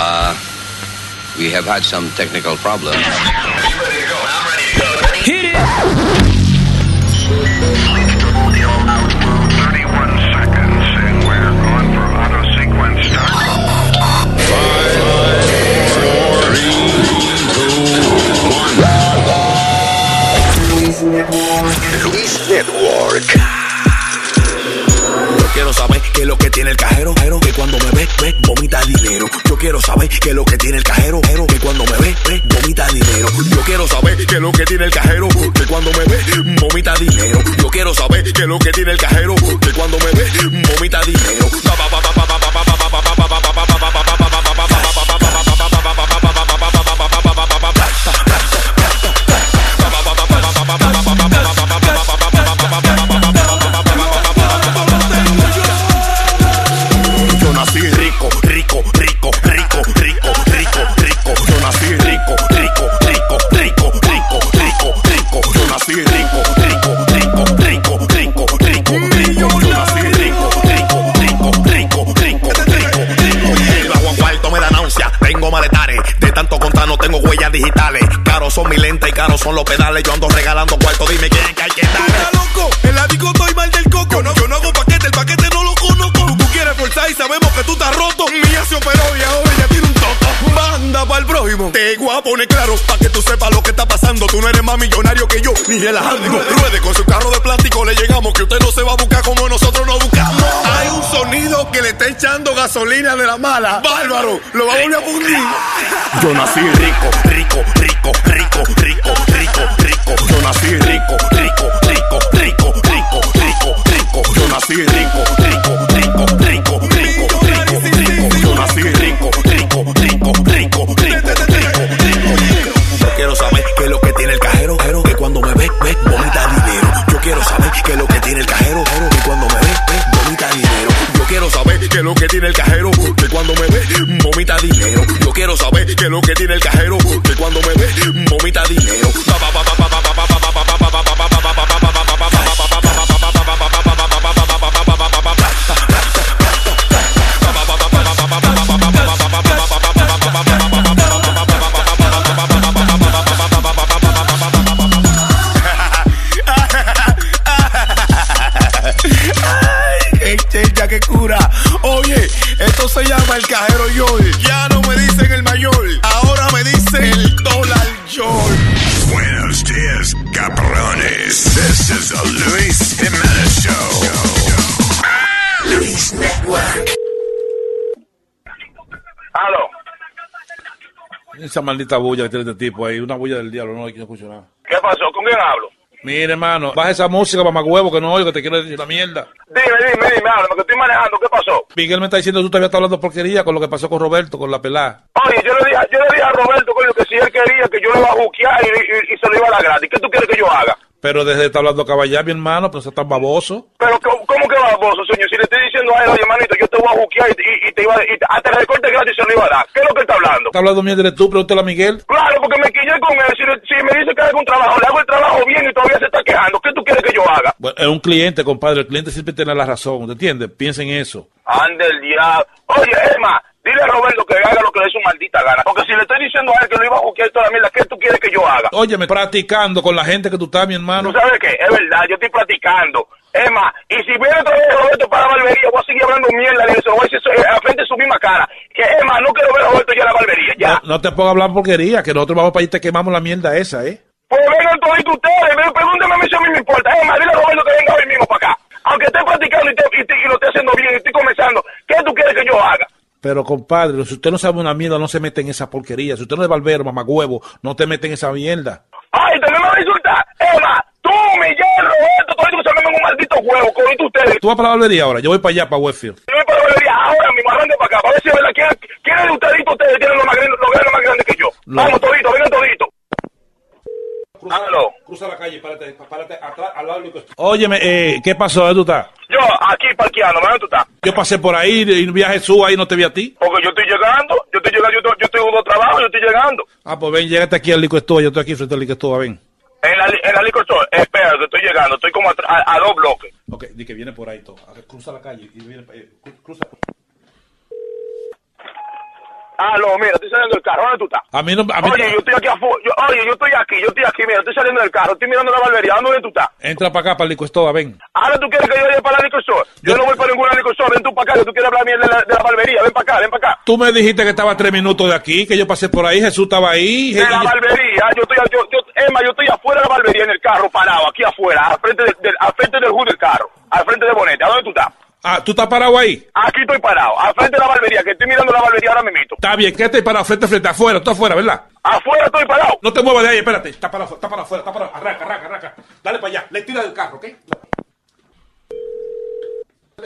Uh, we have had some technical problems. Hit it! Luis Network. Yo quiero saber qué es lo que tiene el cajero, pero que cuando me ve, ve, vomita dinero. Yo quiero saber qué es lo que tiene el cajero, que cuando me ve, ve, vomita dinero. Yo quiero saber qué es lo que tiene el cajero, que cuando me ve, vomita dinero. Yo quiero saber qué es lo que tiene el cajero, que cuando me ve, vomita dinero. Pa, pa, pa, son mi lenta y caros son los pedales. Yo ando regalando cuarto, dime quién que hay que darle. loco, en la disco estoy mal del coco. Yo no, yo no hago paquete, el paquete no lo conozco. Tú, tú quieres forzar y sabemos que tú estás roto. Se operó y ahora ya tiene un toco. Banda para el prójimo. Te a poner claro para que tú sepas lo que está pasando. Tú no eres más millonario que yo, ni relajando. Ruede con su carro de plástico, le llegamos. Que usted no se va a buscar como nosotros nos buscamos. Que le está echando gasolina de la mala. Bárbaro, lo va a volver a fundir. Yo nací rico, rico, rico, rico, rico, rico, rico. Yo nací rico, rico, rico, rico, rico, rico, rico. Yo nací rico, lo que tiene el cajero, que cuando me ve, vomita dinero. Yo quiero saber qué es lo que tiene el cajero, que cuando me ve, vomita dinero. Esa maldita bulla que tiene este tipo ahí, una bulla del diablo, no hay que escuchar nada. ¿qué pasó? ¿Con quién hablo? Mire, hermano, baja esa música, mamá huevo, que no oigo, que te quiero decir la mierda. Dime, dime, dime, háblame, que estoy manejando, ¿qué pasó? Miguel me está diciendo que tú todavía estás hablando porquería con lo que pasó con Roberto, con la pelada. Oye, yo le dije, yo le dije a Roberto, coño, que si él quería que yo lo iba a buquear y, y- y se lo iba a dar gratis, ¿qué tú quieres que yo haga? Pero desde está hablando caballar, mi hermano, pero se tan baboso. Pero, ¿cómo, cómo que va vos, señor? Si le estoy diciendo a él, oye, manito, yo te voy a buquear y, y- te iba a, y te- hasta el recorte gratis se lo iba a dar. ¿Qué es lo que él está hablando? Está hablando mierda de tú, pregúntale a Miguel. Claro, porque me quillé con él. Si, si me dice que haga un trabajo, le hago el trabajo bien y todavía se está quejando. ¿Qué tú quieres que yo haga? Bueno, es un cliente, compadre, el cliente siempre tiene la razón, ¿te entiendes? Piensa en eso. Ande el diablo. Oye, Emma, dile a Roberto que haga lo que le dé su maldita gana. Porque si le estoy diciendo a él que lo iba a buquear toda la mierda, ¿qué tú quieres que yo haga? Óyeme, practicando con la gente que tú estás, mi hermano. ¿Tú sabes qué? Es verdad, yo estoy platicando. Emma, y si viene otra vez Roberto para la barbería, voy a seguir hablando mierda de eso. Voy a decir eso, eh, a frente de su misma cara. Que Emma, no quiero ver a Roberto ya en la barbería, ya. No, no te pongas a hablar porquería, que nosotros vamos para allí y te quemamos la mierda esa, ¿eh? Pues vengan todos ustedes, ven, pregúntame a mí si a mí me importa. Emma, dile a Roberto que venga hoy mismo para acá. Aunque esté practicando y, te- y te- y lo esté haciendo bien y estoy comenzando, ¿qué tú quieres que yo haga? Pero, compadre, si usted no sabe una mierda, no se mete en esa porquería. Si usted no es barbero, mamagüevo, no te mete en esa mierda. Ay, también me va a insultar. Emma, tú, Miguel, Roberto, todos estos que se ven un maldito juego, con ustedes. Tú vas para la barbería ahora, yo voy para allá, para Westfield. Yo voy para la barbería ahora mismo, arranque para acá, para ver si es verdad quién, quién de ustedes ustedes tienen los más grandes, los grandes más grandes que yo. No. Vamos, todito, vengan todito. Aló. Cruza la calle, párate, párate atrás, al lado Óyeme, eh, ¿qué pasó? ¿Dónde tú estás? Yo, aquí parqueando, ¿dónde tú estás? Yo pasé por ahí y un viaje Jesús ahí no te vi a ti. Porque yo estoy llegando, yo estoy llegando, yo estoy, yo estoy en un trabajo, yo estoy llegando. Ah, pues ven, llégate aquí al Lico yo estoy aquí frente al Lico ven. En la, en la liquor store, espera, que estoy llegando, estoy como a, a- a dos bloques. Ok, di que viene por ahí todo. A Cruza la calle y viene, eh, cru- cruza. Aló, mira, estoy saliendo del carro. ¿Dónde tú estás? A mí no. A mí, Oye, yo estoy aquí afuera. Yo, oye, yo estoy aquí, yo estoy aquí, mira, estoy saliendo del carro, estoy mirando la barbería. ¿Dónde tú estás? Entra para acá, para el licuestoa, ven. Ahora tú quieres que yo vaya para la liquor store. Yo, Yo- no voy para ninguna liquor store. Ven tú para acá, que tú quieres hablar bien de la, de la barbería. Ven para acá, ven para acá. Tú me dijiste que estaba a tres minutos de aquí, que yo pasé por ahí, Jesús estaba ahí. De la barbería, yo estoy, yo, yo, Emma, yo estoy afuera de la barbería en el carro, parado, aquí afuera, al frente del, del- al frente del hood del carro, al frente del bonete. ¿A dónde tú estás? Ah, ¿tú estás parado ahí? Aquí estoy parado, al frente de la barbería, que estoy mirando la barbería ahora mismo. Está bien, quédate parado frente a frente, afuera, tú afuera, ¿verdad? Afuera estoy parado. No te muevas de ahí, espérate. Está parado, está parado afuera, está parado. Arranca, arranca, arranca. Dale para allá, le tira del carro, ¿ok?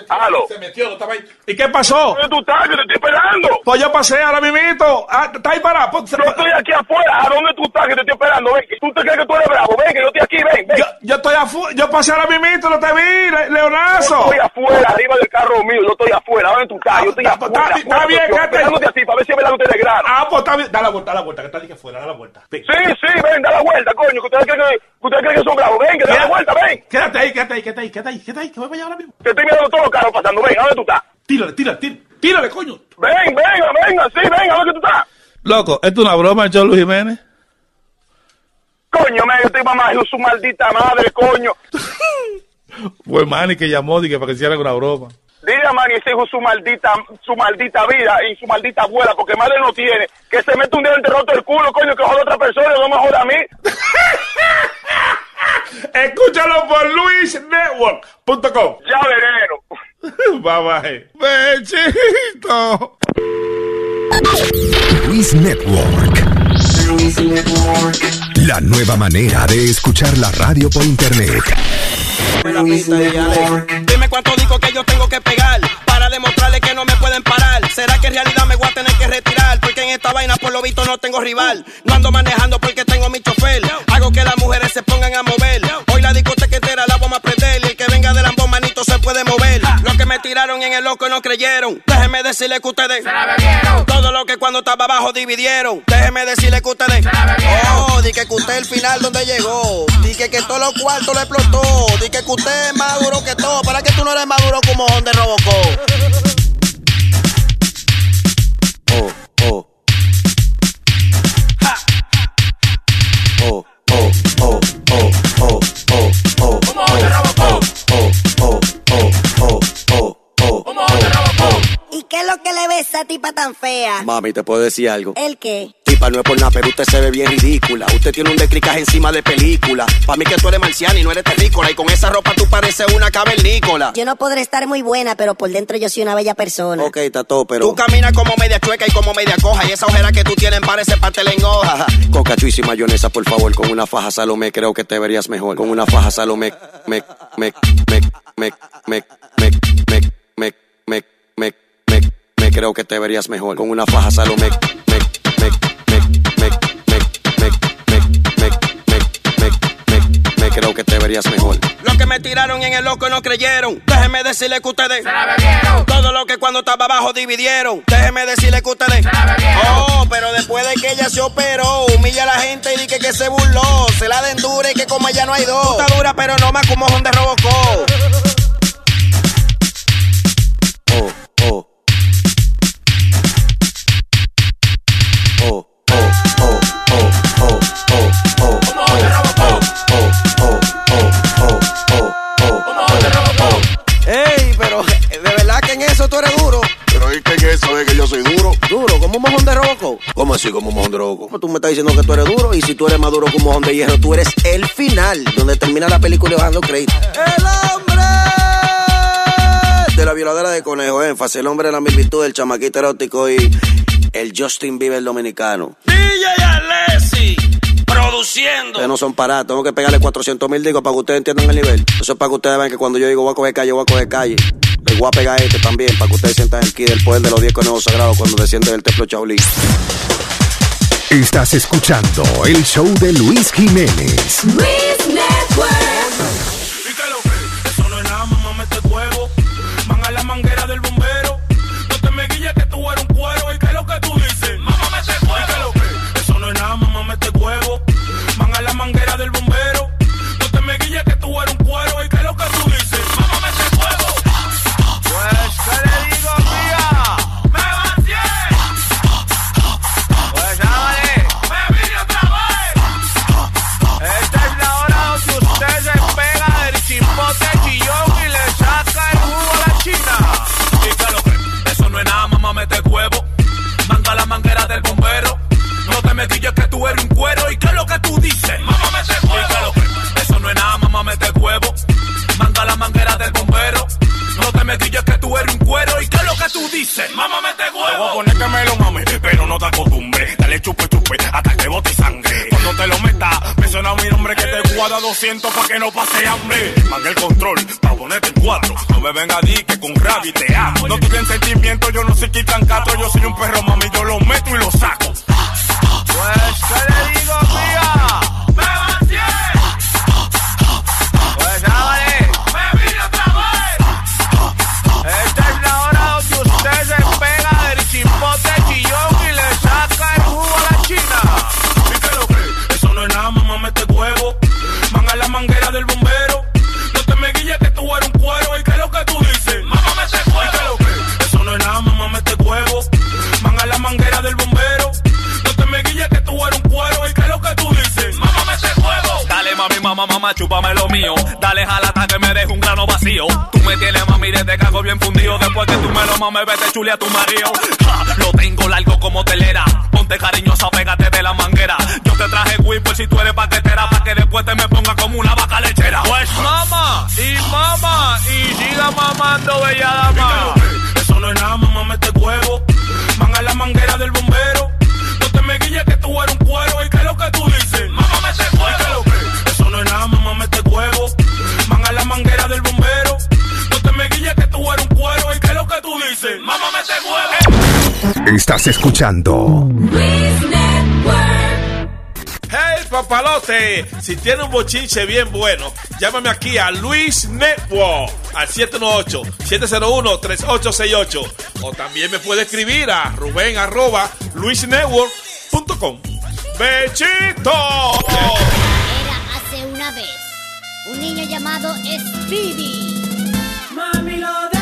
Aló. Se metió, no estaba ahí. ¿Y qué pasó? ¿Dónde tú estás? Que te estoy esperando. Pues yo pasé ahora mismito. Ah, está ahí parado. Pues, Yo estoy aquí afuera. ¿A dónde tú estás? Que te estoy esperando. Ven, ¿tú te crees que tú eres bravo? Ven, que yo estoy aquí, ven, ven. yo, yo estoy afuera, yo pasé ahora mismito, no te vi, Le- Yo Leonazo. estoy afuera, arriba del carro mío, yo estoy afuera, ¿dónde tú estás? Yo estoy Ah, afuera, está- está bien, quédate. así para ver si verdad que usted es grano. Ah, pues está bien. Da la vuelta, da la vuelta, que está aquí afuera, da la vuelta. Ven. Sí, sí, ven, da la vuelta, coño, que ustedes creen que, ustedes creen que son bravos. Ven, que da la vuelta, ven. Quédate ahí, quédate ahí, quédate ahí, quédate ahí, quédate ahí, que voy para allá ahora mismo. Que estoy mirando todos los carros pasando, ven, ¿a dónde tú estás? Tírale, tírale, tírale, tírale, coño. Ven, venga, venga, sí, venga, ¿a dónde tú estás? Loco, ¿esto es una broma, el Luis Jiménez? Coño, me estoy mamá, su maldita madre, coño. Fue Manny que llamó dije, para que hiciera una broma. Dile a Manny ese hijo su maldita, su maldita vida y su maldita abuela, porque madre no tiene. Que se mete un dedo entre roto el culo, coño, que joda a otra persona, no me joda a mí. Escúchalo por luisnetwork.com. Ya vereno. Bye bye. Bechito. Luis Network. La nueva manera de escuchar la radio por internet. Dime cuánto digo que yo tengo que pegar para demostrarle que no me pueden parar. ¿Será que en realidad me voy a tener que retirar? Porque en esta vaina por lo visto no tengo rival. No ando manejando porque tengo mi chofer. Hago que las mujeres se pongan a mover. Hoy la discoteca entera la vamos a prender. Y el que venga del lambón manito se puede mover. Los que me tiraron en el loco no creyeron. Déjenme decirle que ustedes todo lo que cuando estaba abajo dividieron. Déjenme decirle que ustedes Oh, di que que usted el final donde llegó. Di que, que todo lo cuarto lo explotó. Di que, que usted es más duro que todo. ¿Para que tú no eres más duro como donde Robocó? Oh, oh. Oh, oh, oh, oh, oh, oh, oh, lo que le ves a esa tipa tan fea? Mami, ¿te puedo decir algo? ¿El qué? Tipa, no es por nada, pero usted se ve bien ridícula. Usted tiene un decricaje encima de película. Pa' mí que tú eres marciana y no eres terrícola. Y con esa ropa tú pareces una cavernícola. Yo no podré estar muy buena, pero por dentro yo soy una bella persona. Ok, está todo, pero. Tú caminas como media chueca y como media coja. Y esa ojera que tú tienes parece pastel en hoja. Coca, chuis y mayonesa, por favor. Con una faja salomé, creo que te verías mejor. Con una faja salomé, me, me, me, me, me, me, me, me, me, me, me, me, creo que te verías mejor con una faja Salomé. Me creo que te verías mejor. Los que me tiraron en el loco no creyeron. Déjeme decirle que ustedes se la bebieron. Todo lo que cuando estaba abajo dividieron. Déjeme decirle que ustedes se la bebieron. Oh, pero después de que ella se operó, humilla a la gente y dije que se burló. Se la de endure y que como ella no hay dos. Está dura, pero no más como un de Robocop. Yo soy duro. Duro, como un mojón de Robocop. ¿Cómo así como un mojón de roco? Pues tú me estás diciendo que tú eres duro y si tú eres más duro que un mojón de hierro, tú eres el final, donde termina la película y bajando crédito. ¡El hombre! De la violadora de conejo, énfasis, el hombre de la mil virtudes, el chamaquito erótico y el Justin Bieber dominicano. DJ Alessi, produciendo. Ustedes no son parados, tengo que pegarle 400 mil digo para que ustedes entiendan el nivel. Eso es para que ustedes vean que cuando yo digo voy a coger calle, voy a coger calle. Voy a pegar este también, para que ustedes sientan el ki del poder de los 10 conejos sagrados cuando descienden del templo Shaolin. Estás escuchando el show de Luis Jiménez. Luis Network. A poner que me lo mame, pero no te acostumbre. Dale chupe chupe hasta que bote sangre. Cuando te lo meta, menciona mi nombre que te guarda 200 pa' que no pase hambre. Manga el control pa' ponerte en cuatro. No me venga a decir que con Ravi te amo. No tienen sentimiento, yo no soy quitan cato. Yo soy un perro mami, yo lo meto y lo saco. Pues, ¿qué le digo, mía? ¡Me vacié! Mamá, mamá, chúpame lo mío. Dale jalata que me deje un grano vacío. Tú me tienes mami desde cago bien fundido. Después que tú me lo mames, vete chule a tu marido. Ja, lo tengo largo como telera. Ponte cariñosa, pégate de la manguera. Yo te traje por si tú eres paquetera. Pa' que después te me ponga como una vaca lechera. Pues mama y mama y siga mamando bella ¿Y qué dama. Eso no es nada, mamá, mete huevo. Manga mete huevo. Estás escuchando Luis Network. Hey, papalote, si tiene un bochinche bien bueno, llámame aquí a Luis Network al 718-701-3868. O también me puede escribir a ruben arroba luisnetwork.com. ¡Bechito! Era hace una vez un niño llamado Speedy. Mami lo dejo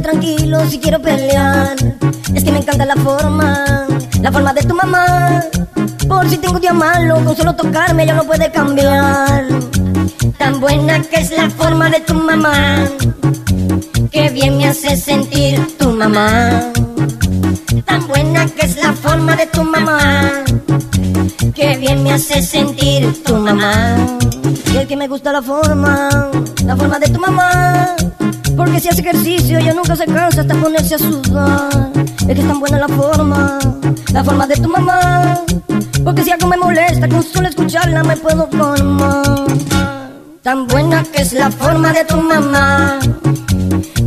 tranquilo si quiero pelear. Es que me encanta la forma, la forma de tu mamá. Por si tengo un día malo, con solo tocarme ya no puede cambiar. Tan buena que es la forma de tu mamá. Que bien me hace sentir tu mamá. Tan buena que es la forma de tu mamá. Que bien me hace sentir tu mamá. Y el que me gusta la forma, la forma de tu mamá. Porque si hace ejercicio ella nunca se cansa hasta ponerse a sudar. Es que es tan buena la forma, la forma de tu mamá. Porque si algo me molesta, con solo escucharla me puedo formar. Tan buena que es la forma de tu mamá.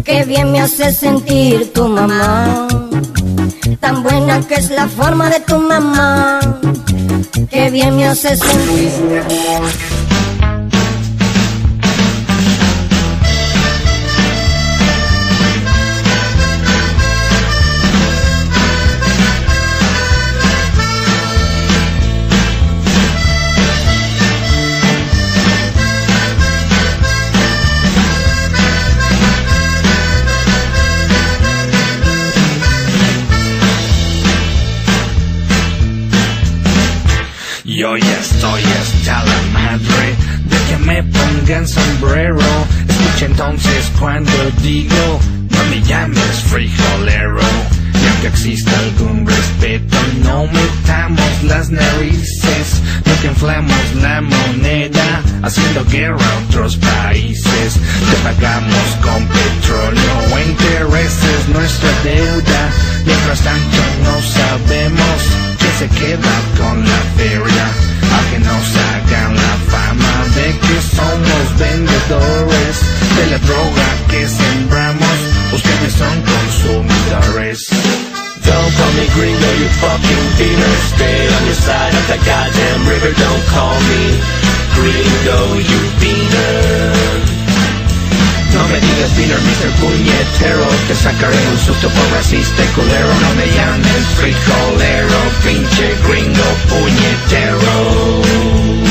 Que bien me hace sentir tu mamá. Tan buena que es la forma de tu mamá. Que bien me hace sentir. Yo ya estoy hasta la madre de que me pongan sombrero. Escucha entonces cuando digo, no me llames frijolero. Y aunque exista algún respeto, no metamos las narices. No que inflamos la moneda, haciendo guerra a otros países. Te pagamos con petróleo intereses nuestra deuda. Mientras tanto no sabemos se queda con la feria. A que nos hagan la fama de que somos vendedores de la droga que sembramos. Ustedes son consumidores. Don't call me gringo, you fucking beaner. Stay on your side of that goddamn river. Don't call me gringo, you beaner. No me digas beaner, Mr. Puñetero. Te sacaré un susto por racista culero. No me llames frijolero, pinche gringo puñetero.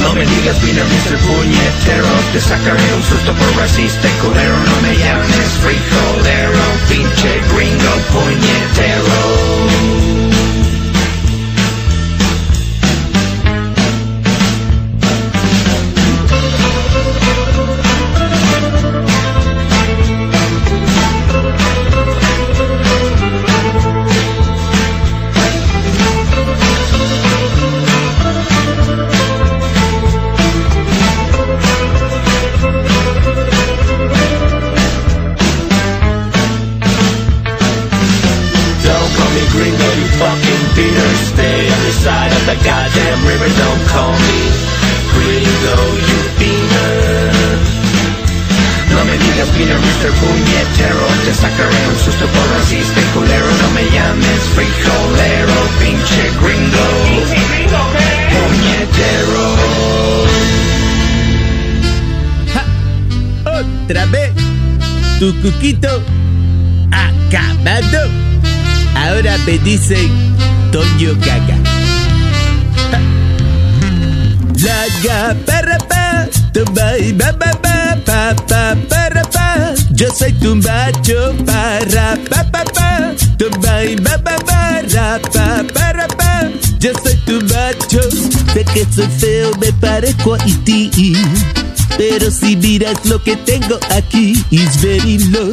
No me digas beaner, Mr. Puñetero. Te sacaré un susto por racista culero. No me llames frijolero, pinche gringo puñetero. goddamn river, don't call me gringo, you beaner. No me digas Peter, Mr. Puñetero. Te sacaré un susto por racista y culero No me llames frijolero, pinche gringo. Puñetero. Otra vez, tu cuquito acabado. Ahora me dicen Toño Gaga ga para pa, tumba y ba ba ba pa pa para pa. Yo soy tu macho para pa pa pa, tumba y ba ba ba ra, pa para pa. Yo soy tu macho, sé que soy feo, me parezco a ti. Pero si miras lo que tengo aquí, is very low.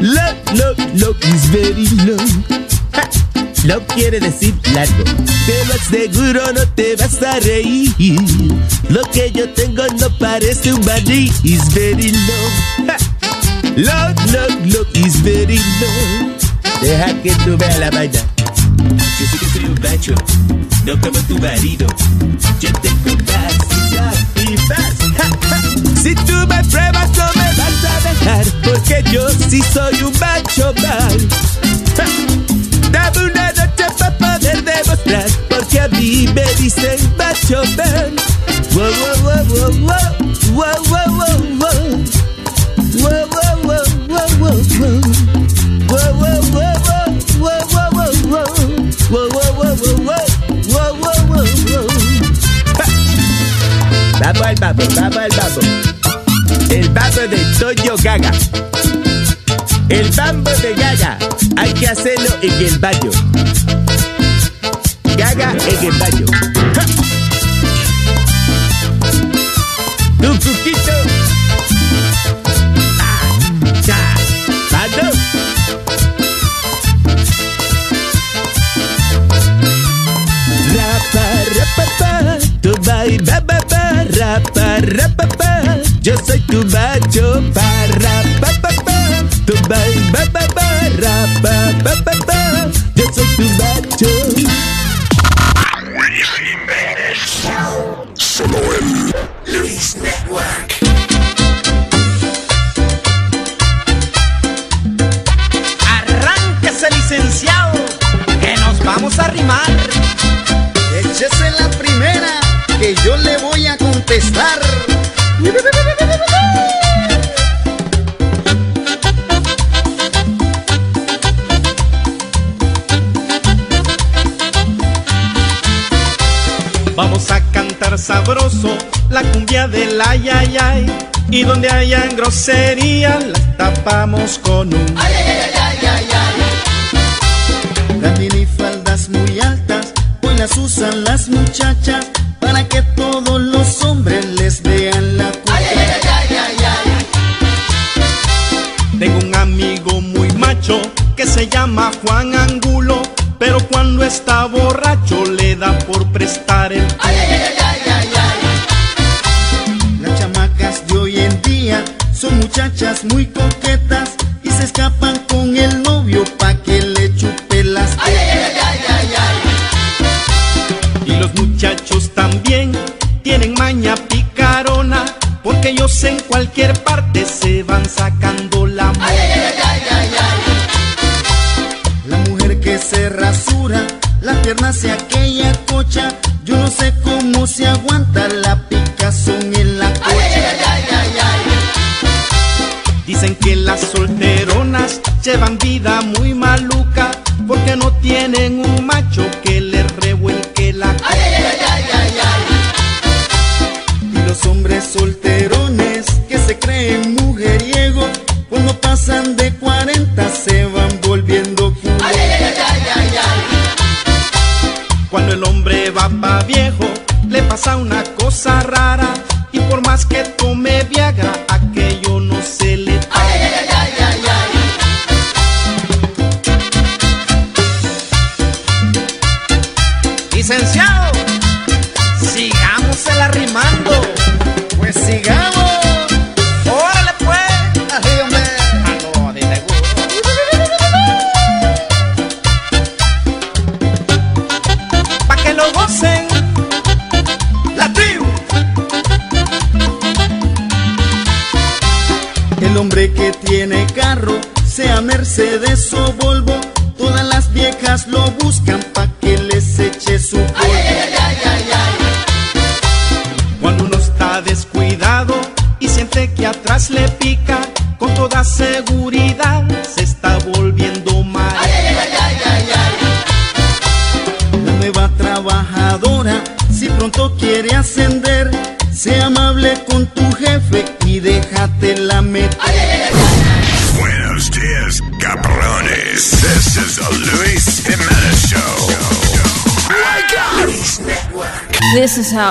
Low, low, low, is very low. Low quiere decir largo. Te lo aseguro, no te vas a reír. Lo que yo tengo no parece un barril. Is very low. Ja. Low, low, low, is very low. Deja que tú veas la vaina. Yo sé que soy un macho, no como tu marido. Yo Hacerlo en el baño. Gaga en el baño. Ja. Tu cuquito. Ah. Mando. Rapa, rapa, pa, tu rapa, rapa, pa. Yo soy tu macho, pa, rapa, pa, pa. Tu bai, rapa, pa, pa, pa. Yo soy tu macho. Solo en Luis Network. Arránquese, licenciado, que nos vamos a rimar. Échese la primera, que yo le voy a contestar. La cumbia del ay ay ay. Y donde hayan groserías las tapamos con un ay ay ay ay ay. Las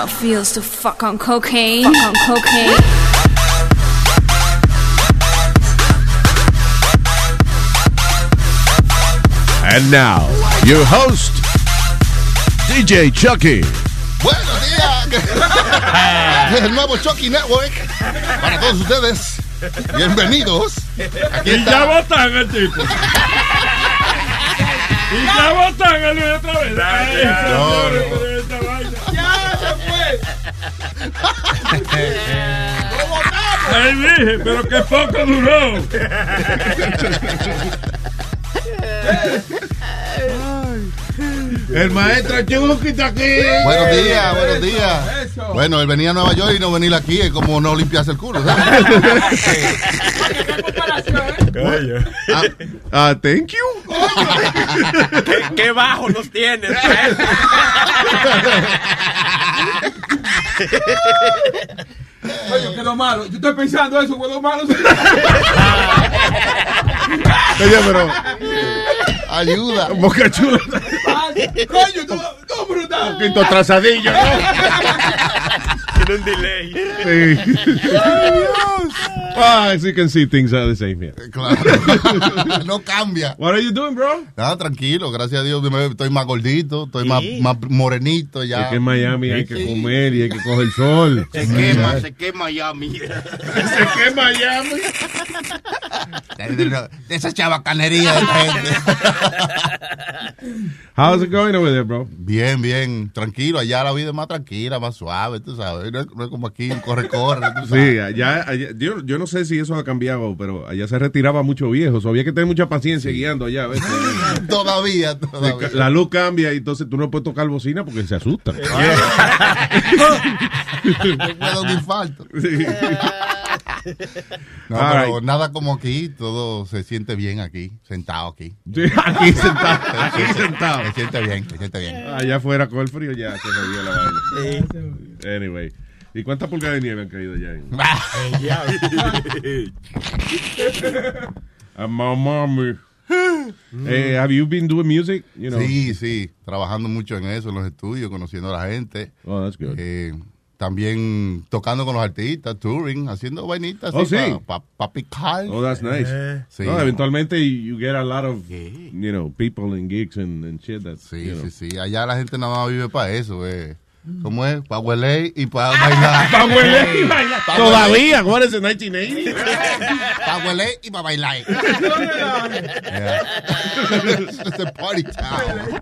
it feels to fuck on cocaine. Fuck on cocaine. And now, your host, DJ Chucky. Buenos días. El nuevo Chucky Network. Para todos ustedes. Bienvenidos. Aquí Y está. ya votan el tipo. Y ya votan el Luis otra vez. Ay, No, señores, no. Ay, dije, pero qué poco duró. El maestro Chucky está aquí. Buenos días, buenos días. Bueno, él venía a Nueva York y no venir aquí es como no limpiarse el culo. ¿sabes? Ah, ah, thank you. ¿Qué, qué bajo los tienes? Quedó malo. Yo estoy pensando eso, quedó malo. Oye, pero. Ayuda. Boca chula. Coño, no, no, brutal. Quinto trazadillo, ¿no? Tiene un delay. Sí. Ah, as you can see, things are the same here. Claro. no cambia. What are you doing, bro? Nada, tranquilo, gracias a Dios estoy más gordito, estoy más, más morenito ya. Es que en Miami hay que comer y hay que coger sol. Se quema, se quema Miami. Se quema Miami. De esa chabacanería de gente. How's it going over there, bro? Bien, bien, tranquilo. Allá la vida es más tranquila, más suave, tú sabes. No es, no es como aquí, tú sabes. Sí, allá, allá- yo, yo no sé si eso ha cambiado, pero allá se retiraba mucho viejo. So, había que tener mucha paciencia guiando allá. Todavía, todavía. La luz cambia y entonces tú no puedes tocar bocina porque se. Me un infarto. No, All pero right. nada como aquí, todo se siente bien aquí, sentado aquí. Sí, aquí sentado, aquí sentado. Se siente bien, se siente bien. Allá afuera con el frío ya se jodió la vaina. Anyway. ¿Y cuántas pulgadas de nieve han caído allá? A my mommy. Eh, have you been doing music? You know? Sí, sí, trabajando mucho en eso, en los estudios, conociendo a la gente. Oh, that's good. Eh, también tocando con los artistas, touring, haciendo vainitas Oh, sí. para pa, picar. Oh, that's nice. Sí. No, eventualmente you get a lot of, you know, people and gigs and, and shit. That, Sí, you know. sí, sí. Allá la gente nada más vive para eso, eh. ¿Cómo es? Para huele y para bailar. Pa' hueler y bailar. Todavía, what is it, 1980? Para huele y para bailar. It's a party town.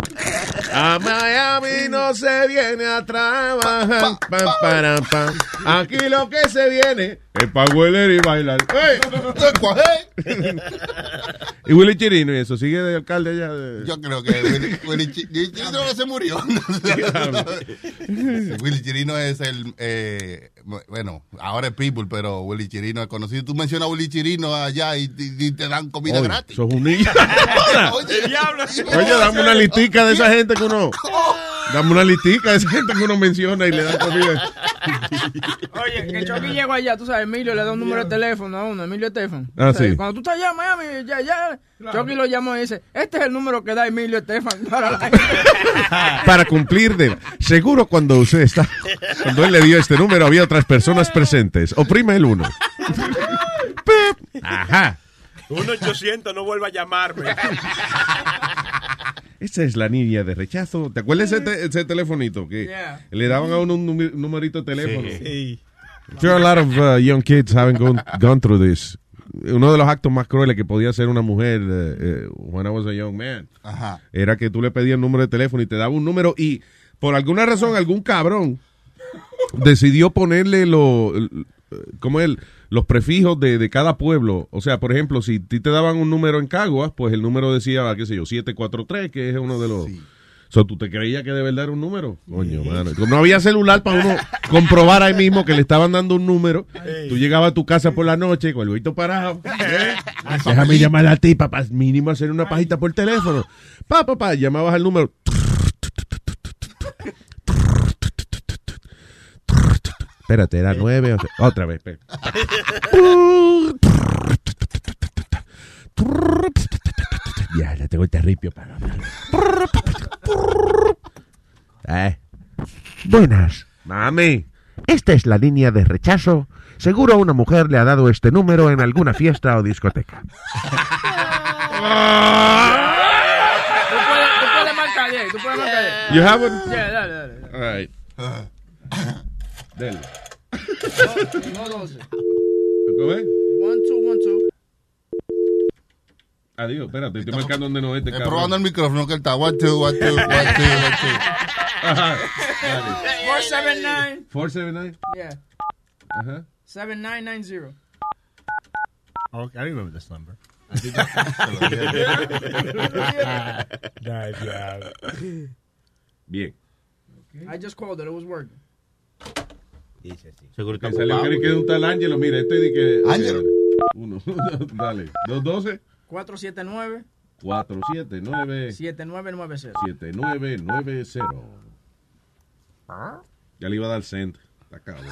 A Miami no se viene a trabajar. Pam, param, pam. Aquí lo que se viene es para hueler y bailar. ¡Ey! y Willy Chirino y eso, sigue de alcalde allá. De... Yo creo que Willy, Willy Chi- Willy Chirino no se murió. Willy Chirino es el, eh, bueno, ahora es People, pero Willy Chirino es conocido. Tú mencionas a Willy Chirino allá y, y- y te dan comida Oye, gratis. sos un niño. Oye, Oye, dame una listica de esa gente que uno. Dame una listica de esa gente que uno menciona y le da comida. Oye, que Chucky llegó allá, tú sabes, Emilio le da un número de teléfono a uno, Emilio Estefan. Ah, O sea, sí. Cuando tú estás allá en Miami, ya, ya, Chucky lo llamó y dice, este es el número que da Emilio Estefan para la Para cumplir de. Seguro cuando usted está. Cuando él le dio este número había otras personas presentes. Oprime el uno. Pip. Ajá. 1-800, no vuelva a llamarme. Esa es la niña de rechazo. ¿Te acuerdas ese, te- ese telefonito? Que Yeah. le daban a uno un numerito de teléfono. Sí. Sure, a lot of uh, young kids haven't gone, gone through this. Uno de los actos más crueles que podía hacer una mujer eh, eh, when I was a young man Ajá. era que tú le pedías el número de teléfono y te daba un número y por alguna razón algún cabrón decidió ponerle lo, como el, los prefijos de, de cada pueblo. O sea, por ejemplo, si ti te daban un número en Caguas, pues el número decía, qué sé yo, 743, que es uno de los... So, ¿Tú te creías que de verdad era un número? Coño, mano. No había celular para uno comprobar ahí mismo que le estaban dando un número. Tú llegabas a tu casa por la noche con el huevito parado. ¿eh? Déjame llamar a ti, papá. Mínimo hacer una pajita por teléfono. Pa, papá, llamabas al número. Espérate, era nueve. o sea- Otra vez. Ya, ya tengo el terripio para. Eh. Buenas. Mami. Esta es la línea de rechazo. Seguro una mujer le ha dado este número en alguna fiesta o discoteca. Tú puedes, tú puedes marcar de ahí, tú puedes marcar de ahí. You have one? Yeah, dale, dale. All right. Dele. No, no 12. ¿Cómo es? One, two, one, two. Adiós, espérate, estoy marcando donde no es este cabrón. probando el micrófono que él está. One, two, one, two, one, two, one, two. Ajá. 479. 479. Yeah. Ajá. 7990. Oh, I remember this number. Nice, yeah. Bien. I just called it, it was working. Seguro que salió que queda un tal Ángelo. Mira, este de que. Ángelo. Uno. Dale. 212 479 479 7990. 7990. Ya le iba a dar cent. Está cabrón.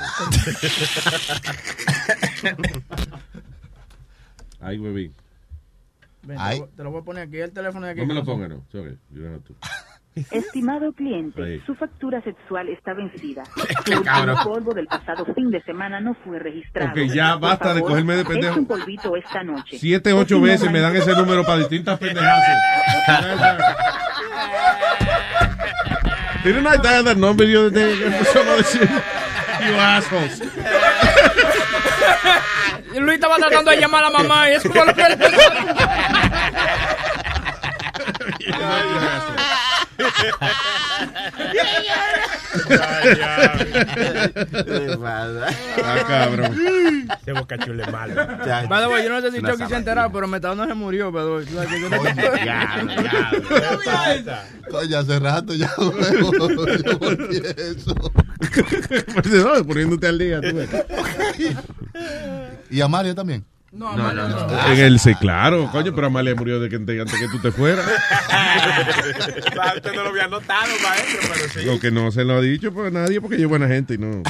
Ay, güey. Ven, te, Ay. lo, te lo voy a poner aquí, el teléfono de aquí. No me lo pongas, no. Sorry. You don't have to. Estimado cliente, su factura sexual está vencida. Último polvo del pasado fin de semana no fue registrado. Ok, ya Por basta de favor, cogerme de pendejo. un polvito esta noche. Siete, ocho O si no, veces me dan ese número para distintas pendejadas. Didn't I dial that number the other day? Some other shit. You assholes. Luis estaba tratando de llamar a la mamá y eso fue lo que le Ah, cabrón. Ese bocachule the way, yo no sé si Chucky se enterado, pero Metado no se murió, pero... Coño, hace rato ya. Yo volví eso. Poniéndote al día. tú ves. ¿Y Amalia también? No, No, En el sí, claro, coño, pero Amalia murió de que, de- antes que tú te fueras. Usted no lo había notado, maestro, pero sí. Lo que no se lo ha dicho pues nadie porque yo buena gente y no.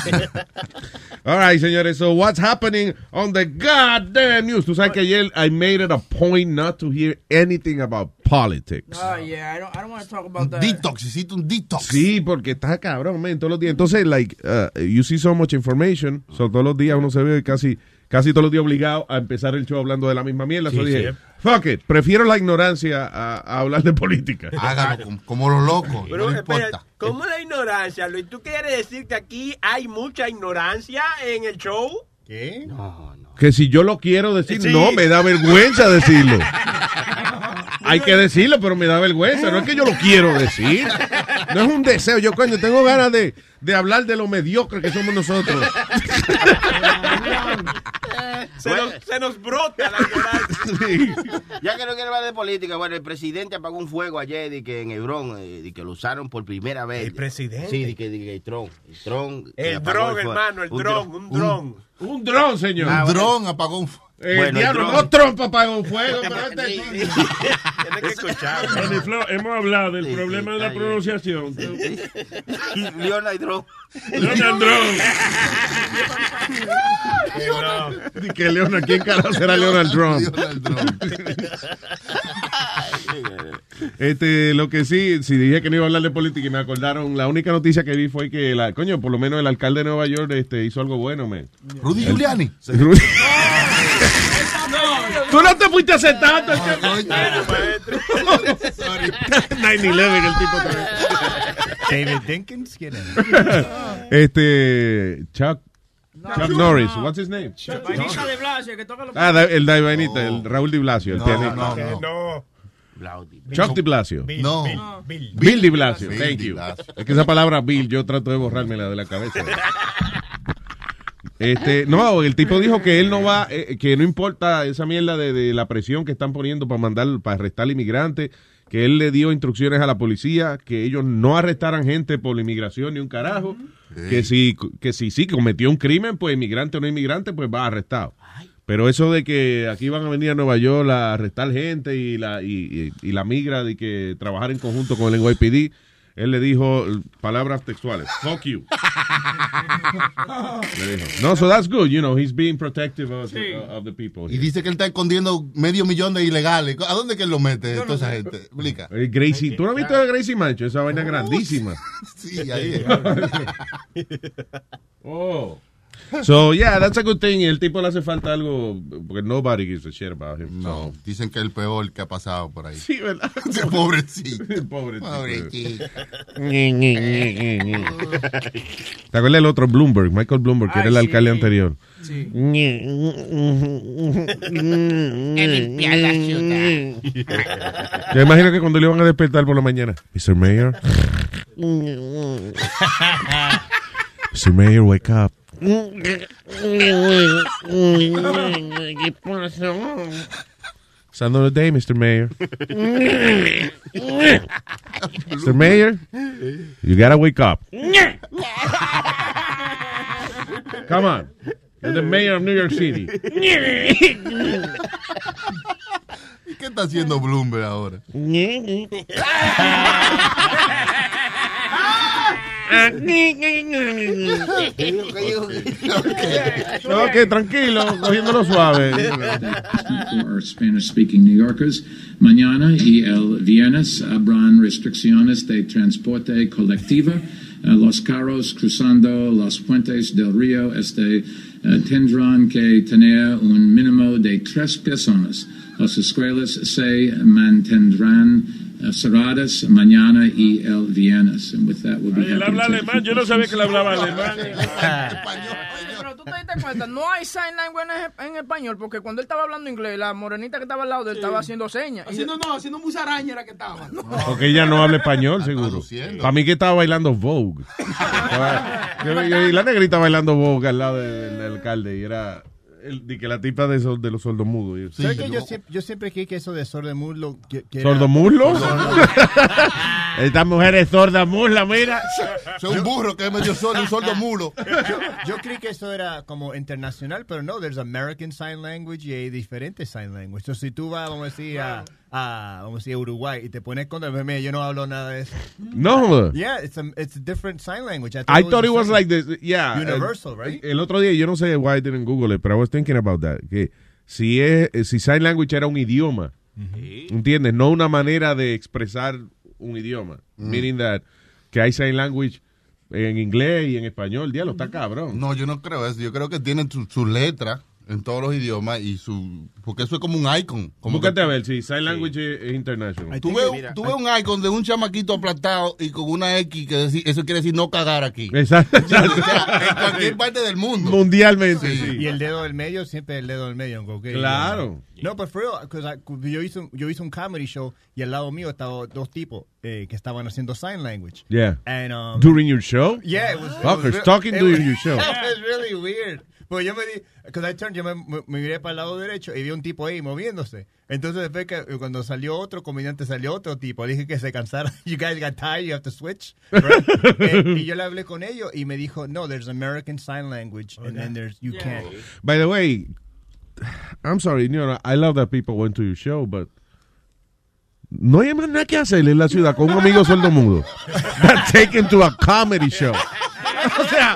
All right, señores, so what's happening on the goddamn news? Tú sabes que ayer I made it a point not to hear anything about politics. Oh, yeah, I don't, I don't want to talk about that. Detox, hiciste un detox. Sí, porque está cabrón, man, todos los días. Entonces, like, uh, you see so much information, so todos los días uno se ve casi, casi todos los días obligado a empezar el show hablando de la misma mierda. Sí, so dije, sí. fuck it, prefiero la ignorancia a, a hablar de política. Hágalo como, como los locos. Pero, no espera, importa. ¿cómo la ignorancia, Luis? ¿Tú quieres decir que aquí hay mucha ignorancia en el show? ¿Qué? Que si yo lo quiero decir, Sí. no, me da vergüenza decirlo. Hay que decirlo, pero me da vergüenza. No es que yo lo quiero decir. No es un deseo. Yo, coño, tengo ganas de, de hablar de lo mediocre que somos nosotros. Se, nos, se nos brota la ignorancia. Ya que no quiero hablar de política, bueno, el presidente apagó un fuego ayer y que en Hebrón, eh, y que lo usaron por primera vez. ¿El presidente? Sí, de que, de que el dron. El dron. que El dron, fuego. hermano, el Un dron, un dron. Un dron, señor. Un dron apagó un. El Bueno, diablo, no trompa un fuego. pero este- Tienes que escuchar. Flo, hemos hablado del problema de la pronunciación. Leonard Dron. Leonard Dron. Que Leonard, ¿quién carajo será Leonard Trump? Este, lo que sí, si dije que no iba a hablar de política y me acordaron, la única noticia que vi fue que, la, coño, por lo menos el alcalde de Nueva York este, hizo algo bueno, man. Rudy El- Giuliani. Rudy- Tú no te fuiste hace tanto. que- 9-11, el tipo también. David Dinkins, ¿quién es? Este, Chuck, Chuck Norris, what's his name? Vainita de Blasio, que toca los... Ah, da- el de Vainita, el Raúl Di Blasio. el No, pianista. no, no. No. Chuck Di Blasio. Bill, No. Bill, Bill. Bill Di Blasio, Bill thank Di you. Blasio. Es que esa palabra Bill yo trato de borrármela de la cabeza. Este, no, el tipo dijo que él no va, eh, que no importa esa mierda de, de la presión que están poniendo para mandar, para arrestar inmigrantes, que él le dio instrucciones a la policía que ellos no arrestaran gente por la inmigración ni un carajo, que si que si sí cometió un crimen, pues inmigrante o no inmigrante, pues va arrestado. Pero eso de que aquí van a venir a Nueva York a arrestar gente y la y, y- y la migra de que trabajar en conjunto con el NYPD, él le dijo palabras textuales, fuck you. Le dijo. No, so that's good, you know, he's being protective of, the, of the people. Y dice que él está escondiendo medio millón de ilegales. ¿A dónde que él lo mete, toda esa gente? Explica. Eh, Gracie, ¿tú no has visto a Gracie Mancho? Esa vaina grandísima. Sí, ahí oh. So, yeah, that's a good thing. El tipo le hace falta algo, porque nobody gives a shit about him. No, dicen que es el peor que ha pasado por ahí. Sí, ¿verdad? Pobrecito. Pobrecito. Pobrecito. ¿Te acuerdas del otro Bloomberg, Michael Bloomberg, que Ay, era el alcalde anterior? Sí. limpiar la ciudad. Yo imagino que cuando le iban a despertar por la mañana, Mr. Mayor, Mr. Mayor, wake up. ¿Qué pasó? It's another day, Mr. Mayor. Mr. Mayor, you gotta wake up. Come on. You're the mayor of New York City. ¿Y qué está haciendo Bloomberg ahora? No, que tranquilo, cogiéndolo suave. For Spanish-speaking New Yorkers, mañana y el viernes habrán restricciones de transporte colectivo. Eh, los carros cruzando los puentes del río este, eh, tendrán que tener un mínimo de tres personas. Las escuelas se mantendrán cerradas mañana y el viernes. And with that, we'll be Ay, él habla alemán. Yo no sabía que él hablaba alemán. Pero tú te diste cuenta, no hay sign language en, en español, porque cuando él estaba hablando inglés, la morenita que estaba al lado de él estaba haciendo señas. Haciendo, no, haciendo musaraña era que estaba. Porque ella no habla español, seguro. Para mí que estaba bailando Vogue. Y la negrita bailando Vogue al lado del, del alcalde y era el, de que la tipa de, esos- de los sordomudos. ¿Sabes que yo, siempre, yo siempre creí que eso de sordomudo... Que, que era- ¿Sordomuslo? Esta mujer es sorda musla, mira. Soy un burro que es medio sordo, un sordo mulo. Yo, yo creí que eso era como internacional, pero no, there's American Sign Language y hay diferentes Sign Language. Entonces, si tú vas, vamos a decir, a, a, vamos a decir, a Uruguay y te pones contra mira, yo no hablo nada de eso. No. Yeah, it's a, it's a different sign language. I thought it was like this. Yeah. Universal, el, right? El otro día, yo no sé why I didn't Google it, but I was thinking about that. Que si, es, si sign language era un idioma, ¿entiendes? No una manera de expresar un idioma. Mm. Meaning that que hay sign language en inglés y en español. Diablo, está cabrón. No, yo no creo eso. Yo creo que tienen su, su letra en todos los idiomas y su. Porque eso es como un icon. Como Búscate que- a ver si sign language es, es international. Tú ves un icon de un chamaquito aplastado y con una X que decir, eso quiere decir no cagar aquí. Exacto. O sea, en cualquier parte del mundo. Mundialmente, sí. Y el dedo del medio, siempre el dedo del medio. ¿ok? Claro. No, pero for real, 'cause I- yo, hice, un- yo hice un comedy show y al lado mío estaban dos tipos eh, que estaban haciendo sign language. Yeah. And, um, During your show? Yeah, it was. it Fuckers talking it during was- your show. It was really weird. Pues yo me di, because I turned, yo me, me- me miré para el lado derecho y vi un tipo ahí moviéndose. Entonces después que eh, cuando salió otro comediante salió otro tipo, dije que se cansara. You guys got tired, you have to switch. right? Eh, y yo le hablé con ellos y me dijo, no, there's American Sign Language and then there's you can't. By the way, I'm sorry, you know, I love that people went to your show, but no hay más nada que hacer en la ciudad con un amigo sordo mudo. That taken to a comedy show. O sea,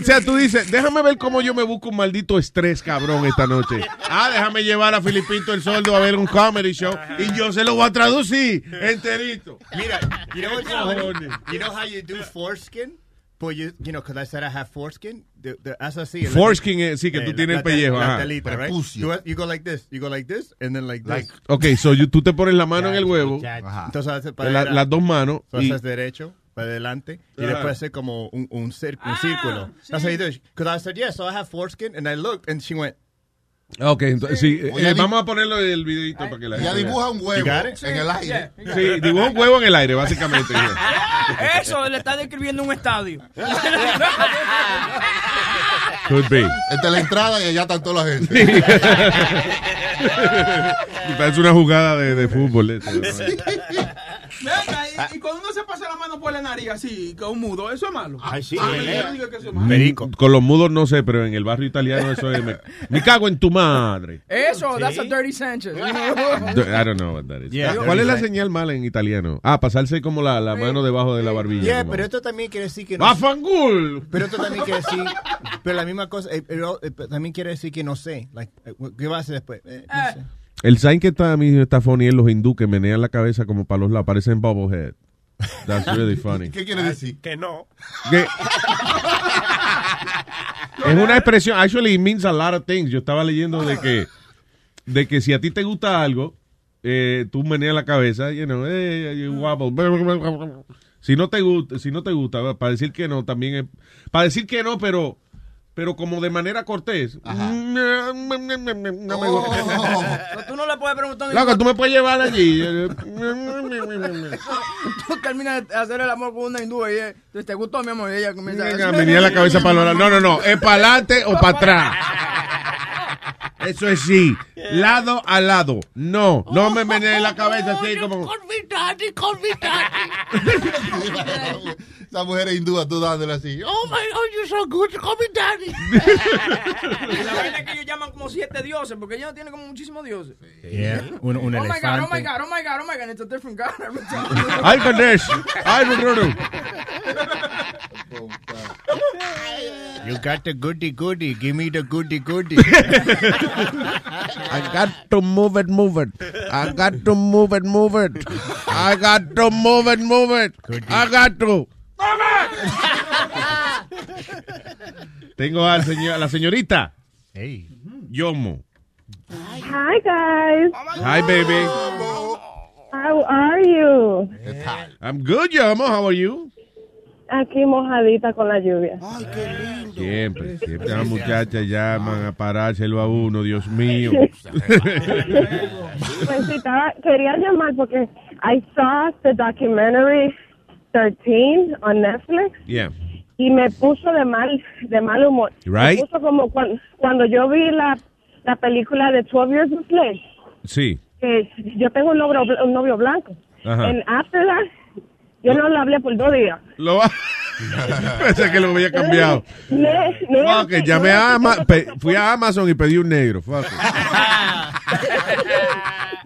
o sea, tú dices, déjame ver cómo yo me busco un maldito estrés, cabrón, esta noche. Ah, déjame llevar a Filipito el sordo a ver un comedy show y yo se lo voy a traducir enterito. Mira, you know funny? You know how you do foreskin? Pues you, you know, because I said I have foreskin. The, the, haz así. Foreskin es- sí, que tú la- tienes el pellejo, La ajá. telita, right? Tú- You go like this. You go like this, and then like this. Ok, so you- tú te pones la mano en el huevo, Entonces haces para la- adelante. las dos manos, Entonces y- haces derecho, para adelante, y después hace como un, un, cir- un círculo. That's how you do it. Because I said, yes, so I have foreskin, and I looked, and she went, Ok, entonces sí, eh, Oye, di- vamos a ponerlo en el videito para que la Ya gente dibuja vea. un huevo en el aire. Sí, dibuja un huevo en el aire, básicamente. Eso le está describiendo un estadio. Could be. Esta es la entrada y allá están toda la gente. Parece una jugada de, de fútbol. eso, ¿no? Venga, y, y cuando uno se pasa la mano por la nariz así, con un mudo, ¿eso es malo? Ay, sí, Ah, pelea. yo digo que eso es malo. Con los mudos no sé, pero en el barrio italiano eso es. Me, me cago en tu madre. Eso, that's a dirty Sanchez. I don't know what that is. Yeah, ¿Cuál es la señal mala en italiano? Ah, pasarse como la, la mano debajo de la barbilla. Yeah, como- pero esto también quiere decir que no. ¡Bafangul! Pero esto también quiere decir. Pero la misma cosa. eh, pero, eh, también quiere decir que no sé. Like, eh, ¿Qué va a hacer después? Eh, no sé. El sign que está a mí está funny es los hindú que menean la cabeza como para los lados. Parecen bobblehead. That's really funny. ¿Qué quiere decir? Que no. Que- es una expresión, actually it means a lot of things. Yo estaba leyendo de que, de que si a ti te gusta algo, eh, tú meneas la cabeza, you know, eh, you wobble. Si no te gusta, si no te gusta, para decir que no, también es, para decir que no, pero, pero como de manera cortés. No me gusta. No, Tú no le puedes preguntar. a Loco, tú me puedes llevar allí. Tú terminas de hacer el amor con una hindú y ella, te gustó mi amor y ella comienza Venga, venía la cabeza para. No, no, no. ¿Es para adelante o para atrás? Eso es sí. Lado a lado. No, no me menee la cabeza así como. Esa mujer es hindúa, tú dándole así. Oh my God, you're so good, call me daddy. la vaina es que ellos llaman como siete dioses, porque ella tiene como muchísimos dioses. Yeah, un, un oh my God, oh my elefante. God, oh my God, oh my God, it's a different God every time. Ay, Ganesh. Ay, Bruno. You got the goody goody. Give me the goody goody. I got to move it, move it. I got to move it, move it. I got to move it, move it. I got to. Tengo al señor, a la señorita. Hey. Yomo. Hi guys. Hi, baby. How are you? I'm good, Yomo. How are you? Aquí mojadita con la lluvia. Siempre, siempre las muchachas llaman a parárselo a uno, Dios mío. Pues sí, estaba- quería llamar porque I saw the documentary 13 on Netflix Yeah. y me puso de mal de mal humor. Right. Me puso como cuando, cuando yo vi la, la película de 12 Years a Slave, Sí. que yo tengo un novio, un novio blanco. Ajá. And after that, yo no le hablé por dos días. Lo va. Pensé que lo había cambiado. Ne- ne- Fuck it, llamé a Ama- fui a Amazon y pedí un negro. Fuck it.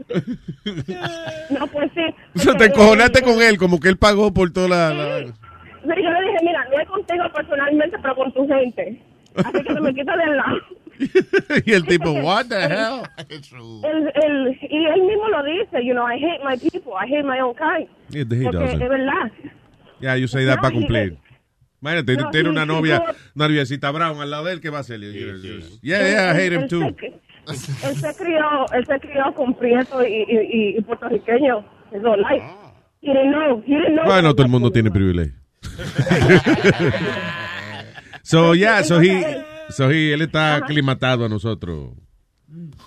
No, pues sí. O sea, te encojonaste con él, como que él pagó por toda la... la- Sí, Yo le dije, mira, no es contigo personalmente, pero con tu gente. Así que se me quita del lado. y el tipo, what the hell? El, el, y él mismo lo dice, you know, I hate my people, I hate my own kind. Yeah, he Porque doesn't. es verdad. Yeah, you say that No, para cumplir. Imagínate, No, tiene una novia, una noviecita brown al lado de él, ¿qué va a hacer? Yeah, yeah, I hate him too. Él se crió, él se crió con prieto y, y, y, puertorriqueño. His whole life. He didn't know, he didn't know. Bueno, todo el mundo tiene privilegio. so, yeah, so he, so he, él está aclimatado a nosotros.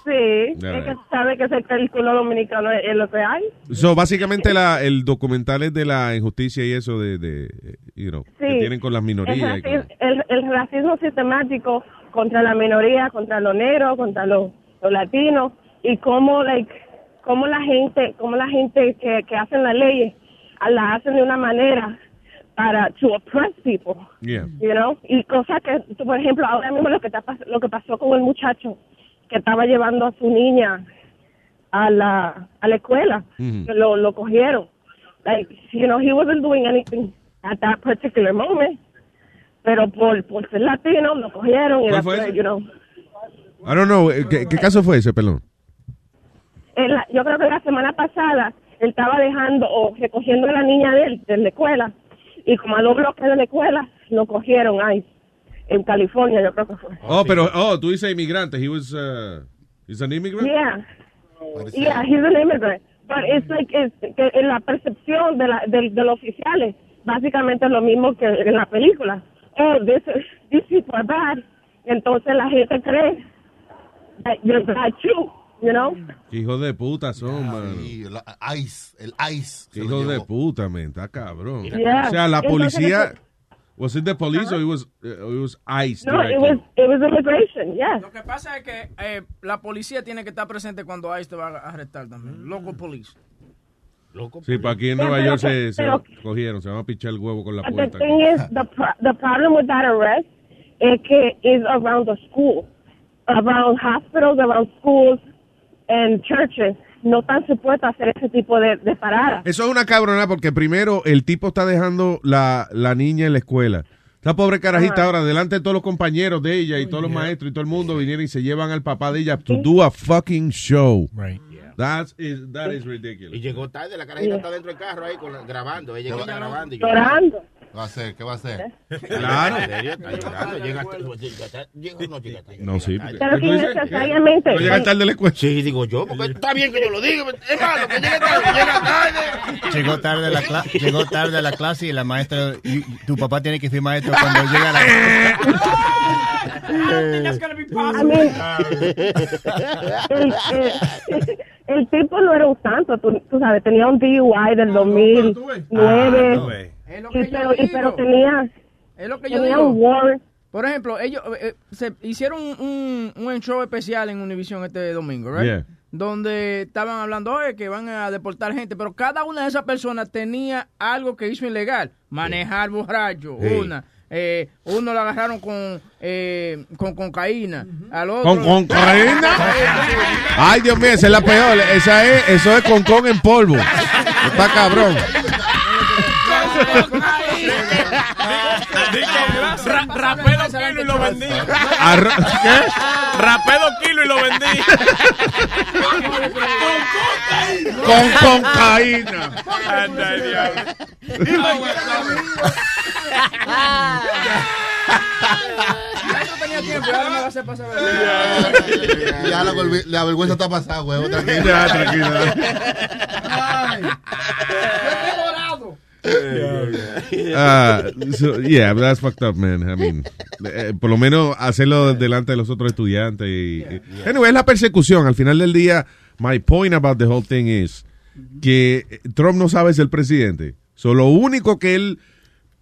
Sí, Yeah. es que sabe que ese cálculo dominicano es, es lo que hay. So, básicamente la, el documental es de la injusticia y eso de, de eh, you know, Sí. que tienen con las El, minorías. y raci- con- el- el racismo sistemático contra la minoría, contra los negros, contra los, los latinos y cómo, like, cómo la gente, cómo la gente que, que hacen las leyes ah, la hacen de una manera para to oppress people, Yeah. you know, y cosas que, por ejemplo, ahora mismo lo que está, lo que pasó con el muchacho que estaba llevando a su niña a la a la escuela, que lo, lo cogieron, like, you know, he wasn't doing anything at that particular moment pero por, por ser latino lo cogieron y ¿Cuál fue después, ese? you know, I don't know, eh, ¿qué, qué caso fue ese, pelón? yo creo que la semana pasada él estaba dejando o recogiendo a la niña de él de la escuela y como a dos bloques de la escuela lo cogieron ahí en California yo creo que fue Oh, pero, oh, tú dices inmigrante. He was, uh, he's an immigrant? yeah yeah he's an immigrant but it's like it's, que en la percepción de, la, de, de los oficiales básicamente es lo mismo que en la película oh this is, these people are bad entonces la gente cree that you're bad too you know Qué Hijo de puta son, man. Sí, el ice, el ice. se lo Hijo de puta, men, está cabrón. Yeah. O sea, la policía, Was it the police or it was, uh, it was ICE? No, it directly? was it was immigration. Yes. Lo que pasa es que eh, la policía tiene que estar presente cuando ICE te va a arrestar también. Local police. Sí, para aquí en Pero- Nueva York pero- se, se pero- cogieron, se van a pichar el huevo con la But the puerta. thing is, the pro- the problem with that arrest is que is around the school, around hospitals, around schools and churches. No están supuestos a hacer ese tipo de, de paradas. Eso es una cabrona porque primero el tipo está dejando la, la niña en la escuela. Esta pobre carajita Ajá. ahora, delante de todos los compañeros de ella y todos los maestros y todo el mundo vinieron y se llevan al papá de ella to do a fucking show. Right. That is, that is ridiculous. Y llegó tarde, la carajita está dentro del carro ahí con la- grabando. Ella está grabando. y Llorando. ¿Qué va a hacer? ¿Qué va a hacer? Claro. En serio, está llorando. Llega, llega, llega, no llega tarde. No, sí. Pero que innecesariamente. No llega tarde la escuela. Sí, digo yo, porque está bien que yo lo diga. Es malo que llegue tarde, llega tarde. Llegó tarde, a la cla- llegó tarde a la clase y la maestra, y tu papá tiene que firmar esto cuando llega a la I mean, el, el- el tipo no era un santo, tú, tú sabes, tenía un DUI del 2009. Es lo y, que yo pero, y- pero tenía, Es lo que yo tenía digo. un warrant. Por ejemplo, ellos eh, se hicieron un, un, un show especial en Univision este domingo, ¿right? Yeah. Donde estaban hablando oye, que van a deportar gente, pero cada una de esas personas tenía algo que hizo ilegal. Manejar borracho, Sí. una. Eh, uno lo agarraron con, eh, con cocaína. Al otro, ¿Con cocaína? Ay, Dios mío, esa es la peor. Esa es, eso es con con en polvo. Está cabrón. Ra- rapé dos kilos y lo vendí. ¿Qué? Rapé dos kilos y lo vendí. Con cocaína. Anda, el diablo. Ya eso tenía tiempo, y ahora me va a hacer pasar vergüenza. Ya la, la vergüenza está pasada, huevo. Tranquilo. Ya, tranquilo. Ah, so, yeah, that's fucked up, man. I mean, eh, por lo menos hacerlo delante de los otros estudiantes. Y, y- Anyway, es la persecución. Al final del día, my point about the whole thing is que Trump no sabe ser presidente. So, lo único que él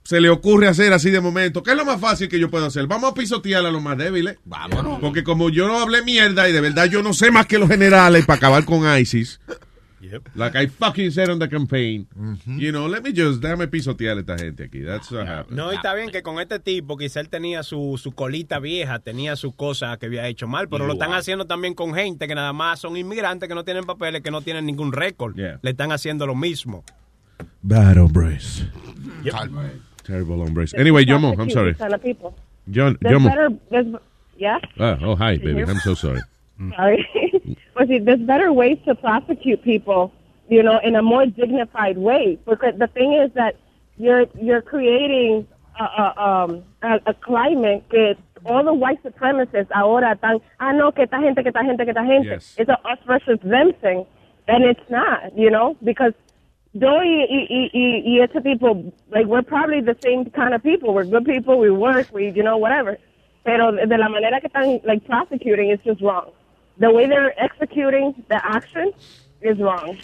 se le ocurre hacer así de momento, ¿qué es lo más fácil que yo puedo hacer? Vamos a pisotear a los más débiles. Vámonos. Porque como yo no hablé mierda y de verdad yo no sé más que los generales para acabar con ISIS. Like I fucking said on the campaign. You know, let me just, déjame pisotear a esta gente aquí. That's what happened. No, y está bien que con este tipo, quizá él tenía su, su colita vieja, tenía sus cosas que había hecho mal, pero lo están haciendo también con gente que nada más son inmigrantes, que no tienen papeles, que no tienen ningún récord. Yeah. Le están haciendo lo mismo. Bad hombres. Terrible hombres. Anyway, Yomo, I'm sorry. John, Yomo. better, yeah? Ah, oh, hi, baby. I'm so sorry. Sorry. but see, there's better ways to prosecute people, you know, in a more dignified way. Because the thing is that you're you're creating a, a, um, a, a climate que all the white supremacists ahora están, ah, no, que esta gente, que esta gente, que esta gente. Yes. It's a us versus them thing. And it's not, you know, because yo y, y, y, y, y ese like, we're probably the same kind of people. We're good people, we work, we, you know, whatever. Pero de la manera que están, like, prosecuting is just wrong. The way they're executing the action is wrong.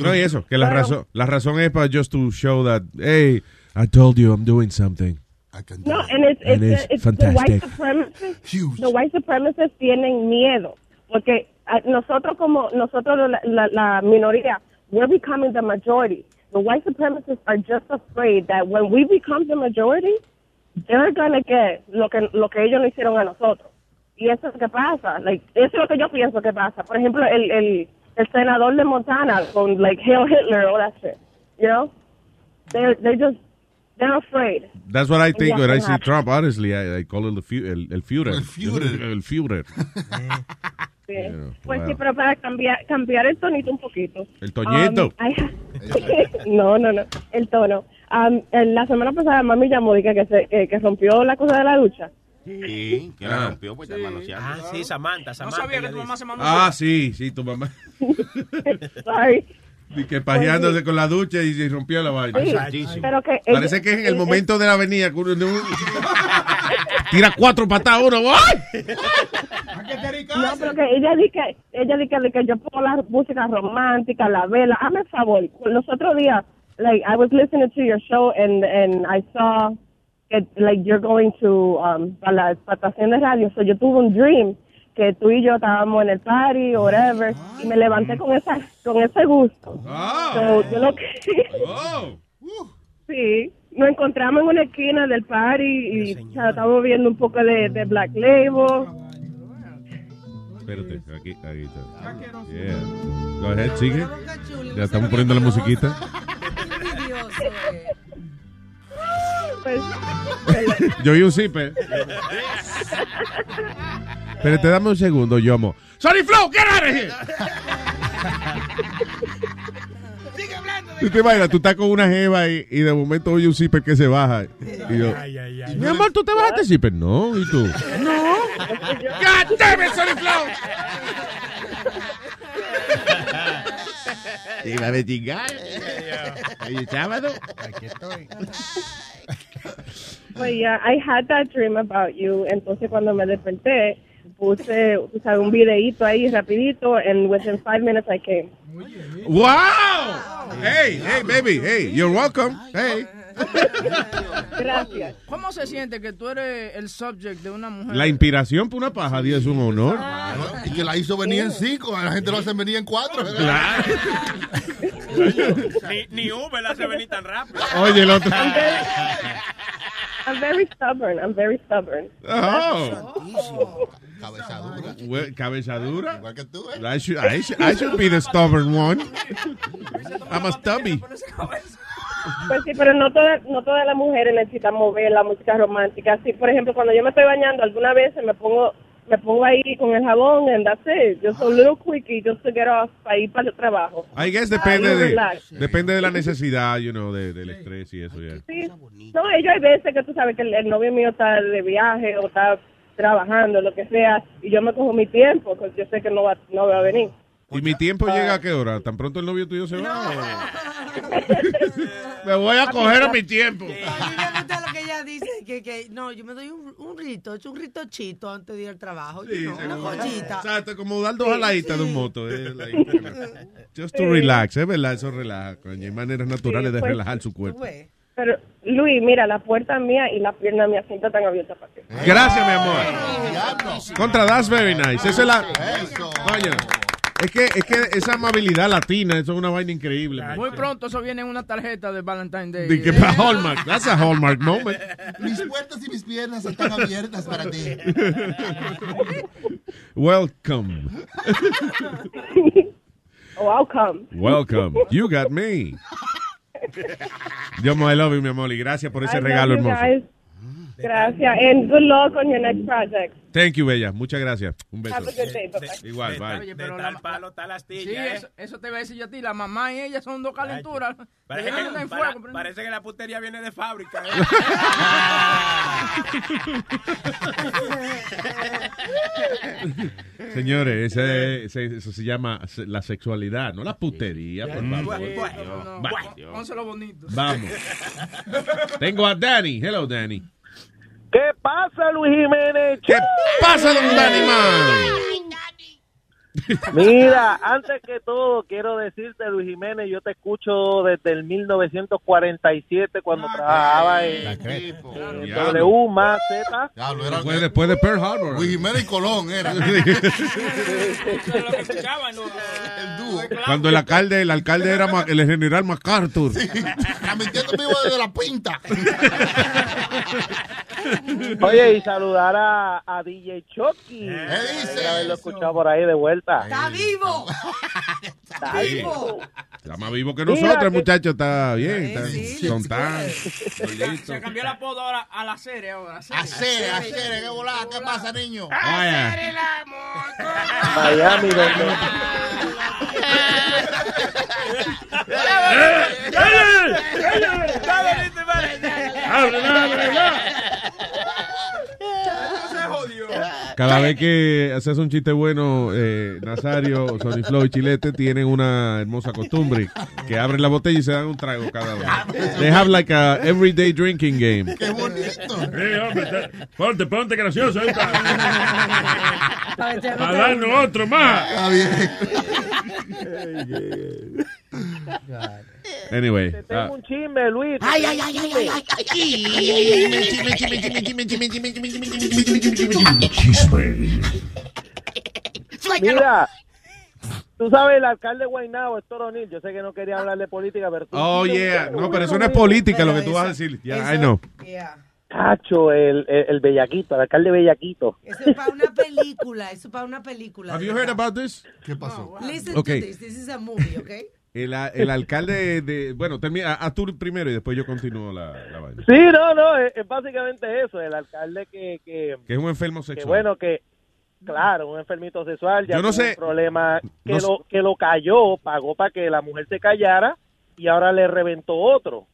No, y eso, que la Pero- razón, la razón es para just to show that, hey, I told you I'm doing something. I can. No, and it's, And it's, it's it's the white fantastic. supremacists. The white supremacists tienen miedo. Porque ah, nosotros como, nosotros la, la, la minoría, we're becoming the majority. The white supremacists are just afraid that when we become the majority, they're gonna get lo que, lo que ellos no hicieron a nosotros. Y eso es lo que pasa. Like, eso es lo que yo pienso que pasa. Por ejemplo, el, el, el senador de Montana con, like, Hail Hitler, all that shit. You know? They're, they're just, they're afraid. That's what I think when I see happen. Trump. Honestly, I, I call it the fu el, el Führer. El Führer. El Führer. Sí. Yeah, Pues wow. sí, pero para cambiar, cambiar el tonito un poquito. El toñito. Um, I- no, no, no, el tono. Um, en la semana pasada mami llamó y que, que, se, que, que rompió la cosa de la ducha. Sí, que la rompió, pues está manoseando. Ah, sí, Samantha, Samantha. sabía que ella tu mamá se mandó Ah, sí, sí, tu mamá. Sorry. Y que pajeándose con la ducha y se rompió la vaina. Sí, pero que Parece que en el momento de la avenida. que uno- uno- Tira cuatro patadas uno. ¡ay! No, pero que ella dice que, ella dice que, que yo pongo la música romántica, la vela. Hazme el favor. Los otros días, like, I was listening to your show and, and I saw que like you're going to um, a la estación de radio. So yo tuve un dream que tú y yo estábamos en el party o whatever y me levanté con esa con ese gusto. So, yo lo que sí, nos encontramos en una esquina del party y o sea, estábamos viendo un poco de, de Black Label. Espérate, aquí, aquí está. Yeah. Go ahead, sigue. Ya estamos poniendo la musiquita. Pues, Yo vi un zipper. Espérate, dame un segundo, yo amo. Sorry Flow, get out of here. ¿Tú te imaginas? Tú estás con una jeva y, y de momento oye un zipper que se baja. Y yo, mi amor, ¿tú te bajaste zipper? No, ¿y tú? no. God damn it, Sorry Flow. Te iba a chingar. Oye, sábado. Aquí estoy. Pues yeah, I had that dream about you. Entonces cuando me desperté, puse o sea, un videíto ahí rapidito and within five minutes I came. Wow! Hey, hey, baby, hey, you're welcome. Hey. Gracias. ¿Cómo se siente que tú eres el subject de una mujer? La inspiración por una paja, Dios, es un honor. Y que la hizo venir en cinco, a la gente lo hace venir en cuatro. Claro. ni, ni Uber la hace venir tan rápido. Oye, el otro. I'm very, I'm very stubborn. I'm very stubborn. Oh. Cabezadura. Well, cabezadura. Igual que tú, ¿eh? I should, I, should, I should be the stubborn one. I'm a stubby. Pues sí, pero no todas no todas las mujeres necesitan mover la música romántica. Sí, por ejemplo, cuando yo me estoy bañando, alguna vez me pongo me pongo ahí con el jabón and that's it. Just a little quickie just to get off para ir para el trabajo. I guess depende Ahí de, depende de la necesidad, you know, de, del estrés y eso, ya. Sí. No, ellos hay veces que tú sabes que el, el novio mío está de viaje o está trabajando, lo que sea, y yo me cojo mi tiempo, porque yo sé que no va, no va a venir. ¿Y mi tiempo llega a qué hora? ¿Tan pronto el novio tuyo se va? Me voy a coger a mi tiempo. No, yo no sé lo que ella dice, que, que no, yo me doy un, un rito, es un rito chito antes de ir al trabajo, Sí, know, una joyita. Exacto, como dar dos jaladitas de un moto. eh, like, just to relax, es verdad, eso relaja. Coño, hay maneras naturales de pues, relajar su cuerpo. Pero, Luis, mira, la puerta mía y la pierna mía siempre están abiertas para ti. Gracias, mi amor. Contra, that's very nice. Esa es la. Coño, es que, es que esa amabilidad latina, eso es una vaina increíble. man. Muy pronto eso viene en una tarjeta de Valentine's Day. De que para Hallmark, that's a Hallmark moment. Mis puertas y mis piernas están abiertas para ti. Welcome. Oh, I'll come. Welcome. You got me. Yo, I love you, mi amor, y gracias por ese I regalo hermoso. guys. Gracias. And good luck on your next project. Thank you, Bella. Muchas gracias. Un beso. Have a good day. Bye-bye. Igual, bye. Oye, pero de la- tal palo, tal astilla. Sí, ¿eh? eso, eso te iba a decir yo a ti. La mamá y ella son dos calenturas. Parece que, para- fuego, parece que la putería viene de fábrica. ¿eh? Señores, ese- ese- eso se llama la sexualidad, no la putería, por favor. Bueno, Dios. no, Va. pónselo bonito. Vamos. Tengo a Danny. Hello, Danny. ¿Qué pasa, Luis Jiménez? ¿Qué pasa, don Danny Man? Mira, antes que todo, quiero decirte, Luis Jiménez, yo te escucho desde el 1947 cuando trabajaba en, en W más Z. Fue después de Pearl Harbor. Luis Jiménez y Colón era. Cuando el alcalde, el alcalde era Ma- el general MacArthur. Transmitiendo vivo desde la pinta. Oye, y saludar a, a DJ Chucky. ¿Qué haberlo escuchado por ahí de vuelta. ¡Está vivo! Está vivo. Está más vivo que Mira nosotros, que- muchacho. Está bien. Está, sí, son sí. tan. Se cambió el apodo ahora a la serie ahora. Acere, acere, qué volada, ¿qué pasa, niño? Vaya. Miami, donde... Cada vez que haces un chiste bueno, eh, Nazario, Sony Flow y Chilete tienen una hermosa costumbre que abre la botella y se dan un trago cada vez. They have like a everyday drinking game. ¡Qué bonito! Hombre, ponte, ponte gracioso. Para darnos otro más. Está bien. Anyway. Te un chisme, Luis. Ay, ay, ay, ay, ay, ay. Chisme. Mira tú sabes, el alcalde de Guaynabo, Héctor O'Neill, yo sé que no quería hablar de política, pero tú... Oh, yeah. No, pero eso no es política lo que tú vas a decir. Yeah, I know. Cacho, el, el, el bellaquito, el alcalde bellaquito. Eso es para una película, eso es para una película. Have you heard about this? ¿Qué pasó? Listen Okay. to this, this is a movie, okay? El, el alcalde de... Bueno, termina, haz tú primero y después yo continúo la, la vaina. Sí, no, no, es, es básicamente eso, el alcalde que, que, Que es un enfermo que sexual. bueno, que, claro, un enfermito sexual, ya Yo no tuvo sé- un problema que, no sé- lo, que lo cayó, pagó para que la mujer se callara y ahora le reventó otro.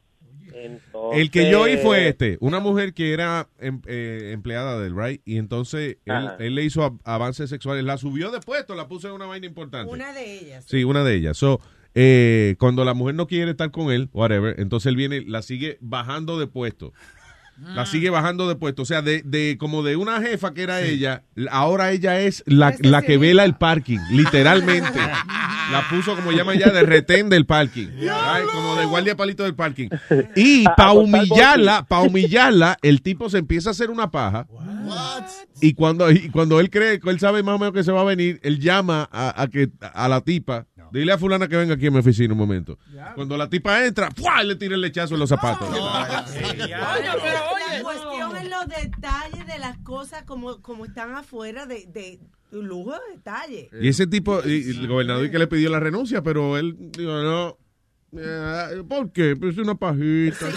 Entonces, El que yo oí fue este, una mujer que era em- eh, empleada del right y entonces él, Ajá. él le hizo avances sexuales, la subió de puesto, la puso en una vaina importante. Una de ellas. Sí, una de ellas. So, eh, cuando la mujer no quiere estar con él, whatever, entonces él viene, la sigue bajando de puesto. La sigue bajando de puesto. O sea, de, de como de una jefa que era ella, ahora ella es la, la que vela el parking, literalmente. la puso, como llaman ya, de retén del parking. Ay, como de guardia palito del parking. Y para humillarla, para humillarla, el tipo se empieza a hacer una paja. Y cuando, y cuando él cree que él sabe más o menos que se va a venir, él llama a, a que, a la tipa. Dile a fulana que venga aquí a mi oficina un momento. Cuando la tipa entra, ¡fua! le tira el lechazo en los zapatos. Los detalles de las cosas como, como están afuera de, de lujo de detalle. Y ese tipo, y, el gobernador que le pidió la renuncia, pero él dijo, no. Eh, ¿Por qué? Pues es una pajita.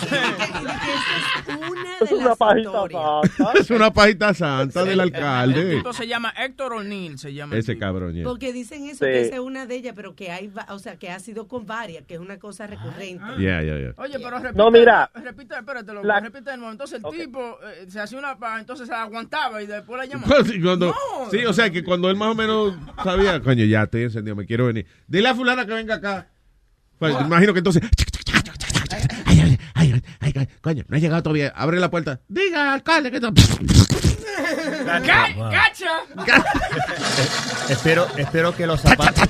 Es una pajita santa. es una pajita santa del El alcalde. tipo se llama Héctor O'Neill, se llama. Ese cabrón, yeah. Porque dicen eso, Sí. que esa es una de ellas, pero que hay, o sea, que ha sido con varias, que es una cosa recurrente. Yeah, yeah, yeah. Oye, pero repite, No, mira. repite, espérate, loco, La- repite de nuevo. Entonces el tipo eh, se hacía una paja, entonces se la aguantaba y después la llamaba. Sí, cuando- No. sí, o sea que cuando él más o menos sabía, coño, ya estoy encendido, me quiero venir. Dile a fulana que venga acá. Pues, imagino que entonces, ay, ay, ay, ay, ay, coño, no ha llegado todavía. Abre la puerta. Diga, alcalde, que no. ¡Ca- ¡Cacha! Espero, espero que los zapatos.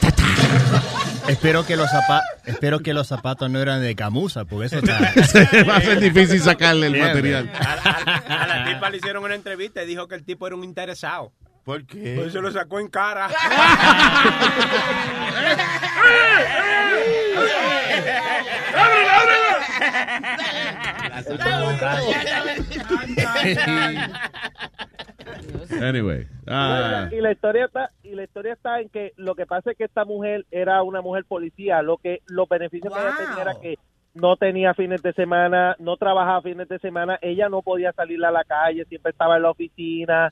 espero que los zapatos, espero que los zapatos no eran de camusa, porque eso está. Va a ser difícil sacarle el material. A la tipa le hicieron una entrevista y dijo que el tipo era un interesado. ¿Por qué? Por eso lo sacó en cara. Anyway. ah, y la historia está y la historia está en que lo que pasa es que esta mujer era una mujer policía lo que los beneficios que ella tenía era que no tenía fines de semana no trabajaba fines de semana ella no podía salir a la calle siempre estaba en la oficina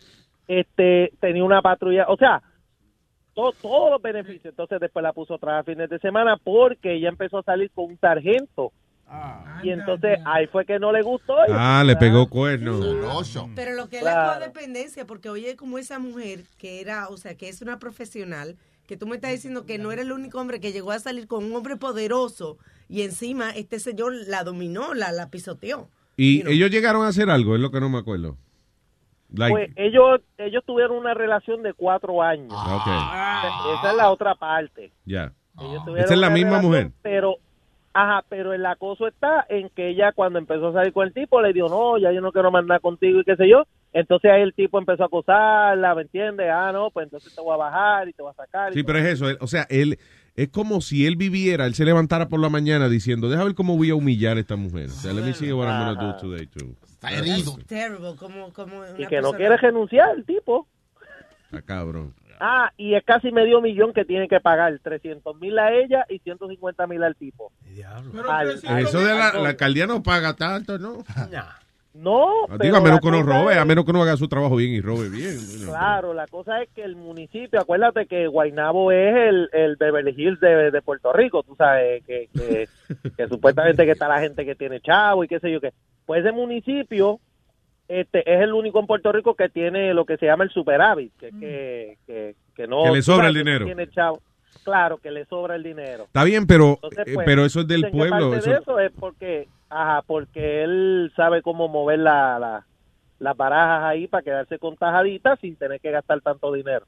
este tenía una patrulla o sea to- todos los beneficios entonces después la puso a trabajar fines de semana porque ella empezó a salir con un sargento y entonces ahí fue que no le gustó ah, le pegó cuerno. Pero lo que es Claro. la codependencia, porque oye, como esa mujer que era, o sea, que es una profesional, que tú me estás diciendo que no era el único hombre que llegó a salir con un hombre poderoso y encima este señor la dominó, la, la pisoteó. Y ellos llegaron a hacer algo, es lo que no me acuerdo. Like, Pues ellos ellos tuvieron una relación de cuatro años. ok, Esa es la otra parte. ya. Tuvieron Esta es la misma relación, mujer. Pero, ajá, pero el acoso está en que ella cuando empezó a salir con el tipo le dijo, no, ya yo no quiero mandar contigo y qué sé yo. Entonces ahí el tipo empezó a acosarla, ¿me entiendes? Ah, no, pues entonces te voy a bajar y te voy a sacar. Sí, pero es eso. él- o sea, él es como si él viviera, él se levantara por la mañana diciendo, deja ver cómo voy a humillar a esta mujer. O sea, let me see what I'm gonna do today too. That's terrible, como, como una y que no quiere renunciar el tipo. Está cabrón. Ah, y es casi medio millón que tiene que pagar, 300 mil a ella y 150 mil al tipo. Al- Eso de la, al- la alcaldía no paga tanto, ¿no? No, Digo, pero a menos que uno cosa robe, es- a menos que uno haga su trabajo bien y robe bien. Claro, la cosa es que el municipio, acuérdate que Guaynabo es el, el Beverly Hills de, de Puerto Rico, tú sabes, que, que, que supuestamente que está la gente que tiene chavo y qué sé yo qué. Pues ese municipio este es el único en Puerto Rico que tiene lo que se llama el superávit, que, que, que, que no... Que le sobra el dinero. tiene chavo. Claro, que le sobra el dinero. Está bien, pero, Entonces, eh, pues, pero eso es del pueblo. parte de Eso, eso es porque, ajá, porque él sabe cómo mover la, la- las barajas ahí para quedarse con tajaditas sin tener que gastar tanto dinero.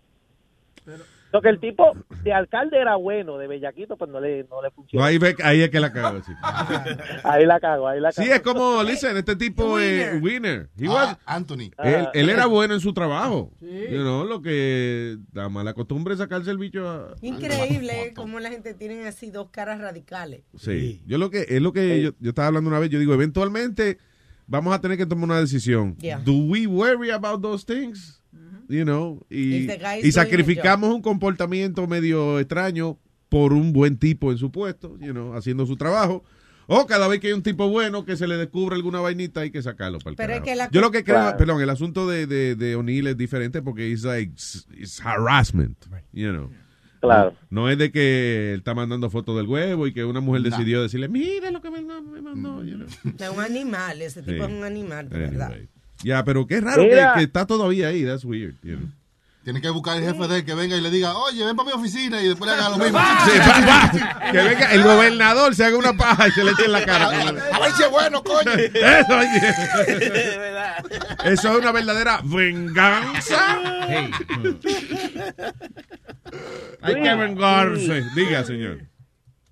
Lo que el tipo de alcalde era bueno, de bellaquito, pues no le, no le No, funcionó. ahí, ve- ahí es que la cago. Sí, Ahí la cago, ahí la cago. Sí, es como, listen, este tipo es winner. He was- Ah, Anthony. él, Ah. él era bueno en su trabajo. You know, lo que la mala costumbre es sacarse el bicho a... Increíble cómo la gente tiene así dos caras radicales. Sí. Yo lo que, es lo que yo, yo estaba hablando una vez, yo digo, eventualmente vamos a tener que tomar una decisión. Yeah. Do we worry about those things? You know, y, y sacrificamos un comportamiento medio extraño por un buen tipo en su puesto, you know, haciendo su trabajo. O cada vez que hay un tipo bueno que se le descubre alguna vainita hay que sacarlo para el Pero es que la- Yo lo que creo, Claro. perdón, el asunto de, de, de O'Neill es diferente porque it's like, it's harassment, you know. Claro. No es de que él está mandando fotos del huevo y que una mujer decidió decirle, mira lo que me, me mandó. you know. Es un animal, ese tipo Sí. es un animal, de Anyway. verdad. Ya, pero qué raro que, está todavía ahí. That's weird. you know. Tiene que buscar el jefe de él que venga y le diga, oye, ven para mi oficina y después le haga lo mismo. Sí, va, va. Que venga el gobernador, se haga una paja y se le eche en la cara. A ver si es bueno, coño. Eso, oye. Eso es una verdadera venganza. Hay que vengarse. Diga, señor.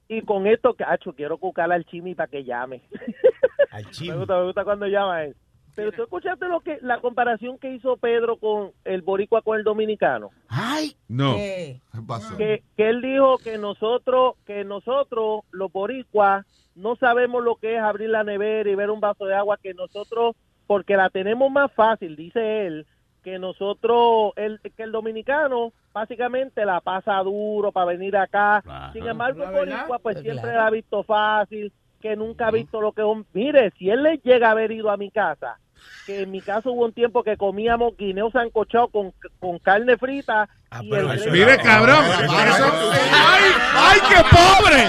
Y con esto, cacho, quiero cucar al Chimi para que llame. Me gusta, me gusta cuando llama él. Pero tú escuchaste lo que la comparación que hizo Pedro con el boricua con el dominicano. Ay, No. ¿Qué pasó? Que, que él dijo que nosotros, que nosotros, los boricuas, no sabemos lo que es abrir la nevera y ver un vaso de agua, que nosotros, porque la tenemos más fácil, dice él, que nosotros, el, que el dominicano básicamente la pasa duro para venir acá. Sin embargo, el boricua pues siempre la ha visto fácil, que nunca ha visto lo que es un... Mire, si él le llega a haber ido a mi casa, que en mi caso hubo un tiempo que comíamos guineo sancochado con, con carne frita y el rey- Mire, cabrón. Eso- ¡Ay, ay, qué pobre!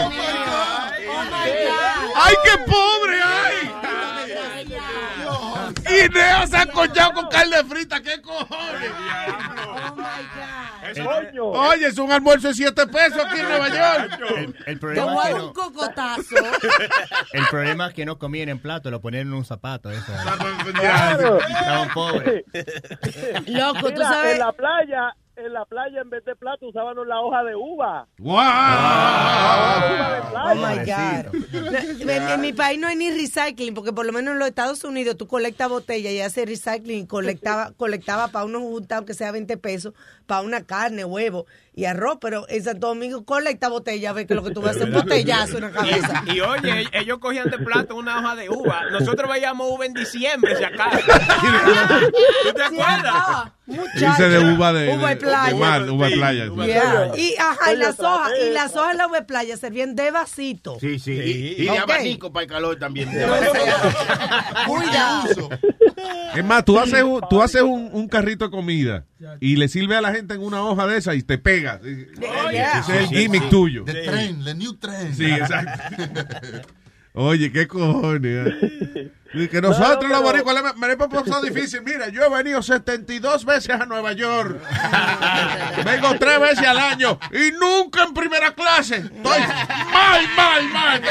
¡Ay, qué pobre! ¡Ay! Guineo sancochado con carne frita, ¿qué cojones? Coño. Oye, es un almuerzo de 7 pesos aquí en Nueva York. El, el problema es que dar un no, cocotazo. el problema es que no comían en plato, lo ponían en un zapato. Eso. Claro. Estaban pobres. Loco, tú Mira, sabes- En la playa, en la playa en vez de plato usaban la hoja de uva. Oh my God. En, en mi país no hay ni recycling, porque por lo menos en los Estados Unidos tú colectas botellas y haces recycling y colectaba, colectaba para unos juntados que sea 20 pesos, para una carne, huevo y arroz, pero en Santo Domingo colecta botella, ve que lo que tú vas a hacer es un botellazo en la cabeza. Y, y oye, ellos cogían de plato una hoja de uva. Nosotros veíamos uva en diciembre, si acaso. ¿Tú te acuerdas? Dice de uva de, Uva de playa. de mar, uva de playa. sí. Yeah. Y, ajá, y las hojas, y las hojas de la uva de playa servían de vasito. Sí, sí. Y, y de abanico para el calor también. Cuidado. Es más, tú haces, tú haces un, un carrito de comida y le sirve a la gente en una hoja de esa y te pega. Yeah. Ese es el Sí, gimmick sí. tuyo. The train, the new train. Sí, exacto. Oye, qué cojones. Y Que nosotros los boricuas le- me hemos pasado difícil. Mira, yo he venido 72 veces a Nueva York. Vengo tres veces al año y nunca en primera clase. Estoy mal, mal, mal.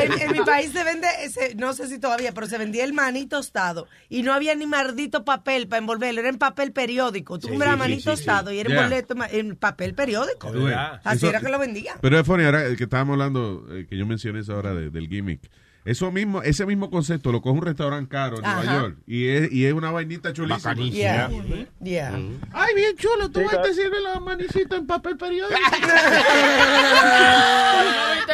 En, en mi país se vende, ese- no sé si todavía, pero se vendía el maní tostado y no había ni maldito papel para envolverlo, era en papel periódico. Tú Sí, comprabas sí, maní sí, sí, tostado y era Yeah. ma- en papel periódico. Así Eso- era que lo vendían. Pero es funny, ahora que estábamos hablando, eh, que yo mencioné eso ahora de- del gimmick. Eso mismo, ese mismo concepto lo coge un restaurante caro en Ajá. Nueva York y es, y es una vainita chulísima. Yeah. Yeah. Ay, bien chulo, tú vas te sirve la manicita en papel periódico.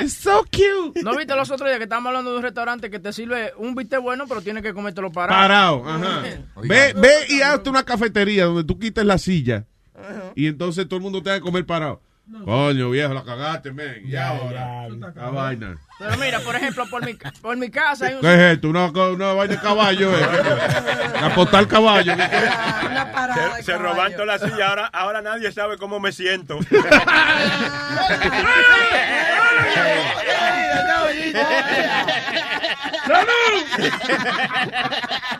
It's so cute. ¿No viste los otros días que estábamos hablando de un restaurante que te sirve un bistec bueno, pero tienes que comértelo parado? Parado, ajá. Ve, ve y hazte una cafetería donde tú quites la silla y entonces todo el mundo te va a comer parado. Coño, viejo, la cagaste, men. Y ahora, la vaina. Pero mira, por ejemplo, por mi, por mi casa hay un... ¿Qué es esto? Una, una vaina de caballo, eh. Apostar caballo. Se, se roban toda la silla. Ahora, ahora nadie sabe cómo me siento.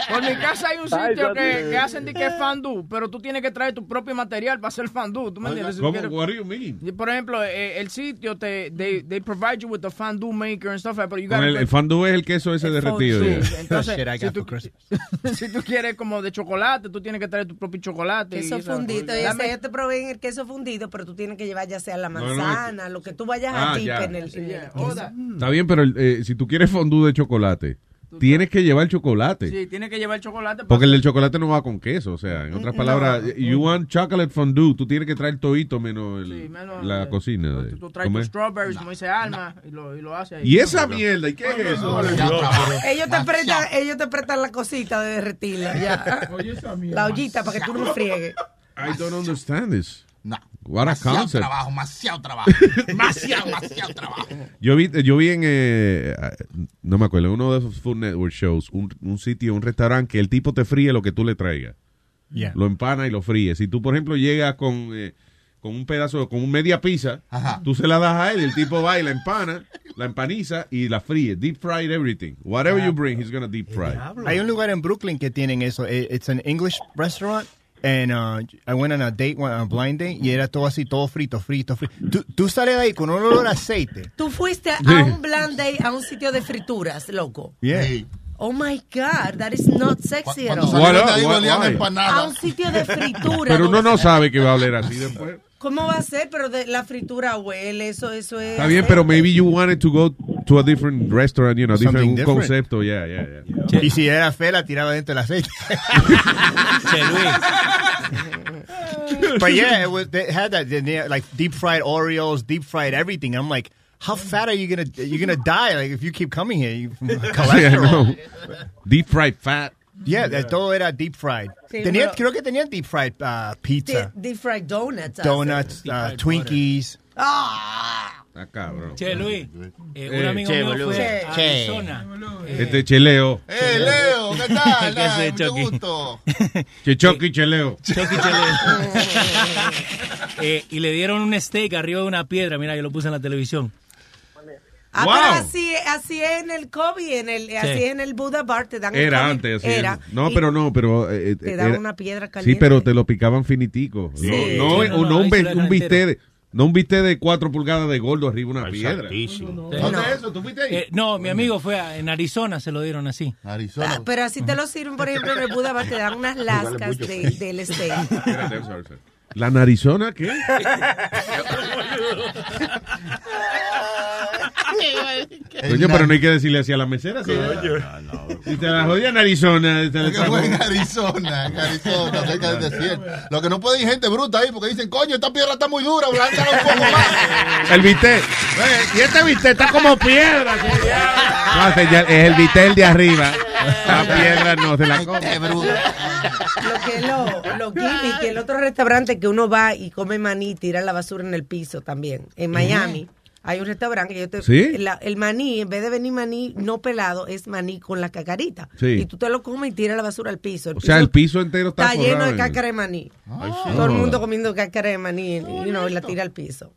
Por mi casa hay un sitio que, que hacen de que es fandú, pero tú tienes que traer tu propio material para hacer fandú. ¿Tú me entiendes? ¿Cómo? quieres- What do you mean? Y, Por ejemplo, eh, el sitio te they, they provide you with the fondue maker and stuff like that, but you Con gotta el, el fondue es el queso ese derretido. Sí, ya. entonces, Shit I si tú, si quieres como de chocolate, tú tienes que traer tu propio chocolate. y Queso esa- fundido. Y ese ellos te proveen el queso fundido, pero tú tienes que llevar ya sea la No, no, manzana, lo que tú vayas Ah, a en el, el queso. Está bien, pero eh, si tú quieres fondue de chocolate, tienes que llevar chocolate. Sí, tienes que llevar chocolate. Porque el del chocolate no va con queso, o sea, en otras No. palabras, you want chocolate fondue, tú tienes que traer todito menos, el- Sí, menos, la eh, cocina. de- Tú traes ¿cómo tus es? strawberries, como dice Alma, y lo, y lo hace ahí. Y esa mierda, ¿y qué es eso? Ellos te prestan, ellos te prestan la cosita de derretirla, ya. La ollita para que tú no friegues. I don't understand this. No. What a Demasiado concept. trabajo, demasiado trabajo. demasiado, demasiado trabajo. Yo vi, yo vi en, eh, no me acuerdo, en uno de esos Food Network shows, un, un sitio, un restaurante que el tipo te fríe lo que tú le traigas. Yeah. Lo empana y lo fríe. Si tú, por ejemplo, llegas con, eh, con un pedazo, con un media pizza, tú se la das a él y el tipo va y la empana, la empaniza y la fríe. Deep fried everything. Whatever you bring, he's gonna deep fry. Hay un lugar en Brooklyn que tienen eso. Eh, It's an English restaurant. And uh, I went on a date, one- a blind date, y era todo así, todo frito, frito, frito. Tú, tú sales de ahí con un olor a aceite. Tú fuiste a un blind date, a un sitio de frituras, loco. Yeah. Oh my God, that is not sexy at all. A un sitio de fritura. Pero uno no sabe que va a oler así después. ¿Cómo va a ser? Pero de la fritura huele, eso, eso es. Está bien, pero maybe you wanted to go to a different restaurant, you know, different, un different. concepto, yeah, yeah, yeah. Y si era fea, la tiraba dentro del aceite. but yeah, it was, they had that, they had, like deep fried Oreos, deep fried everything. I'm like, how fat are you gonna you're gonna die like if you keep coming here? You, from Yeah, cholesterol. no. Deep fried fat. Yeah, de todo era deep fried. Sí, Tenía, pero- creo que tenían deep fried uh, pizza, Deep, deep fried donuts. donuts, uh, Twinkies. Ah, Ah, cabrón. Che, Luis, eh, un Eh, amigo che, mío boludo. fue Che. a Che. Arizona. Este cheleo. Eh, Leo, ¿qué tal? ¿Qué hace, Ay, mucho Chucky? gusto. Cheleo. Chucky Cheleo. Eh, y le dieron un steak arriba de una piedra. Mira, yo lo puse en la televisión. Ah, Wow. pero así, así es en el Kobe, en el, así es en el Bar, te dan el Era antes, así. Era. No, Y pero no, pero. eh, Te eh, daban era- una piedra Sí, caliente. pero te lo picaban finitico. Sí. No, no, Sí, no, no, no, un, ahí be- se lo un bistec no un bistec de cuatro pulgadas de gordo arriba una piedra. ¿Dónde No. es eso? ¿Tú fuiste ahí? Eh, no, mi amigo fue a- en Arizona, se lo dieron así. Arizona. Ah, Pero así te lo sirven, por ejemplo, en el Bar, te dan unas lascas de, del steak. ¿La narizona qué? Coño, pero no hay que decirle así a la mesera. ¿sí? Si te la jodía en Arizona. te la fue en Arizona, en Arizona, cerca del desierto. Lo que no puede ir gente bruta ahí porque dicen, coño, esta piedra está muy dura, blanca un poco más. El bistec. Y este bistec está como piedra. No, ese ya- es el bistec de arriba. La piedra no se la come. Lo que es lo, lo gimmick, el otro restaurante que uno va y come maní y tira la basura en el piso también. En Miami hay un restaurante que yo te... ¿Sí? la- el maní, en vez de venir maní no pelado, es maní con la cacarita. Sí. Y tú te lo comes y tiras la basura al piso. El O sea, el piso entero está, está lleno de cácara de maní. Todo el No. mundo comiendo cácara de maní y, you know, y la tira al piso.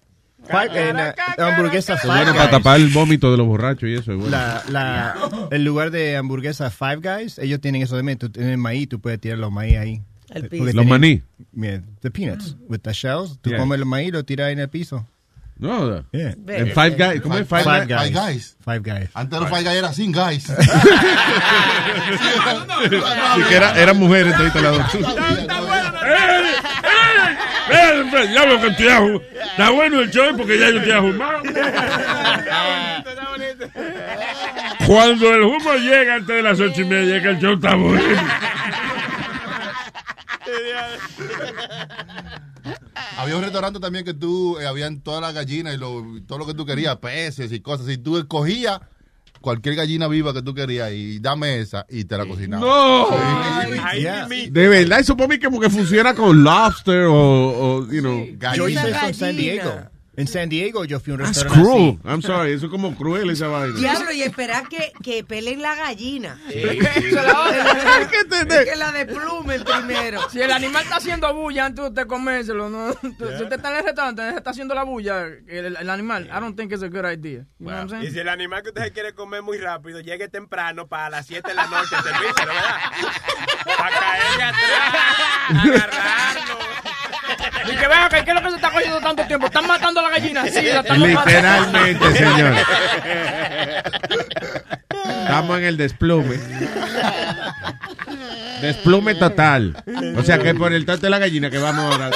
Uh, hamburguesa Es Five bueno para Guys. tapar el vómito de los borrachos y eso. es bueno. La, la, el lugar de hamburguesa Five Guys, ellos tienen eso de maíz. Tú tienes maíz, tú puedes tirar los maíz ahí. El piso. Los maní. Mira, the peanuts with the shells. Tú Yeah. comes el maíz y lo tiras ahí en el piso. No, Yeah. en Five Guys. ¿Cómo es Five, Five Guys? Five Guys. Five Guys. Antes los Five Guys era sin guys. Sí, que era, eran mujeres todita las dos. Eh, Diablo que. Está bueno el show porque ya yo estoy ahumado. Cuando el humo llega antes de las ocho y media, que el show está bueno. Había un restaurante también que tú, eh, habían todas las gallinas y lo- todo lo que tú querías, peces y cosas. Y tú escogías cualquier gallina viva que tú querías y dame esa y te la cocinaba. No. Sí. Yeah. De verdad, eso para mí como que funciona con lobster o, o, you know. Yo hice eso en San. Diego. En San Diego yo fui a un That's restaurante cruel. así. I'm sorry, eso es como cruel esa vaina. Diablo, y esperar que, que peleen la gallina. Va a- que la desplumen primero. Si el animal está haciendo bulla antes de usted comérselo, ¿no? Si usted está en el restaurante, está haciendo la bulla, el, el animal, I don't think it's a good idea. You know what I'm saying? Y si el animal que usted quiere comer muy rápido, llegue temprano para las 7 de la noche, servíselo, ¿verdad? Para caerle atrás, agarrarlo. Y que ven acá, ¿qué es lo que se está cogiendo tanto tiempo? ¿Están matando a la gallina? Sí, la estamos Literalmente, matando. señor. Estamos en el desplume. Desplume total. O sea que por el tanto de la gallina que vamos ahora.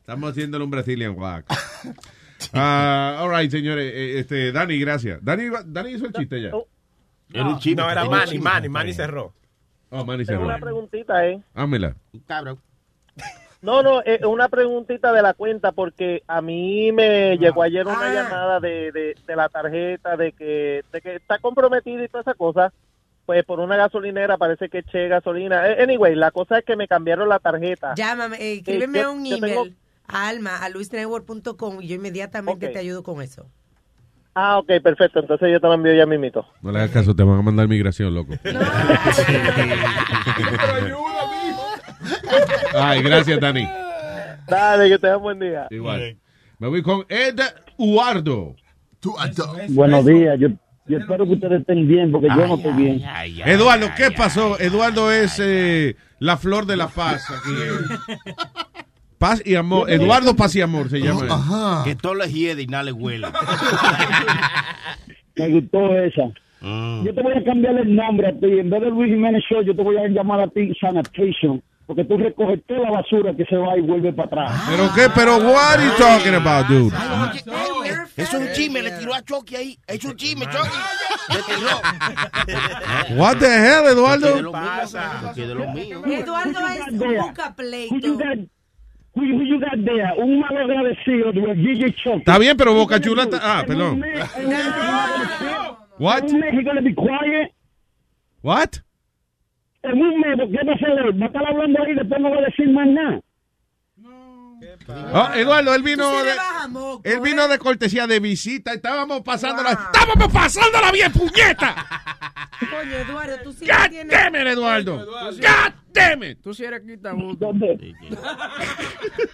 Estamos haciéndole un Brazilian wax. All right, señores. Eh, Este, Dani, gracias. Dani, Dani hizo el chiste ya. Era un chiste. No, era Manny, Manny, Manny cerró. Oh, Manny Tengo cerró. una preguntita, ¿eh? Hámela. Cabrón. No, no, eh, una preguntita de la cuenta porque a mí me llegó ayer una llamada de, de, de la tarjeta de que, de que está comprometida y toda esa cosa. Pues por una gasolinera parece que eché gasolina. Eh, Anyway, la cosa es que me cambiaron la tarjeta. Llámame, eh, escríbeme Eh, yo- un yo email tengo- a alma a luisnetwork.com y yo inmediatamente te ayudo con eso. Ah, ok, perfecto. Entonces yo te lo envío ya mismito. No le hagas caso, te van a mandar migración, loco. Ay, gracias, Dani. Dale, que tengas buen día. Igual. Me voy con Ed Uardo. Buenos días, yo, yo espero que ustedes estén bien porque yo no estoy bien. Eduardo, ¿qué pasó? Eduardo es eh, la flor de la paz. Aquí. Paz y amor. Eduardo Paz y amor se llama. él. Que todo le hiede y nada le huele. Me gustó esa. Yo te voy a cambiar el nombre a ti. En vez de Luis Jiménez Show, yo te voy a llamar a ti Sanitation. Porque tú recoges toda la basura que se va y vuelve para atrás. ¿Pero qué? ¿Pero what are you talking about, dude? Eso es un chisme, le tiró a Chucky ahí. Es un chisme, Chucky. Le tiró. What the hell, Eduardo? lo mío. Eduardo es un busca got, who, you got there? Un mal agradecido de Gigi Chucky. Está bien, pero Boca Chula está... Ah, perdón. What? What? En un mes, ¿qué va a hacer? Va a estar hablando ahí y después no va a decir más nada. Ah, Eduardo, él vino sí de, él vino de cortesía de visita. Estábamos pasándola. ¡Estábamos pasándola bien, puñeta! Coño, Eduardo, tú sí God tienes... damn it, Eduardo. God damn it. Tú sí eres quita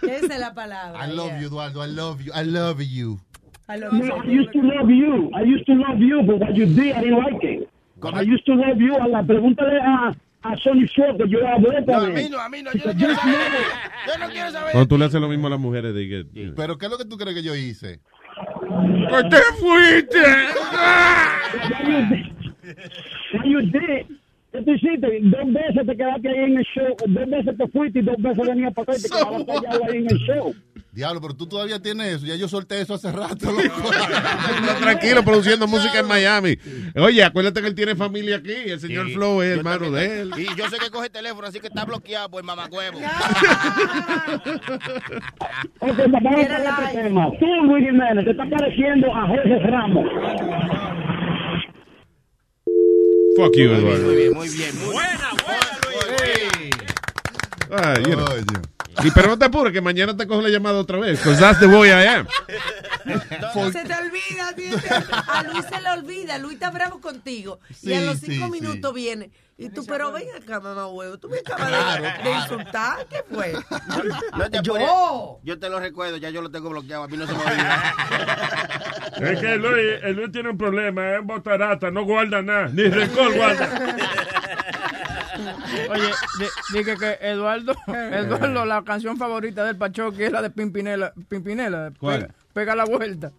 Esa es la palabra. I love you, Eduardo. I love you. I love you. I love No, I used to love you. I used to love you, but what you did, I didn't like it. I used to love you. A la pregúntale a, a Sony Ford que yo hablé con No, a mí no, a mí no. Yo no quiero saber. Yo no quiero saber. Cuando tú le haces lo mismo a las mujeres, de que... Pero ¿qué es lo que tú crees que yo hice? ¡Que te fuiste! What you did. ¿Qué tú hiciste? Dos veces te quedaste ahí en el show. Dos veces te fuiste y dos veces venías para acá y te quedabas callado ahí en el show. Diablo, pero tú todavía tienes eso. Ya yo solté eso hace rato, loco. Tranquilo produciendo música en Miami. Oye, acuérdate que él tiene familia aquí. El señor Sí. Flow es hermano también. de él. Y yo sé que coge teléfono, así que está bloqueado por. Ok, vamos a hablar este tema. Tú, Luis Jiménez, te está pareciendo a Jorge Ramos. Fuck you, Eduardo. Muy bien, muy bien. Muy Ah, you know. Y pero no te apures, que mañana te cojo la llamada otra vez. Because that's the boy I am. Se te olvida, ¿entiendes? a Luis se le olvida, Luis está bravo contigo. y a los cinco sí. minutos viene. Y tú, pero ven acá, mamá huevo, tú me acabas de- Claro, de, claro. insultar, ¿qué fue? No te Yo. Yo te lo recuerdo, ya yo lo tengo bloqueado. A mí no se me olvida. Es que Luis, el Luis tiene un problema, es botarata, no guarda nada, ni rencor guarda. Oye, di- dije que Eduardo, Eduardo, la canción favorita del Pachoque es la de Pimpinela. Pimpinela ¿Cuál? Pega, pega la vuelta.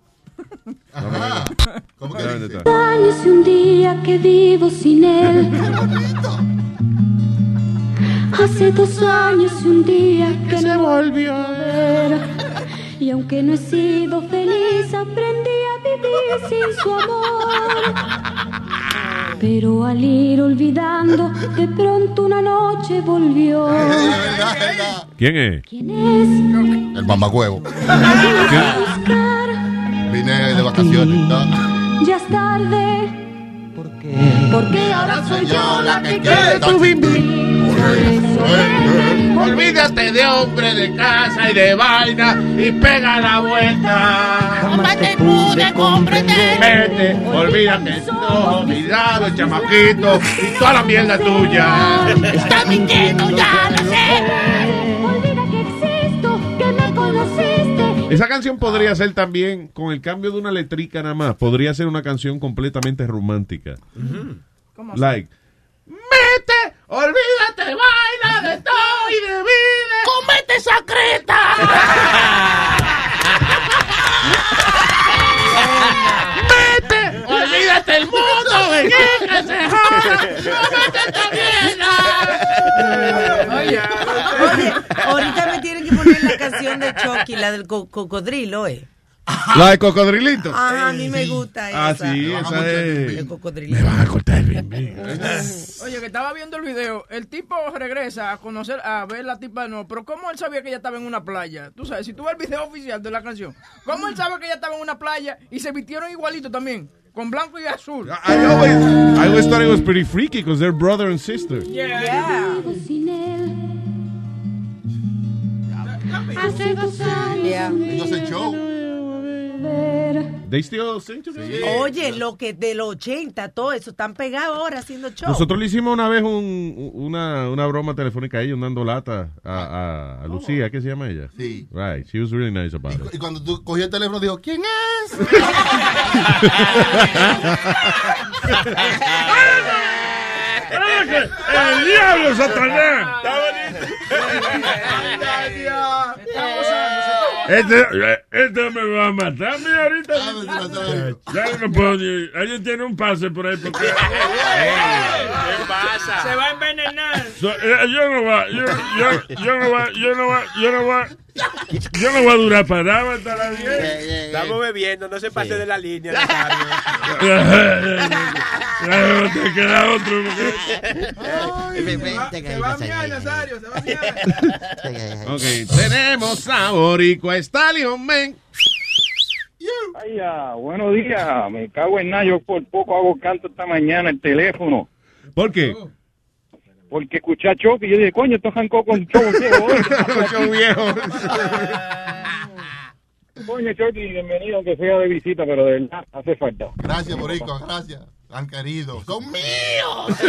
¿Cómo que dice? años y un día que vivo sin él. Hace dos años y un día que no volvió a ver. Y aunque no he sido feliz, aprendí a vivir sin su amor. Pero al ir olvidando, de pronto una noche volvió. ¿Quién es? ¿Quién es? El mamagüevo. Buscar, Vine de vacaciones. ¿no? ya es tarde. Porque ahora soy yo la que quiere tu bim Olvídate de hombre, de casa y de vaina y pega la vuelta. Jamás te pude comprender. Vete, olvídate, no, olvidado el chamaquito y toda la mierda tuya. Estás mintiendo, ya lo sé. Esa canción podría ah. ser también, con el cambio de una letrica nada más, podría ser una canción completamente romántica. ¿Cómo like, mete, olvídate, vaina de todo y de vida. ¡Comete esa ¡Mete! ¡Olvídate el mundo! ¡Que se también! Oye, ahorita me tienen la canción de Chucky, la del co- cocodrilo, ¿eh? La de cocodrilito. Ah, a mí me gusta esa. Ah, sí, esa es. El. Me van a cortar bien, bien. Oye, que estaba viendo el video. El tipo regresa a conocer, a ver la tipa de nuevo. Pero ¿cómo él sabía que ella estaba en una playa? Tú sabes, si tú ves el video oficial de la canción, ¿cómo él sabe que ella estaba en una playa y se vistieron igualito también? Con blanco y azul. I always, I always thought it was pretty freaky because they're brother and sister. Yeah. Hace dos años. Yeah. Ellos hacen show. They still sing together? Oye, lo que del 80, todo eso, están pegados ahora haciendo show. Nosotros le hicimos una vez un- una, una broma telefónica a ellos dando lata a, a, a Lucía, ¿qué se llama ella? Sí. Right, she was really nice about it. Y cuando tú cogí el teléfono, dijo, ¿quién es? ¡El diablo, Satanás! Este, este me va a matar, mira, ahorita. Ya no puedo ni. Alguien tiene un pase por ahí. Porque... ¿Qué pasa? Se va a envenenar. So, eh, yo no va, yo, yo, yo no va, yo no va, yo no va, yo no voy a durar parado hasta las 10. Estamos bebiendo, no se pase de la línea. Claro, te queda otro. Se va a miar, Nazario, se va a miar. Ok, tenemos a Boricua Stallion Man. Ay, ah, buenos días. Me cago en nada. Yo por poco hago canto esta mañana el teléfono. ¿Por qué? Porque escuché a Choque y yo dije, coño, esto jancó con show viejo. Show viejo. Coño, bienvenido, que sea de visita, pero de verdad hace falta. Gracias, Boricua, gracias. Han querido. Son míos.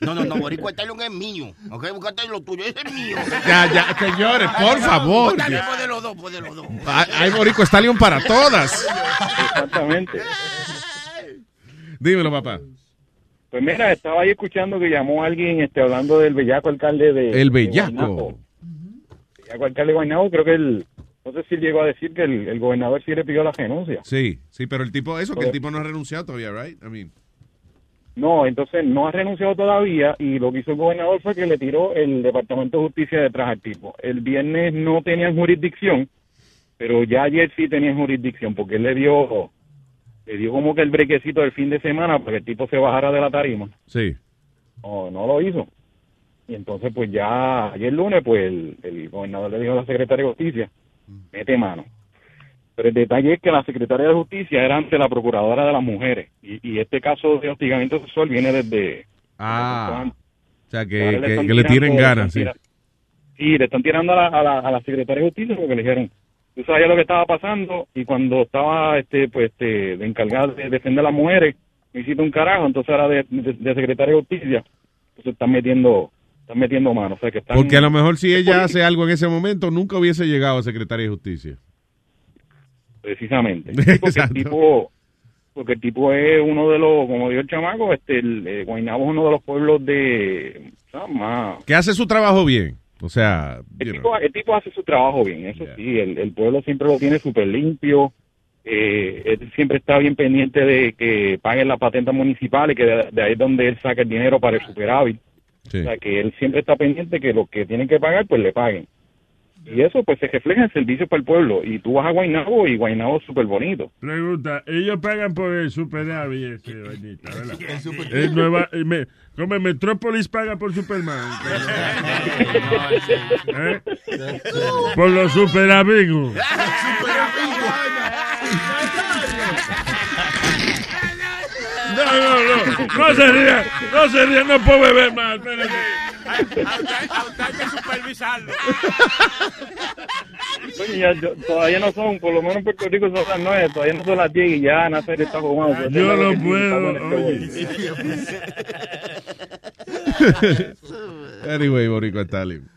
No, no, no, Boricua Stallion es mío. Ok, buscate lo tuyo, ese es mío. Ya, ya, señores, por favor. Dale, pues de los dos, pues de los dos. Hay hay Boricua Stallion para todas. Exactamente. Dímelo, papá. Pues mira, estaba ahí escuchando que llamó alguien este, hablando del bellaco alcalde de... El de bellaco. Guaynabo. Bellaco alcalde de Guaynabo, creo que él... No sé si él llegó a decir que el, el gobernador sí le pidió la renuncia. Sí, sí, pero el tipo, eso, que el tipo no ha renunciado todavía, right? I mean, No, entonces no ha renunciado todavía y lo que hizo el gobernador fue que le tiró el Departamento de Justicia detrás al tipo. El viernes no tenían jurisdicción, pero ya ayer sí tenían jurisdicción porque él le dio le dio como que el brequecito del fin de semana para que el tipo se bajara de la tarima. sí. No, no lo hizo. Y entonces pues ya ayer lunes pues el, el gobernador le dijo a la secretaria de Justicia, mete mano. Pero el detalle es que la secretaria de Justicia era ante la procuradora de las mujeres y, y este caso de hostigamiento sexual viene desde... Ah, o sea, que, le que, le tiren ganas, Sí, le están tirando a la, a la, a la secretaria de justicia porque le dijeron, tú sabías lo que estaba pasando y cuando estaba este pues este de encargada de defender a las mujeres, me hiciste un carajo, entonces ahora de, de, de secretaria de justicia, entonces están metiendo están metiendo mano, o sea que están Porque a lo mejor si ella hace algo en ese momento, nunca hubiese llegado a Secretaria de Justicia. precisamente. Sí, porque el tipo porque el tipo es uno de los, como dijo el chamaco, este el, eh, Guaynabo es uno de los pueblos de más Que hace su trabajo bien. O sea, El tipo, el tipo hace su trabajo bien, eso sí, el, el pueblo siempre lo tiene súper limpio, eh, él siempre está bien pendiente de que paguen las patentes municipales, que de, de ahí es donde él saca el dinero para el superávit. Sí. O sea, que él siempre está pendiente que los que tienen que pagar, pues le paguen. Y eso pues se refleja en servicios para el pueblo. Y tú vas a Guaynabo y Guaynabo es súper bonito. Pregunta, ellos pagan por el superávit ese, vainita, ¿verdad? El Nueva, eh, me- como Metrópolis paga por Superman. ¿Eh? Por los superamigos. No, no, no, no se rían, no se rían, no puedo beber más, espérate. A usted hay que supervisarlo. Oye, ya- yo- todavía no son, por lo menos en Puerto Rico son las nueve, todavía no son las 10 y ya Nacer está jugando. Yo no puedo, oye. Anyway, Boricua Stallion.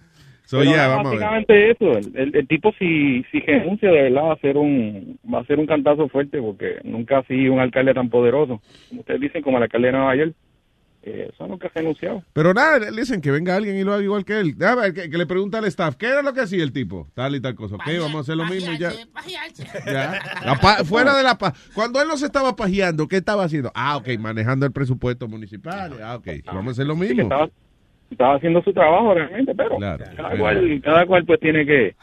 So, Pero yeah, vamos a ver. básicamente eso, el, el- el tipo si, si renuncia de verdad va a ser un va a ser un cantazo fuerte porque nunca ha sido un alcalde tan poderoso. Como ustedes dicen, como el alcalde de Nueva York, eh, eso nunca ha renunciado. Pero nada, le dicen que venga alguien y lo haga igual que él. Que, que le pregunte al staff, ¿qué era lo que hacía el tipo? Tal y tal cosa. Ok, vamos a hacer lo mismo y ya. Ya. La pa- fuera de la paz. Cuando él no se estaba pajeando, ¿qué estaba haciendo? Ah, ok, manejando el presupuesto municipal. Ah, ok, vamos a hacer lo mismo. estaba- estaba haciendo su trabajo realmente, pero cada, cual, cada cual pues tiene que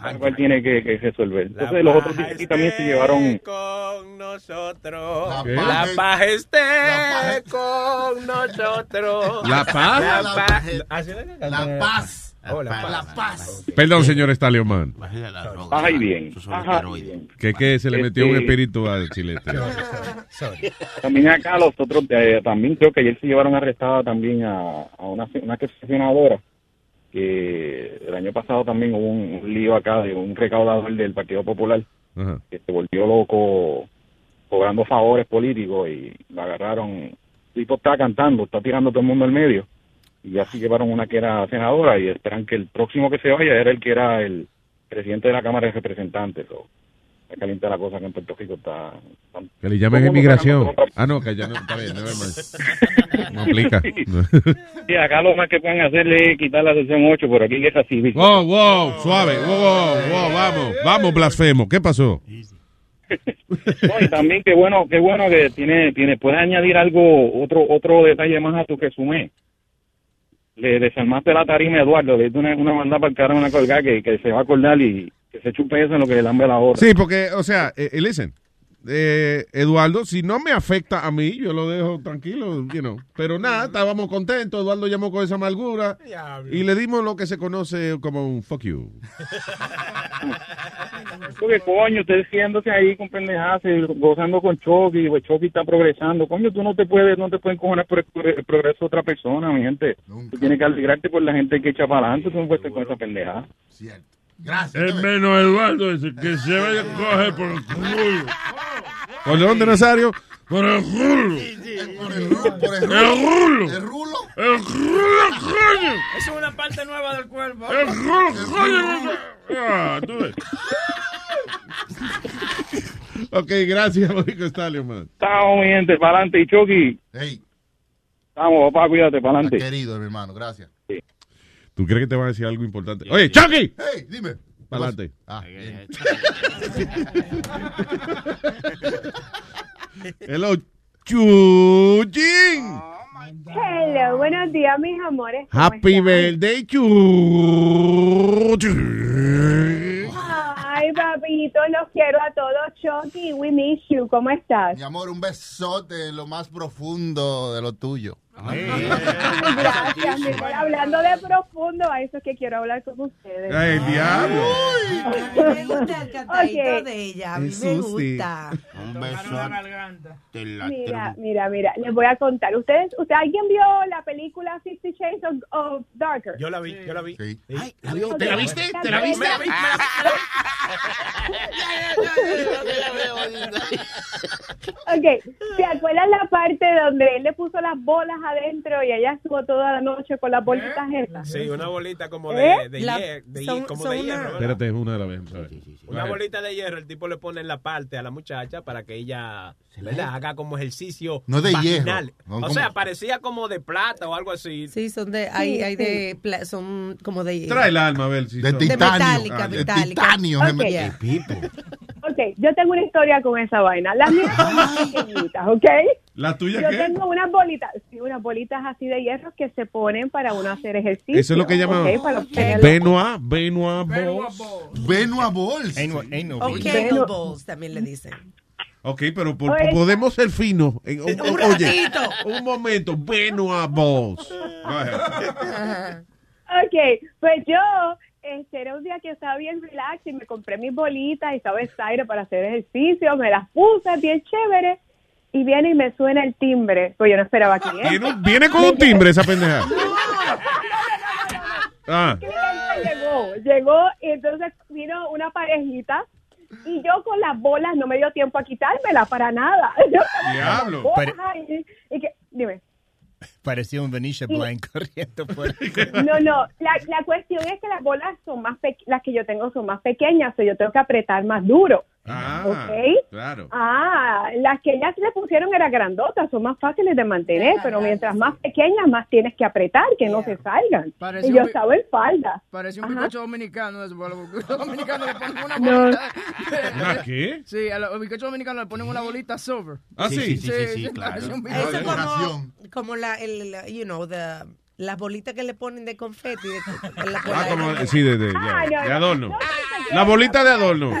cada cual tiene que, que resolver. Entonces los otros aquí también se llevaron con nosotros. ¿Qué? La paz esté con nosotros. ¿La paz? La La paz. La La paz. Oh, la paz. La paz. Perdón, señor Stallion Man. Ajá y bien. Ajá bien. Que, que se le metió un Este- espíritu al chilete. También acá los otros, eh, también creo que ayer se llevaron arrestada también a, a una, una que es senadora, que el año pasado también hubo un, un lío acá de un recaudador del Partido Popular Ajá. que se volvió loco cobrando favores políticos y lo agarraron. El tipo está cantando, está tirando todo el mundo al medio. Y así llevaron una que era senadora y esperan que el próximo que se vaya era el que era el presidente de la Cámara de Representantes. O, está caliente la cosa que en Puerto Rico está... está- Que le llamen inmigración. Ah, no, que ya no. Está bien, mind. No aplica. Sí, acá lo más que pueden hacerle es quitar la sección 8, por aquí guerra civil. Wow, wow, suave. Wow, wow, wow, vamos. Vamos, blasfemo. ¿Qué pasó? No, y también qué bueno, qué bueno que tiene, tiene, puedes añadir algo, otro, otro detalle más a tu resumen. Le desarmaste la tarima a Eduardo, le diste una, una mandada para el cara una colgada que, que se va a acordar y que se chupe eso en lo que le lambe la hora. Sí, porque, o sea, eh, eh, listen. Eh, Eduardo, si no me afecta a mí, yo lo dejo tranquilo, you know. Pero nada, estábamos contentos. Eduardo llamó con esa amargura y le dimos lo que se conoce como un fuck you. Porque coño, usted siéndose ahí con pendejadas, y gozando con Chucky, pues Chucky está progresando. Coño, tú no te puedes, no te puedes encojonar por el, progreso de otra persona, mi gente. Tú tienes que alegrarte por la gente que echa para adelante, tú no puedes estar con esa pendejada. Es menos Eduardo ese que se vaya a coger por el culo. ¿Por dónde, Nazario? Por el culo. Por el rulo. El rulo. El rulo, coño. Eso es una parte nueva del cuerpo. El rulo, coño. Ah, tú ves. Ok, gracias, Mónico Stallion, man. Estamos, mi gente, para adelante. Y Chucky, Hey, vamos, papá, cuídate, para adelante. querido, mi hermano, gracias. ¿Tú crees que te va a decir algo importante? Oye, Chucky. Hey, dime. Para adelante. Ah. Hello, Chuchín. Hello, buenos días, mis amores. ¿Cómo Happy están? birthday, Chuchín. Ay, papito, los quiero a todos. Chucky, we miss you. ¿Cómo estás? Mi amor, un besote en lo más profundo de lo tuyo. Gracias, mi amor. Hablando de profundo, a eso es que quiero hablar con ustedes. Ay, el diablo. Me gusta el cantadito Ok. de ella. A mí me gusta. Un beso. de la Mira, mira, mira, les voy a contar. ¿Ustedes, usted, ¿Alguien vio la película Fifty Shades of, of Darker? Yo la vi, yo la vi. Ay, ¿la vio? ¿Te la viste? ¿Te la viste? Ok, ¿se acuerdan la parte donde él le puso las bolas adentro y ella estuvo toda la noche con las bolitas esas? Sí, una bolita como ¿Eh? de, de, La- hier- de son- como son de una- hierro. ¿verdad? Espérate, una de la vez. ¿sabes? Una bolita de hierro, el tipo le pone en la parte a la muchacha para que ella ¿verdad? haga como ejercicio No de vaginal. hierro, no o como- sea, parecía como de plata o algo así. Sí, son de, hay, hay de, pla- son como de... Trae el alma, a ver si De son- titanio. metálica, Ah, de metálica. titanio. Ok. se me- Yeah. Ok, yo tengo una historia con esa vaina. Las mías son más pequeñitas, ¿ok? ¿La tuya Yo qué? tengo unas bolitas, sí, unas bolitas así de hierro que se ponen para uno hacer ejercicio. Eso es lo que llaman ¿ok? Para tener- Benoit, Benoit Balls. Benoit Balls. Kegel balls también le dicen. Ok, pero por- Oye. podemos ser finos. O- Un o- oye, ratito. un momento. Benoit Balls. Ok, pues yo, este, era un día que estaba bien relax y me compré mis bolitas y estaba excited para hacer ejercicio, me las puse bien chévere y viene y me suena el timbre, pues yo no esperaba cliente. Viene, viene con un timbre esa pendeja. Ah, llegó, llegó y entonces vino una parejita y yo con las bolas no me dio tiempo a quitármela para nada. Yo Diablo. ahí, y que- dime. Parecía un Venetia Blind corriendo por No, no, la, la cuestión es que las bolas son más pe- las que yo tengo son más pequeñas, o yo tengo que apretar más duro. ah, ¿Ok? claro. Ah, las que ellas le pusieron eran grandotas, son más fáciles de mantener, pero mientras más pequeñas, más tienes que apretar, que no se salgan. Parece y yo estaba en falda. Parece un bizcocho dominicano eso, porque los dominicanos le ponen una No. bolita. ¿Una qué? Sí, a los bizcochos dominicanos le ponen una bolita silver. Ah, sí. parece un bizcocho. Eso como, como la, el, you know, the, las bolitas que le ponen de confeti. De, la- por Ah, la- como, sí, de, de, Ah, ya, no, de no. adorno. La bolita de adorno.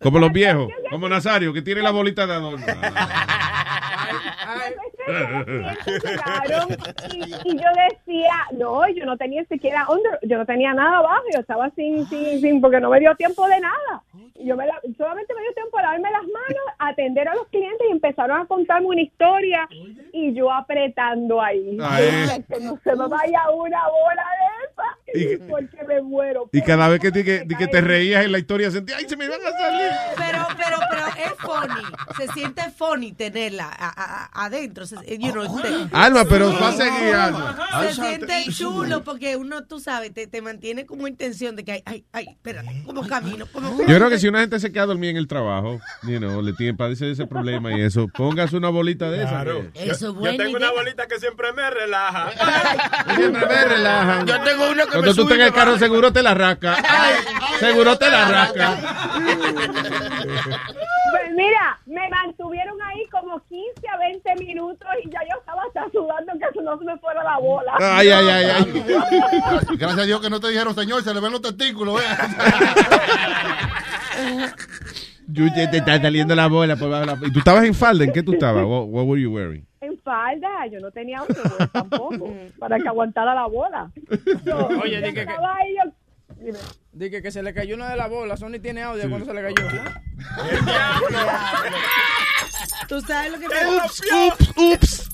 Como los viejos. Como Nazario, que tiene la bolita de adorno. Llegaron y, y yo decía, no, yo no tenía siquiera under, yo no tenía nada abajo, yo estaba sin, sin, sin, porque no me dio tiempo de nada. Yo me la- solamente me dio tiempo de lavarme las manos, atender a los clientes y empezaron a contarme una historia y yo apretando ahí. Ay. Que no se me vaya una bola de Y- esa, porque me muero. Y cada vez que, te- que, que te reías en la historia, sentía, ¡ay, se me van a salir! Pero, pero, pero es funny. Se siente funny tenerla a- a- a- adentro. Se, you know, te- Alma, pero va a seguir, Alma. Se siente chulo porque uno, tú sabes, te, te mantiene como intención de que, ay, ay, ay, espérate, ¿cómo camino? ¿Cómo Yo creo que si una gente se queda dormida en el trabajo, you know, le tiene, padece de ese problema y eso, póngase una bolita de esa. Claro. que- Eso es Yo buena tengo una bolita que siempre me relaja. Siempre me relajan. Yo tengo uno que Cuando me tú en el carro, seguro te la rasca. seguro te la rasca. Pues mira, me mantuvieron ahí como 15 a 20 minutos y ya yo estaba hasta sudando que eso no se me fuera la bola. Ay, ay, ay, ay. Gracias a Dios que no te dijeron, señor, se le ven los testículos. ¿eh? Yuye, te está saliendo la bola. por la- ¿Y tú estabas en falda? ¿En qué tú estabas? What, what were you wearing? Falda, yo no tenía underwear tampoco, para que aguantara la bola. Yo- Oye, yo di que- estaba ahí, yo- dime. Dije que se le cayó una de las bolas. Sony tiene audio cuando se le cayó. ¿Tú sabes lo que Ups, ups, ups.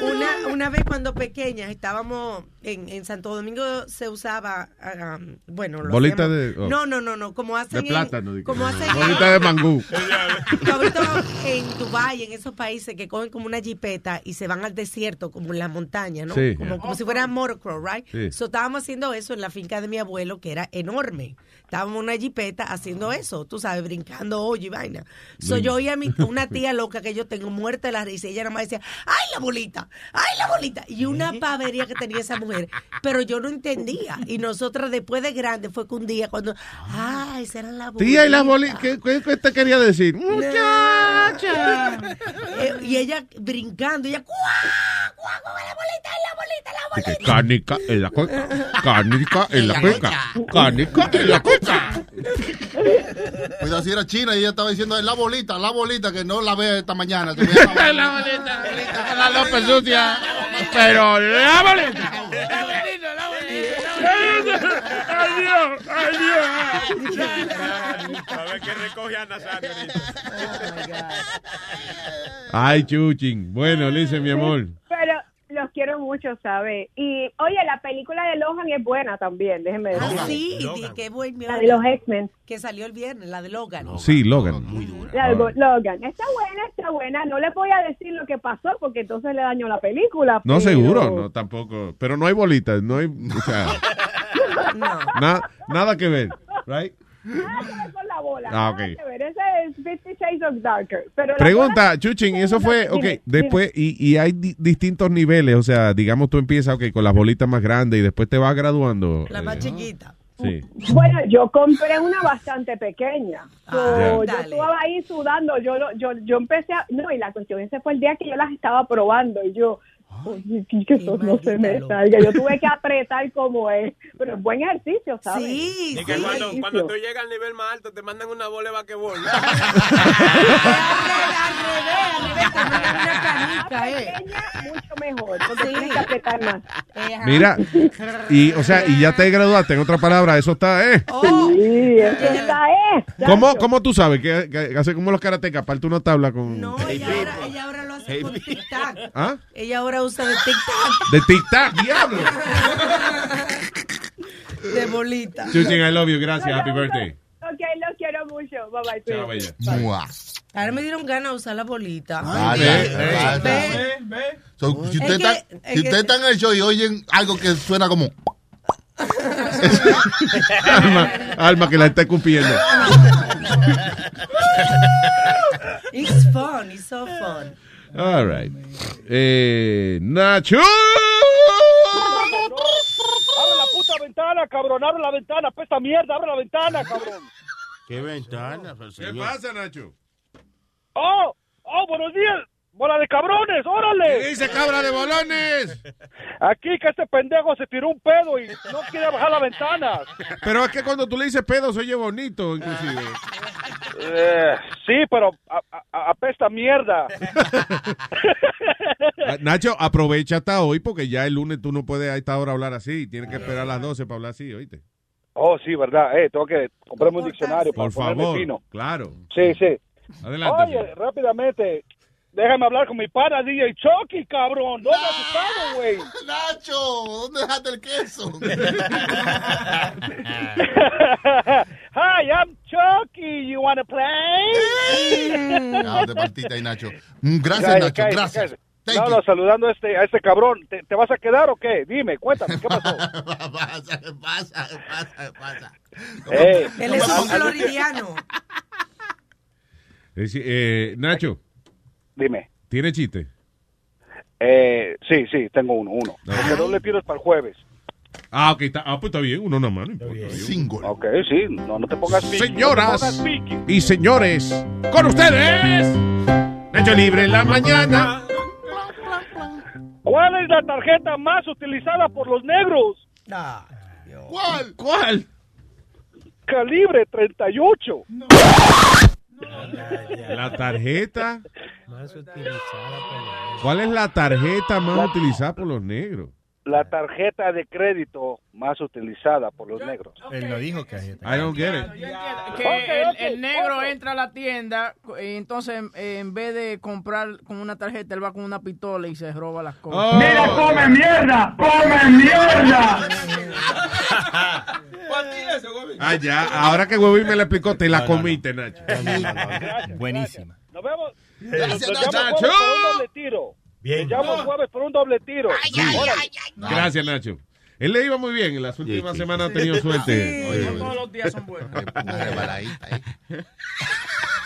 Una, una vez cuando pequeñas estábamos en, en Santo Domingo se usaba, ah, um, bueno, lo Bolita hacíamos- de- oh. No, no, no, no, como hacen De en- plátano. que- como hacen en- Bolita de mangú. en Dubái, en esos países que cogen como una jipeta y se van al desierto, como en la montaña, ¿no? Sí. Como, como si fuera motocross, right? Sí. So, estábamos haciendo eso en la finca de mi abuelo, que era enorme. Estábamos en una jipeta haciendo eso, tú sabes, brincando hoyo y vaina. So, yo oía a mi, una tía loca que yo tengo muerta de la risa y ella nada más decía, ¡ay, la bolita! ¡ay, la bolita! Y una pavería que tenía esa mujer, pero yo no entendía. Y nosotras después de grande fue que un día cuando, ¡ay, esa era la bolita! Tía, ¿y la bolita? ¿Qué, qué, qué te quería decir? Muchacha. Eh, y ella brincando, y ella, ¡cuá! ¡cuá! ¡cuá! ¡La bolita, la bolita, la bolita! Dije, Cárnica en la cueca. Cárnica en la cueca. Cárnica en la cueca. Cuidado, si era china y ella estaba diciendo, la bolita, la bolita, que no la ve esta mañana. La bolita, la López sucia. Pero la bolita. ¡Ay, Dios! ¡Ay, Dios! A ver qué recoge a Nazario. Ay, chuchín. Bueno, Lice, mi amor. Pero los quiero mucho, ¿sabes? Y oye, la película de Lohan es buena también, déjenme decir. Ah, sí, qué buen La de los X-Men. Que salió el viernes, la de Logan. Sí, Logan. La de Logan. Está buena, está buena. No le voy a decir lo que pasó porque entonces le daño la película. No, pero- seguro, no, tampoco. Pero no hay bolitas, no hay, o sea, na- nada que ver, right? Nada que ver con la bola. Ah, nada ok. que ver. Ese es Fifty Shades of Darker. Pero Pregunta, bola- Chuchín, y eso fue, ok, Dime, después, y, y hay di- distintos niveles, o sea, digamos, tú empiezas, ok, con las bolitas más grandes y después te vas graduando. La eh, más chiquita. Sí. Bueno, yo compré una bastante pequeña. So, Ah, yo dale. estaba ahí sudando. Yo, lo- yo, yo empecé a. No, y la cuestión, ese fue el día que yo las estaba probando. Y yo. "Oye, que que eso no se me salga. Yo tuve que apretar como es. Pero es buen ejercicio, ¿sabes? Sí, Y que cuando, cuando tú llegas al nivel más alto te mandan una bola de basquetbol. Mucho mejor, porque tienes que apretar más. Mira, y, o sea, y ya te graduaste, en otra palabra, eso está, ¿eh? Sí, esa es. ¿Cómo, ¿Cómo tú sabes que, que hace como los karatecas? Parte una tabla con... No, ella ahora, ella ahora lo hace con tic-tac. ¿Ah? Ella ahora usa de tic-tac. De tic-tac, diablo. De bolita. Chuchín, I love you, gracias, happy birthday. Ok, los quiero mucho. Bye bye. Chao, bella. Ahora me dieron ganas de usar la bolita. Ay, Ve, ve. So, si Es usted, que- está, es si usted está en el show y oyen algo que suena como... Alma, alma que la está escupiendo. It's fun, it's so fun. All right. Eh, Nacho. Abre la puta ventana, cabrón. Abre la ventana, pesta mierda. Abre la ventana, cabrón. ¿Qué ventana? pues, ¿Qué pasa, Nacho? Oh, oh, buenos días. ¡Bola de cabrones! ¡Órale! ¿Qué dice cabra de bolones? Aquí que este pendejo se tiró un pedo y no quiere bajar la ventana. Pero es que cuando tú le dices pedo se oye bonito, inclusive. Eh, sí, pero a- a- apesta mierda. Ah, Nacho, aprovecha hasta hoy porque ya el lunes tú no puedes a esta hora hablar así. Tienes que esperar a las 12 para hablar así, ¿oíste? Oh, sí, verdad. Eh, tengo que comprarme un diccionario para Por ponerme favor. fino. Claro. Sí, sí. Adelante. Oye, rápidamente, déjame hablar con mi pana DJ Chucky, cabrón. ¿Dónde has estado, güey? Nacho, ¿dónde dejaste el queso? Hi, I'm Chucky. You wanna play? Ah, te partiste ahí, Nacho. Mm, Gracias, Cállate, Nacho, cállate, gracias. cállate. Thank No, you. no, saludando a este, a este cabrón. ¿Te, te vas a quedar o qué? Dime, cuéntame, ¿qué pasó? pasa, ¿Qué pasa? ¿Qué pasa? ¿Qué pasa? Él es un floridiano. Eh, eh, Nacho. Dime. ¿Tiene chiste? Eh, sí, sí, tengo uno, uno. Porque doble tiro es para el jueves. Ah, ok. Está, ah, pues está bien. Uno nomás. No importa. Single. Ok, sí, no, no te pongas piqui, no te Señoras pongas piqui. y señores, con ustedes, Nacho Libre en la mañana. ¿Cuál es la tarjeta más utilizada por los negros? ¿Cuál? ¿Cuál? Calibre 38. La tarjeta. ¿Cuál es la tarjeta más utilizada por los negros? La tarjeta de crédito más utilizada por los negros. Él no dijo que I don't get it. Que el, negro entra a la tienda y entonces en vez de comprar con una tarjeta, él va con una pistola y se roba las cosas. Oh. Mira, come mierda! ¡Come mierda! Ah, ya. Ahora que Huevín me la explicó, te la comiste, Nacho. Buenísima. Nos vemos. Gracias, Nos Nacho. Bien. Te llamo jueves por un doble tiro. Órale. Gracias, Nacho. Él le iba muy bien. En las últimas semanas ha tenido suerte. Oye, No todos los días son buenos.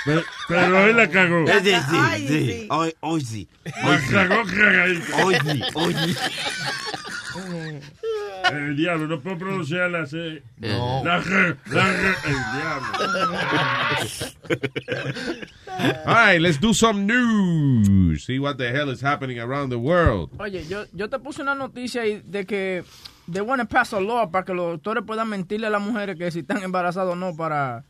Pero, pero hoy la cagó. Sí, sí, sí, sí. Hoy, hoy sí. La cagó cagadito. Hoy sí, hoy sí. El diablo, no puedo pronunciar la C. No. La G, la G, el diablo. All right, let's do some news. See what the hell is happening around the world. Oye, yo, yo te puse una noticia ahí de que they want to pass a law para que los doctores puedan mentirle a las mujeres que si están embarazadas o no para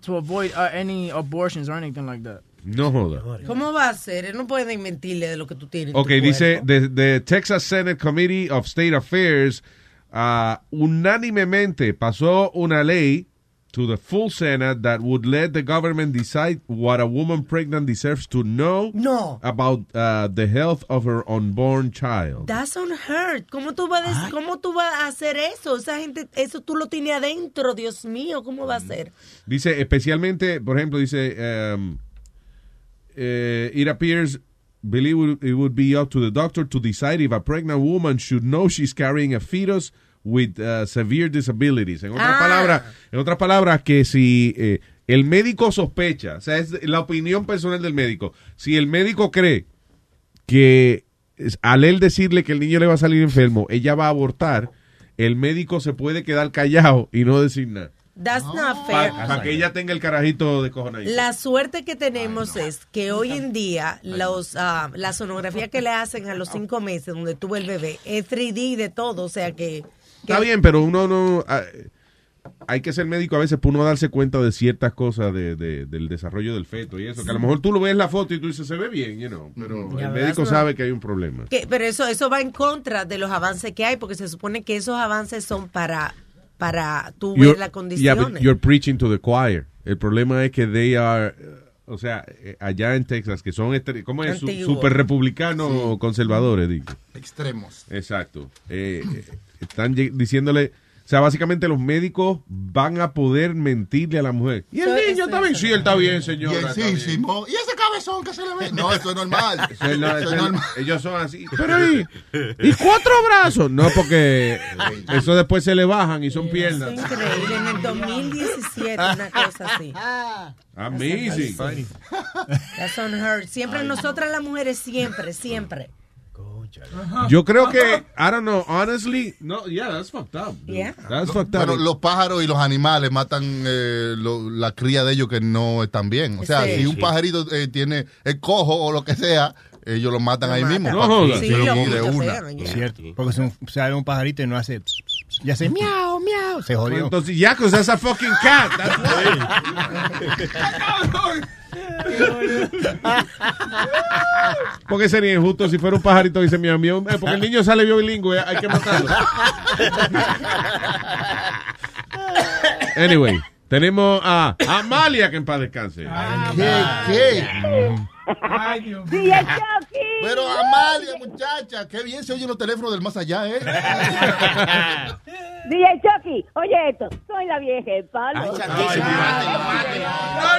to avoid uh, any abortions or anything like that. No joda. ¿Cómo va a ser? No puede mentirle de lo que tú tienes. en Ok, dice, the, the Texas Senate Committee of State Affairs ah, unánimemente pasó una ley to the full Senate that would let the government decide what a woman pregnant deserves to know No. about uh, the health of her unborn child. That's unheard. ¿Cómo tú vas a, dec- ¿Cómo tú vas a hacer eso? Esa gente, eso tú lo tienes adentro, Dios mío, ¿cómo va a ser? Dice, especialmente, por ejemplo, dice, um, eh, it appears, believe it would be up to the doctor to decide if a pregnant woman should know she's carrying a fetus with uh, severe disabilities. En otras Ah. palabras, en otras palabras, que si eh, el médico sospecha, o sea, es la opinión personal del médico, si el médico cree que al él decirle que el niño le va a salir enfermo, ella va a abortar, el médico se puede quedar callado y no decir nada. That's not fair. Para que ella tenga el carajito de cojonadito. La suerte que tenemos es que hoy en día los ah, la sonografía que le hacen a los cinco meses donde tuvo el bebé es 3D de todo, o sea que... Está bien, pero uno no... ah, hay que ser médico a veces para uno darse cuenta de ciertas cosas de, de- del desarrollo del feto y eso. Que a lo mejor tú lo ves en la foto y tú dices, se ve bien, you know, pero Ya el médico no. sabe que hay un problema. que- pero eso eso va en contra de los avances que hay porque se supone que esos avances son para para tú ver You're- las yeah, condiciones. but you're preaching to the choir. El problema es que they are... O sea, eh, allá en Texas, que son, ¿cómo es? Super republicanos conservadores, digo. Extremos. Exacto. Eh, eh, están diciéndole, o sea, básicamente los médicos van a poder mentirle a la mujer. Y el niño está bien, sí, él está bien, señora. Y está bien. encísimo. ¿Y ese cabezón que se le ve? No, eso es normal. Eso es no- Eso es eso es- normal. ellos son así. Pero y, y cuatro brazos. No, porque eso después se le bajan y son piernas. Increíble, en el 2017 una cosa así. Amazing. That's unheard. Siempre nosotras las mujeres, siempre, siempre. Yo creo que, I don't know, honestly, no, yeah, that's fucked up. Yeah. That's fucked up. Bueno, los pájaros y los animales matan eh, lo- la cría de ellos que no están bien. O sea, Sí. si un Sí. pajarito eh, tiene el cojo o lo que sea, ellos lo matan ahí mismo. No sí, Sí, lo de una. sean, Cierto. Porque si un- sale un pajarito y no hace. Ya hace miau, miau. Se jodió. Entonces, ya, cause that's a fucking cat. That's Porque sería injusto si fuera un pajarito y dice mi amigo, eh, porque el niño sale bilingüe, hay que matarlo. Anyway, tenemos a Amalia que en paz descanse. ¿Qué? ¿Qué? Ay, Dios mío. Pero Amalia, muchacha, qué bien se oyen los teléfonos del más allá, ¿eh? DJ Chucky, oye esto, soy la vieja palo.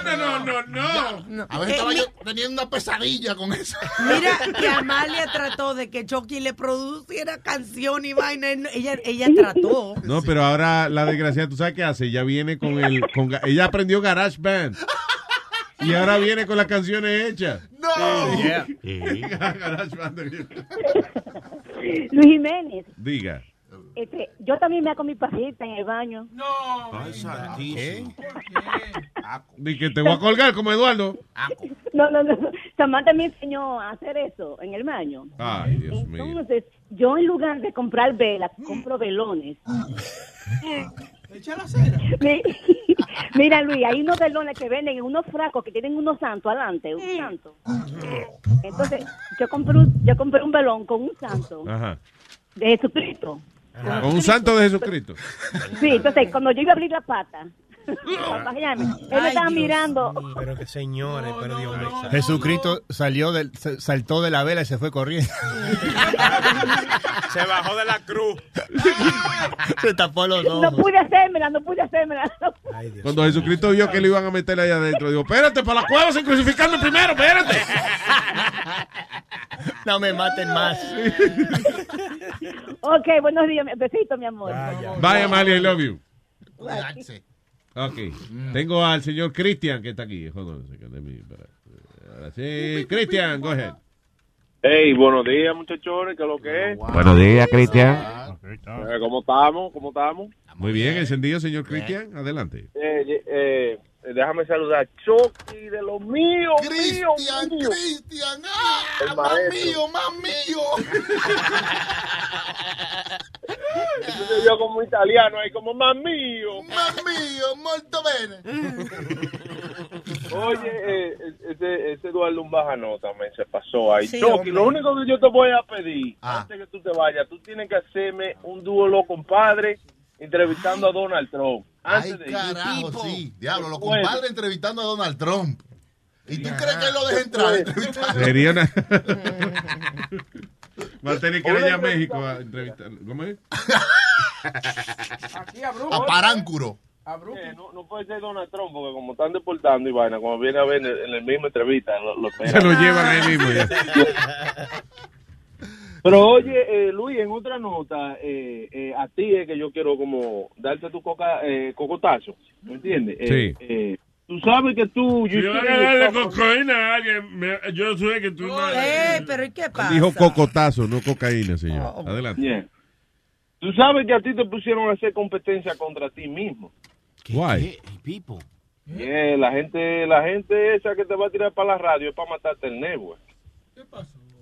No, no, no, no, no. A ver, Eh, estaba yo teniendo una pesadilla con eso. Mira que Amalia trató de que Chucky le produciera canción y vaina. Ella, ella trató. No, pero ahora la desgracia, ¿tú sabes qué hace? Ella viene con el... Con, ella aprendió Garage Band. Y ahora viene con las canciones hechas. ¡No! Yeah. Luis Jiménez, Diga. este, yo también me hago mi pajita en el baño. No. Di que te voy a colgar como Eduardo. No, no, no. Samantha me enseñó a hacer eso en el baño. Ay, Dios mío. Entonces, yo en lugar de comprar velas, compro velones. Echa la cera. Mi- Mira, Luis, hay unos velones que venden en unos frascos que tienen unos santos adelante, un santo. Entonces, yo compré un, yo compré un velón con un santo Ajá. de Jesucristo. Con un santo de Jesucristo. Sí, entonces, cuando yo iba a abrir la pata, él me estaba mirando. Pero que señores, pero Dios mío. Jesucristo salió del, saltó de la vela y se fue corriendo. Se bajó de la cruz. se tapó los No ojos. pude hacérmela, no pude hacérmela. Cuando Jesucristo vio que le iban a meter ahí adentro, dijo, espérate, para la cueva sin crucificarme primero, espérate. No me maten más. Ok, buenos días, besito, mi amor. Bye, Amalia, I love you. Cuidarse. Ok. Tengo al señor Cristian que está aquí. Hold on a second, let me- espera. Ahora sí, Cristian, go ahead. Hey, buenos días, muchachones, ¿qué es lo que es? Buenos días, Cristian. Eh, ¿Cómo estamos? ¿Cómo estamos? Muy bien, encendido, señor Cristian. Adelante. Eh, eh, déjame saludar Chucky de los míos. Cristian, Cristian, ¡ah! ¡Más mío, más mío! Entonces yo como italiano ahí como más mío. Más mío, molto bene. Oye, eh, ese, ese Eduardo un baja nota me se pasó ahí. Sí, Chucky, hombre. lo único que yo te voy a pedir, Ah. antes que tú te vayas, tú tienes que hacerme un dúo lo compadre entrevistando a Donald Trump. Ay, de carajo, sí. Diablo, los Bueno. compadres entrevistando a Donald Trump. ¿Y tú crees que él lo deja entrar? Sería una... Va a tener que ir a México a entrevistar. ¿Cómo es? Aquí a A Paráncuro. Eh, no, no puede ser Donald Trump porque como están deportando y vaina, cuando viene a ver en, la misma entrevista, lo, lo Se lo llevan ahí mismo ya. Pero oye, eh, Luis, en otra nota, eh, eh, a ti es que yo quiero como darte tu coca, eh, cocotazo, ¿me entiendes? Eh, Sí. eh, tú sabes que tú... Si van a darle cocaína a alguien, me- yo sé que tú no. Eh, pero ¿y qué pasa? Dijo cocotazo, no cocaína, señor. Adelante. Yeah. Tú sabes que a ti te pusieron a hacer competencia contra ti mismo. Why? People. Yeah, la gente la gente esa que te va a tirar para la radio es para matarte el network.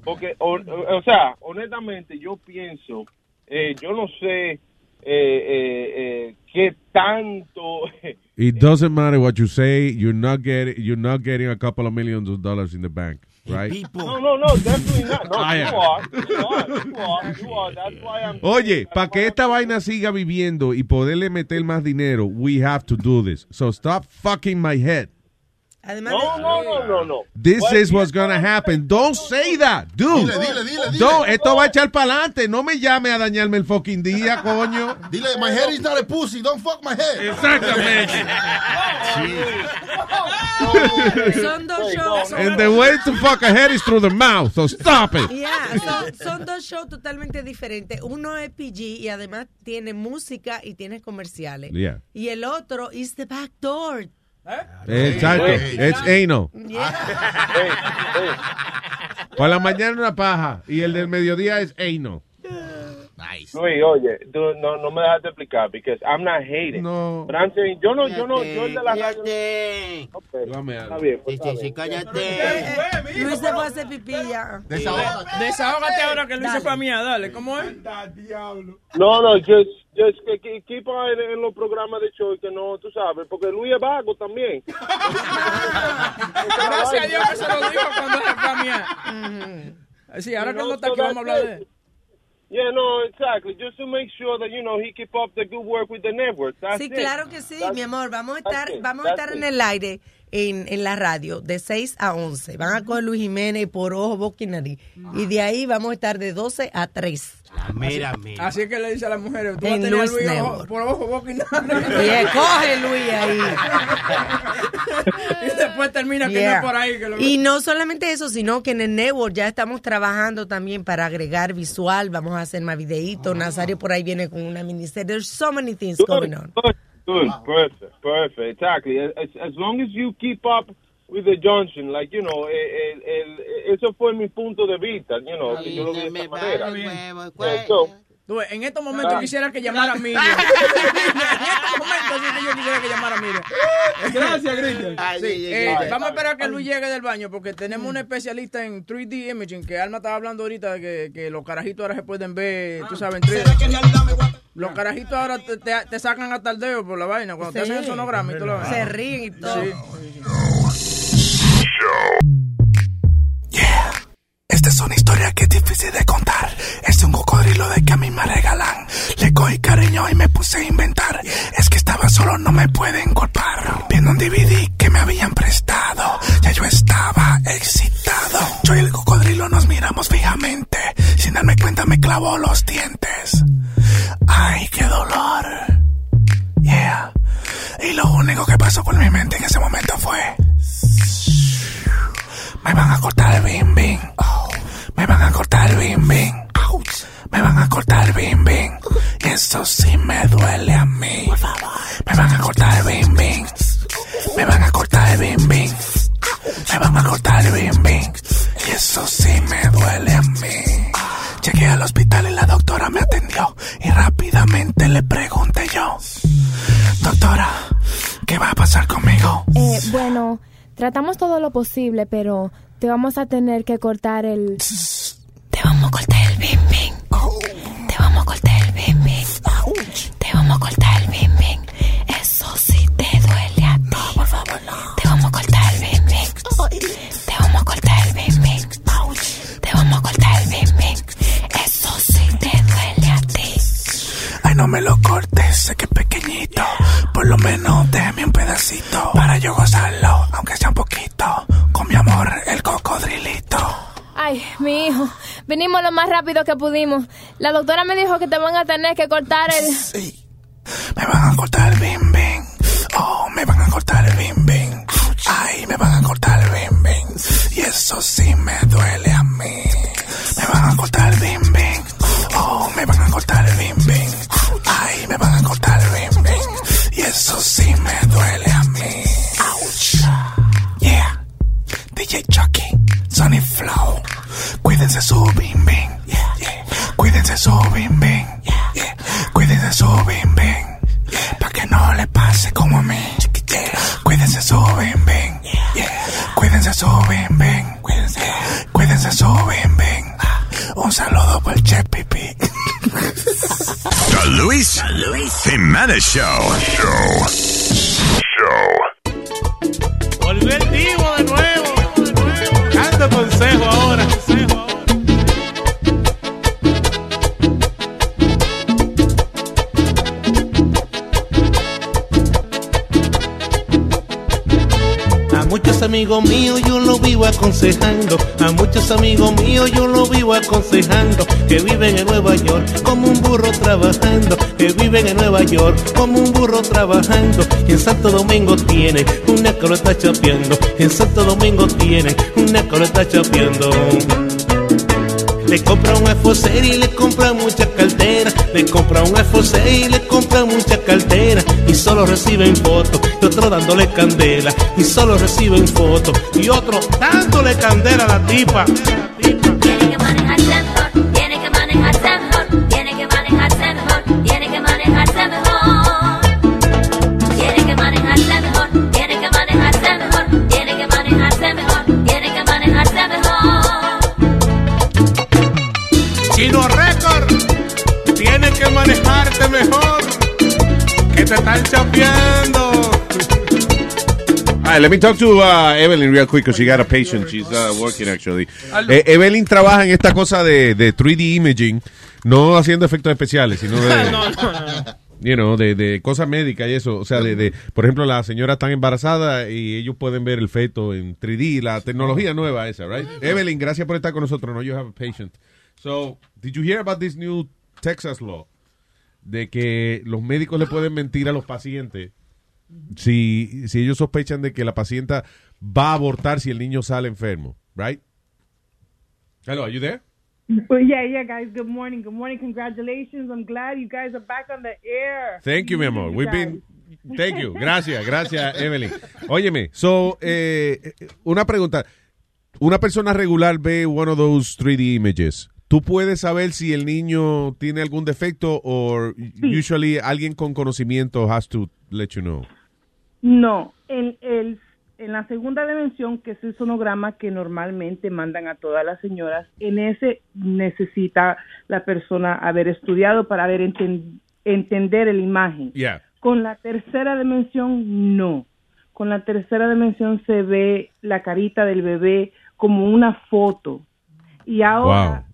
Porque, o, sea, honestamente, yo pienso, eh, yo no sé eh, eh, eh, qué tanto... It doesn't matter what you say. You're not getting. You're not getting a couple of millions of dollars in the bank, right? No, no, no, definitely not. No, Ah, you are, you are, you are, you are. That's why I'm... Oye, para que esta vaina siga viviendo y poderle meter más dinero, we have to do this. So stop fucking my head. Además, No, no, no, no, no. This is what's gonna happen. Don't say that, dude. Dile, dile, dile, dile. Don't, esto va a echar para adelante. No me llame a dañarme el fucking día, coño. Dile, my head is not a pussy, don't fuck my head. Exactamente. Son dos shows. And the way to fuck a head is through the mouth. So stop it. Yeah, son, son dos shows totalmente diferentes. Uno es PG y además tiene música y tiene comerciales. Yeah. Y el otro is the back door. Exacto. It's anal. Hey, hey. Por la mañana una paja y el del mediodía es no. Luis, oye, tú no, no me dejas de explicar, because I'm not hating. No. But I'm saying, yo no, yo no, yo el de la radio. Ok, Dame Está bien, pues, Sí, está sí, bien. cállate. Luis se fue a hacer pipí ya. Desahógate ahora que Luis se fue a mía, dale, ¿cómo es? No, no, just, just que- que- keep on en, en los programas de show que no, tú sabes, porque Luis es vago también. Gracias a Dios que se lo dijo cuando se fue a mía. Sí, ahora no está aquí vamos a hablar de él. Yeah, no, exactly. Just to make sure that, you know, he keep up the good work with the network. That's Sí, it. claro que sí, That's- mi amor. Vamos a estar, it, vamos a estar en el aire en, en la radio de 6 a 11. Van a coger Luis Jiménez por ojo, boca y nariz. Y de ahí vamos a estar de 12 a 3. Así es que le dice a las mujeres, tú En vas a tener Luis Luis ojo- Network. por ojo, boca y Y nada. coge Luis ahí. y después termina que no por ahí. Que lo... Y no solamente eso, sino que en el network ya estamos trabajando también para agregar visual. Vamos a hacer más videitos. Nazario por ahí viene con una miniserie. There's so many things going on. Good, good, perfect, perfect, exactly. As, as long as you keep up with the Johnson, like, you know, el, el, el- eso fue mi punto de vista, you know, que yo lo vi de esta manera. Yeah, so, Tú ves, en estos momentos quisiera que llamara a Miriam. en estos momentos sí que yo quisiera que llamara a Miriam. Gracias, Cristian. Sí, Ay, eh, ay, ay. vamos a esperar que Luis llegue del baño porque tenemos un especialista en 3D imaging que Alma estaba hablando ahorita de que, que los carajitos ahora se pueden ver, tú sabes, en 3D. Los carajitos ahora te, te- te sacan hasta el dedo por la vaina cuando te hacen el sonograma y tú lo ves. Se ríen y todo. Esta es una historia que es difícil de contar. Es un cocodrilo de que a mí me regalan. Le cogí cariño y me puse a inventar. Es que estaba solo, no me pueden culpar. Viendo un DVD que me habían prestado. Ya yo estaba excitado. Yo y el cocodrilo nos miramos fijamente. Sin darme cuenta me clavó los dientes. Ay, qué dolor. Yeah. Y lo único que pasó por mi mente en ese momento fue... Me van a cortar el bim bim. Me van a cortar el bim bim. Me van a cortar el bim bim. Eso sí me duele a mí. Me van a cortar el bim bim. Me van a cortar el bim bim. Me van a cortar el bim bim. Eso sí me duele a mí. Llegué al hospital y la doctora me atendió. Y rápidamente le pregunté yo. Doctora, ¿qué va a pasar conmigo? Eh, bueno, tratamos todo lo posible, pero te vamos a tener que cortar el... Te vamos a cortar el bim bim. Te vamos a cortar el bim bim. Te vamos a cortar el bim bim. Eso sí te duele a ti. por favor, no. Te vamos a cortar el bim bim. Te vamos a cortar el bim bim. Te vamos a cortar el bim bim. Eso sí te duele a ti. Ay, no me lo cortes, sé que es pequeñito. Por lo menos déjame un pedacito. Para yo gozarlo, aunque Ay, mi hijo, vinimos lo más rápido que pudimos. La doctora me dijo que te van a tener que cortar el... Me van a cortar el bim bim. Oh, me van a cortar el bim bim. Ay, me van a cortar el bim bim. Y eso sí me duele a mí. Me van a cortar el bim bim. Oh, me van a cortar el bim bim. Ay, me van a cortar el bim bim. Y eso sí me duele a mí. Ouch. Yeah. DJ Chucky, Sonny Flow. Cuídense su bim bim. Yeah, yeah. Cuídense su bim bim. Yeah. Cuídense su bim bim. Pa' que no le pase como a mí. Cuídense su bim bim. Cuídense su bim bim. Cuídense su bim bim. Un saludo por el Che Pipi. The Luis, Jimenez Show. Show. Show. Volvió el vivo de nuevo. Dando consejo muchos amigos míos yo lo vivo aconsejando, a muchos amigos míos yo lo vivo aconsejando, que viven en Nueva York como un burro trabajando, que viven en Nueva York como un burro trabajando, y en Santo Domingo tienen una está chapeando, en Santo Domingo tienen una está chapeando. Le compra un iPhone 6 y le compra mucha cartera. Le compra un iPhone 6 y le compra mucha cartera. Y solo reciben fotos. Y otro dándole candela. Y solo reciben fotos. Y otro dándole candela a la tipa. Te están choqueando. All right, let me talk to uh, Evelyn real quick because she got a patient. She's uh, working actually. Eh, Evelyn trabaja en esta cosa de, de 3D imaging, no haciendo efectos especiales, sino de, No, no, no. you know, de, de cosas médicas y eso. O sea, de, de, por ejemplo, la señora está embarazada y ellos pueden ver el feto en 3D, la tecnología nueva esa, right? Evelyn, gracias por estar con nosotros. No, you have a patient. So, did you hear about this new Texas law? De que los médicos le pueden mentir a los pacientes si, si ellos sospechan de que la paciente va a abortar si el niño sale enfermo, right? Hello, are you there? Well, yeah, yeah, guys. Good morning. Good morning. Congratulations. I'm glad you guys are back on the air. Thank you, mi amor. We've been Thank you. Gracias, gracias, Evelyn. Óyeme, so, eh, una pregunta. Una persona regular ve one of those 3D images. ¿Tú puedes saber si el niño tiene algún defecto o usually alguien con conocimiento has to let you know? No, en, el, en la segunda dimensión, que es el sonograma que normalmente mandan a todas las señoras, en ese necesita la persona haber estudiado para haber enten- entender la imagen. Yeah. Con la tercera dimensión, no. Con la tercera dimensión se ve la carita del bebé como una foto. Y ahora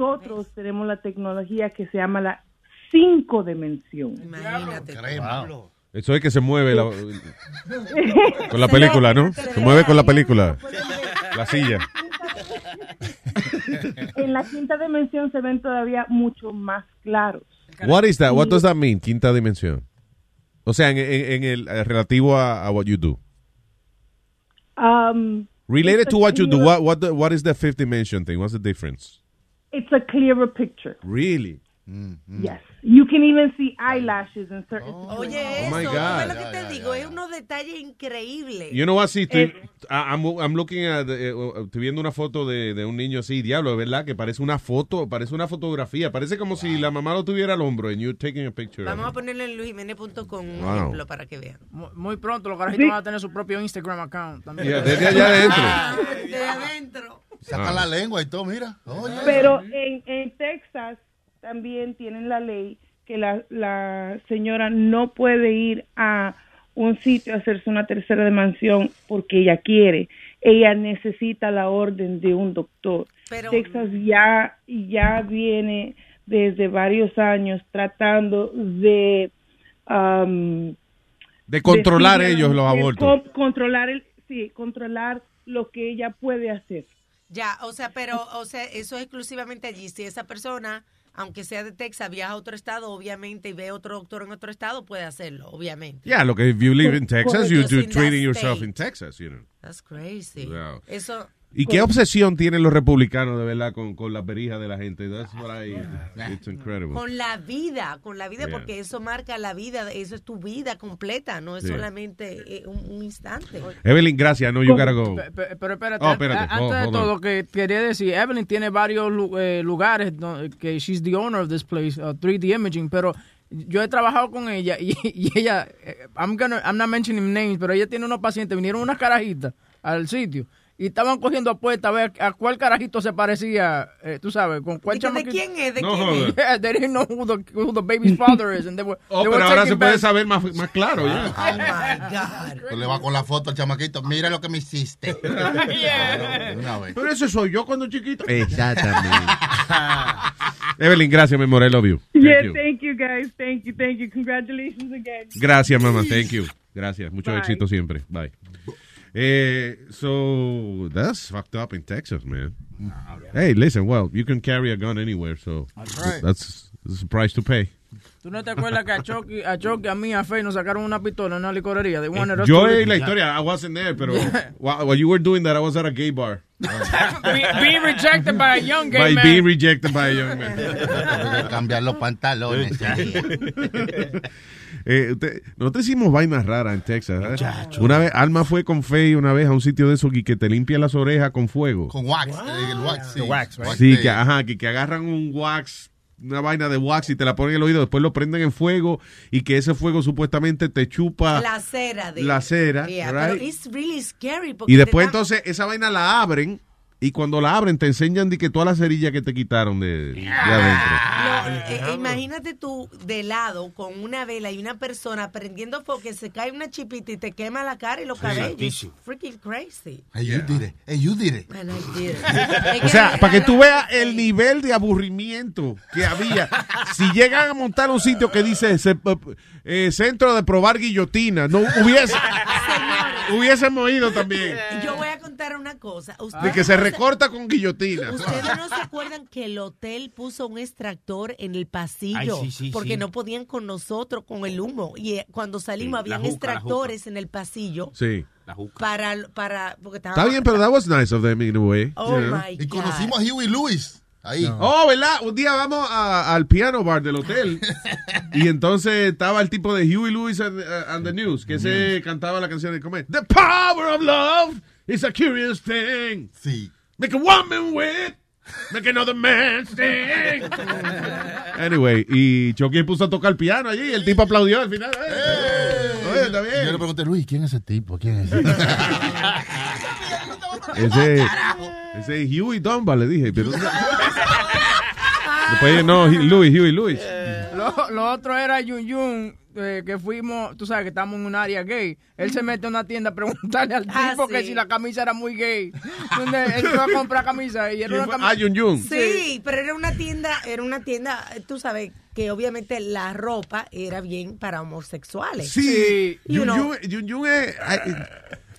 nosotros tenemos la tecnología que se llama la cinco dimensión. Imagínate. Eso es que se mueve la- con la película, ¿no? Se mueve con la película. La silla. en la quinta dimensión se ven todavía mucho más claros. What is that? What does that mean? Quinta dimensión. O sea, en, en- en el eh, relativo a, a what you do. Um, Related to what you do, what what the, what is the fifth dimension thing? What's the difference? It's a clearer picture. Really? Yes. You can even see eyelashes in certain Oye, Oh, my eso, God. ¿no ves lo que te digo? Es unos detalles increíbles. You know what, sí, estoy, Eh. I- I'm, I'm looking at, eh, uh, estoy viendo una foto de, de un niño así, diablo, ¿verdad? Que parece una foto, parece una fotografía, parece como si la mamá lo tuviera al hombro and you're taking a picture. Vamos a ponerlo en luisjimenez.com un Wow. ejemplo para que vean. Muy, pronto los carajitos van a tener su propio Instagram account también. Yeah, desde allá adentro. De adentro. Saca Ah. la lengua y todo, mira. Oye. Pero en, en Texas también tienen la ley que la, la señora no puede ir a un sitio a hacerse una tercera dimensión porque ella quiere. Ella necesita la orden de un doctor. Texas ya, ya viene desde varios años tratando de... um, De controlar ellos los abortos. Controlar, el, sí, controlar lo que ella puede hacer. Ya, o sea, pero, o sea, eso es exclusivamente allí. Si esa persona, aunque sea de Texas, viaja a otro estado, obviamente, y ve otro doctor en otro estado, puede hacerlo, obviamente. Yeah, look, if you live in Texas, you do treating yourself in Texas, you know. That's crazy. Wow. Eso. ¿Y qué obsesión tienen los republicanos de verdad con, con las berijas de la gente? That's what I, it's incredible. Con la vida, con la vida, Yeah. porque eso marca la vida, eso es tu vida completa, no es Yeah. solamente eh, un, un instante. Evelyn, gracias. No, you gotta go. Pe- pe- Pero espérate, Oh, espérate. antes Hold- de todo, que quería decir, Evelyn tiene varios eh, lugares donde- que she's the owner of this place, uh, 3D Imaging, pero yo he trabajado con ella y, y ella, eh, I'm, gonna, I'm not mentioning names, pero ella tiene unos pacientes, vinieron unas carajitas al sitio y estaban cogiendo apuestas a ver a cuál carajito se parecía, eh, tú sabes, con cuál ¿De, quién es? ¿De No quién es? Yeah, they didn't know who the, who the baby's father is. And they were, Oh, they were pero ahora se puede saber más, más claro, ya. Oh my God. Tú le vas con la foto al chamaquito. Mira lo que me hiciste. Yeah. Pero eso soy yo cuando chiquito. Exactamente. Evelyn, gracias, mi amor. I love you. Thank yeah, you. thank you guys. Thank you, thank you. Congratulations again. Gracias, mamá. Thank you. Gracias. Mucho Bye. éxito siempre. Bye. Eh, so, that's fucked up in Texas, man. Hey, listen, well, you can carry a gun anywhere, so That's right. that's, that's a price to pay. ¿Tú no te acuerdas que a Chucky, a Chucky, a mí, a Faye nos sacaron una pistola en una licorería? They wanted us Yo to- oí la historia, I wasn't there, pero while, while you were doing that, I was at a gay bar. Be- being rejected by a young gay by man. being rejected by a young man. Cambiar los pantalones. Eh, usted- nosotros hicimos vainas raras en Texas. ¿eh? Una vez, Alma fue con Faye una vez a un sitio de esos y que te limpia las orejas con fuego. Con wax. eh, El wax, sí. Sí, de- que, ajá, que, que agarran un wax, una vaina de wax y te la ponen en el oído, después lo prenden en fuego y que ese fuego supuestamente te chupa La cera de la cera, Yeah, right? Pero it's really scary porque y después da- entonces esa vaina la abren y cuando la abren te enseñan de que todas las cerillas que te quitaron de, de adentro. No, eh, eh, imagínate tú de lado con una vela y una persona prendiendo fuego que se cae una chipita y te quema la cara y los cabellos. Freaking crazy. Hey, you did it. Hey, you did it. I did it. O sea, para que tú veas el nivel de aburrimiento que había. Si llegan a montar un sitio que dice se- eh, centro de probar guillotina, no hubiese, hubiésemos ido también. Yo una cosa. De Ustedes que se no recorta con guillotina. Ustedes no se acuerdan que el hotel puso un extractor en el pasillo Ay, sí, sí, porque sí. no podían con nosotros con el humo y eh, cuando salimos habían juca, extractores en el pasillo Sí. para para porque Está estábamos- bien, pero that was nice of them in a way. Oh know. my Y conocimos a Huey Lewis. Ahí. Oh, ¿verdad? Un día vamos a- al piano bar del hotel y entonces estaba el tipo de Huey Lewis and, uh, and the News, que se cantaba la canción de comer. The power of love is a curious thing. Sí. Make a woman wet, make another man sing. Anyway, y Chucky puso a tocar el piano allí y el tipo aplaudió al final. ¡Eh! Oye, está bien. Yo le pregunté, Luis, ¿quién es ese tipo? ¿Quién es ese? Ese, ese Huey Dunbar le dije, pero... Después, no, Louis, Huey Lewis. Lo, lo otro era Yun Yun, eh, que fuimos, tú sabes que estamos en un área gay. Él se mete a una tienda a preguntarle al Ah, tipo que si la camisa era muy gay. Donde él fue a comprar camisa y era ¿Quién una camisa. Ah, Yun Yun. Sí, pero era una tienda, era una tienda, tú sabes que obviamente la ropa era bien para homosexuales. Sí, Yun. Yun, Yun Yun es... I,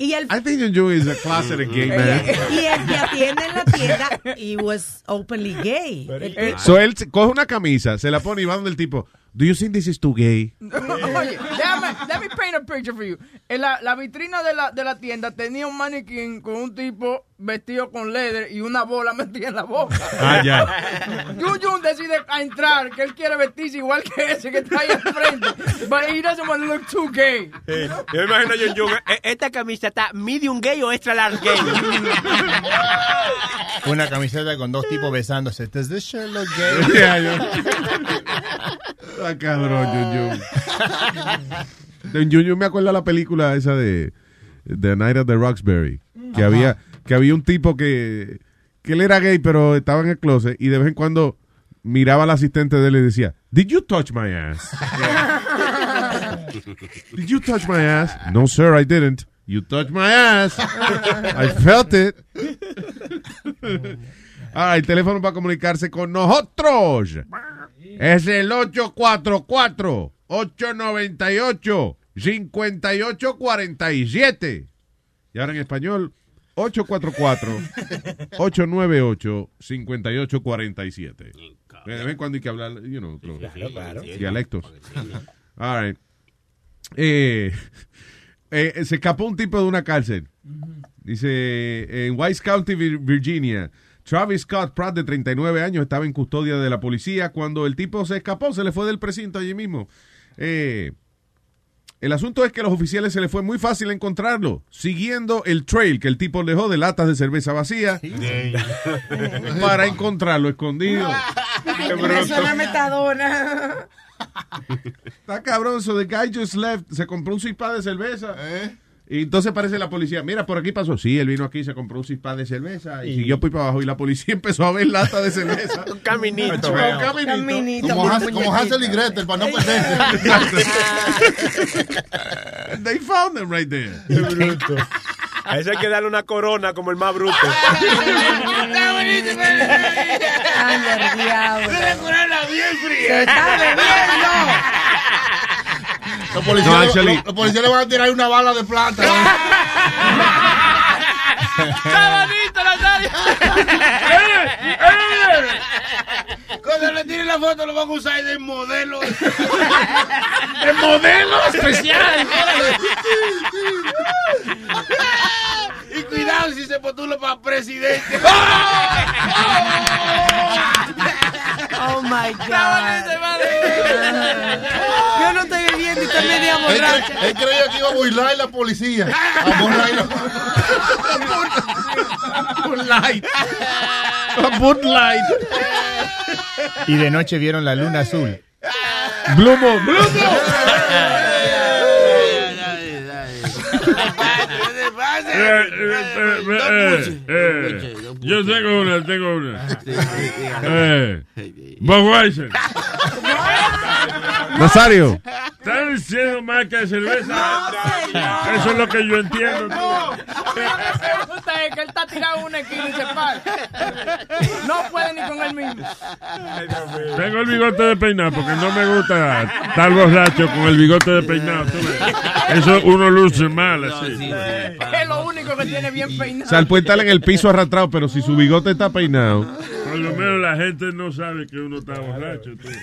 Y el, I think is a closeted gay man. y el que atiende en la tienda, he was openly gay. So él coge una camisa, se la pone y va donde el tipo, do you think this is too gay? Oye, déjame, déjame paint a picture for you. En la, la vitrina de la, de la tienda tenía un maniquín con un tipo vestido con leather y una bola metida en la boca. Ah, ya. Yun Yun decide a entrar que él quiere vestirse igual que ese que está ahí al frente. But he doesn't want to look too gay. Eh, yo me imagino a John John, eh, esta camisa está medium gay o extra large gay. Una camiseta con dos tipos besándose. Does this shirt look gay? Yeah, yo- Ah, cabrón, Yun. De Yun Yun me acuerdo la película esa de The Night at the Roxbury. Que Ajá. había, que había un tipo que, que él era gay, pero estaba en el closet y de vez en cuando miraba al asistente de él y decía, Did you touch my ass? Did you touch my ass? No, sir, I didn't. You touched my ass. I felt it. Ah, el teléfono para comunicarse con nosotros. Es el 844-898-5847. Y ahora en español, 844-898-5847. De vez en cuando hay que hablar, you know, otros dialectos. All right. Eh, eh, se escapó un tipo de una cárcel. Dice, en Wise County, Vir- Virginia, Travis Scott Pratt, de 39 años, estaba en custodia de la policía. Cuando el tipo se escapó, se le fue del precinto allí mismo. Eh, el asunto es que a los oficiales se les fue muy fácil encontrarlo, siguiendo el trail que el tipo dejó de latas de cerveza vacía para encontrarlo escondido. Metadona. Está cabrón, so the guy just left, se compró un cispa de cerveza. Y entonces parece la policía, mira, por aquí pasó. Sí, él vino aquí, se compró un cispa de cerveza y, Y- siguió por ahí para abajo. Y la policía empezó a ver lata de cerveza. Un caminito. Un caminito. Como, Hansel, como Hansel y Gretel, para no perderse. They found them right there. A ese hay que darle una corona como el más bruto. Anda, el diablo. bien Se está bebiendo. Los policías, No, actually- los- los policías le van a tirar una bala de plata. ¡Está bonito, Nazario! Cuando le tiren la foto lo van a usar de modelo. de modelo especial. y cuidado si se postula para presidente. Oh my God. Yo no media Él, borracha. cre- él creía que iba a burlar la policía. A burlar Bud Light. Bud Light. Y de noche vieron la luna azul. Blue Moon. Blue Yo tengo una, tengo una. Eh, Bob Weiser. Nazario. Están diciendo marca de cerveza. Eso es lo que yo entiendo. No, me gusta es que él está tirado una esquina y se para. No puede ni con él mismo. Tengo el bigote de peinar porque no me gusta estar borracho con el bigote de peinado. tú ves. Eso uno luce mal así. Es lo único que tiene bien O peinado. sea, él puede estar en el piso arrastrado, pero si su bigote está peinado. Por lo menos la gente no sabe que uno está borracho. tú. Sí,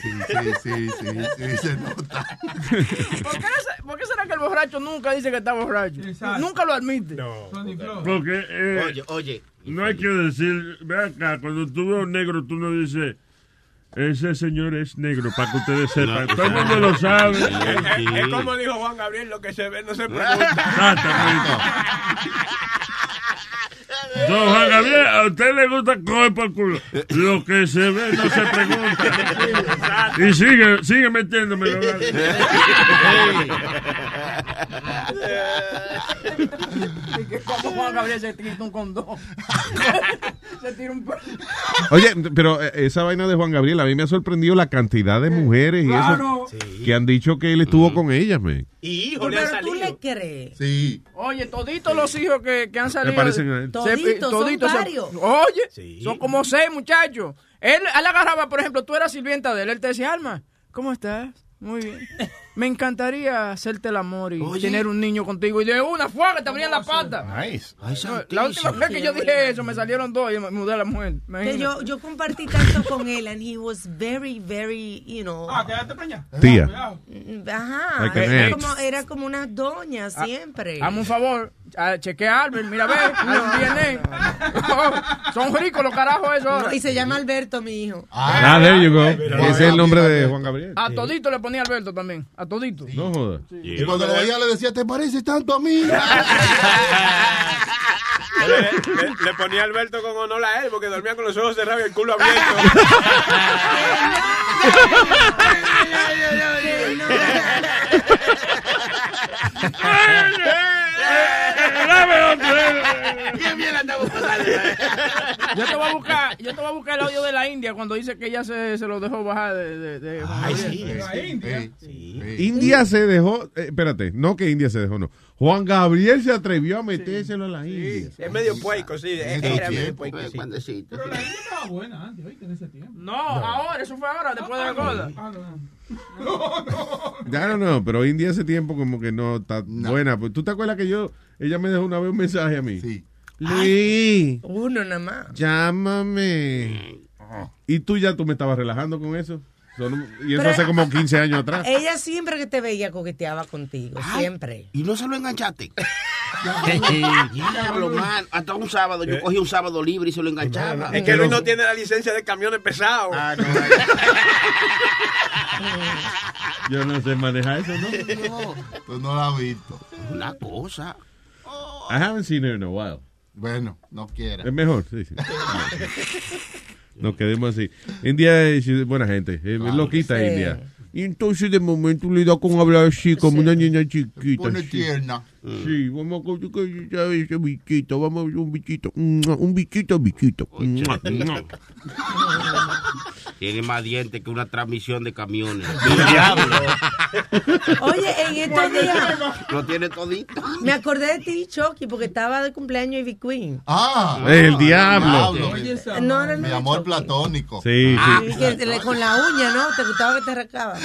sí, sí, sí, se nota. ¿Por qué, por qué será que el borracho nunca dice que está borracho? Nunca lo admite. Porque eh, Oye, oye. no hay que decir, ve acá, cuando tú ves un negro, tú no dices, ese señor es negro, para que ustedes sepan. Todo el mundo lo sabe. Es como dijo Juan Gabriel, lo que se ve no se pregunta. Exactamente. Don Juan Gabriel, a usted le gusta coger por culo. Lo que se ve no se pregunta. Y sigue, sigue metiéndome. Y que como Juan Gabriel se tira un condón. se tira un... Oye, pero eh, esa vaina de Juan Gabriel, a mí me ha sorprendido la cantidad de mujeres y Claro. eso que han dicho que él estuvo con ellas, man. Y Pero tú le crees. Sí. Oye, toditos los hijos que, que han salido. parecen a él. Toditos, son varios. Oye, son como seis muchachos. Él, él agarraba, por ejemplo, tú eras sirvienta de él. Él te decía, Alma, ¿cómo estás? Muy bien. Me encantaría hacerte el amor y tener un niño contigo. Y de una fuga que te abrían la pata. Nice. No, la última vez que yo dije eso, me salieron dos y me mudé a la mujer. Que yo, yo compartí tanto con él and he was very, very, you know. Ah, quédate preñada. Tía. Ajá. Like era, como, era como una doña siempre. Hazme un favor, ah, chequea a Albert, mira, ve, un DNA. Son ricos los carajos esos. No, y se llama Alberto, mi hijo. Ah, there you go. Ese es el nombre de Juan Gabriel. A todito le ponía Alberto también, a todito. No jodas. Y cuando lo veía le decía, ¿te pareces tanto a mí? Le, le- le ponía Alberto con honor a él porque dormía con los ojos cerrados y el culo abierto. Bien, bien, la estamos pasando. Yo te voy a buscar, yo te voy a buscar el audio de la India cuando dice que ella se, se lo dejó bajar de, de, de Juan Ay, Gabriel. sí. India se dejó, eh, espérate, no que India se dejó, no. Juan Gabriel se atrevió a metérselo a la India. Es medio pueco, sí. Era medio pueco. sí. Pero la gente estaba buena antes, ¿oíste? En ese tiempo. No, ahora, eso fue ahora, después de la coda. Ah, no, no. Ya no, no, pero India hace tiempo como que no está buena. Pues, ¿Tú te acuerdas que yo, ella me dejó una vez un mensaje a mí? Sí. Luis, Uno nada más. llámame. Y tú ya tú me estabas relajando con eso. Son- y eso Pero- hace como 15 años atrás. Ella siempre que te veía coqueteaba contigo, siempre. Y no se lo enganchaste. Diablo, man. Hasta un sábado, yo cogí un sábado libre y se lo enganchaba. Es que Luis no tiene la licencia de camiones pesados. Yo no sé manejar eso, ¿no? Pues no la has visto. Una cosa. I haven't seen her in a while. Bueno, no quiera. Es mejor, sí, sí. Nos quedemos así. India es buena gente, es loquita Sí. India. Y entonces de momento le da con hablar así como una niña chiquita. Pone así. Tierna. Sí, vamos a coger ese bichito, vamos a ver un bichito, Mua, un bichito, bichito. Mua, mua. Tiene más dientes que una transmisión de camiones. Oye, en estos días Lo tiene todito. me acordé de ti, Chucky, porque estaba de cumpleaños Ivy Queen. Ah, El diablo. No, no, no. Mi amor platónico. Sí, Y que le- con la uña, ¿no? ¿Te gustaba que te arrancaban?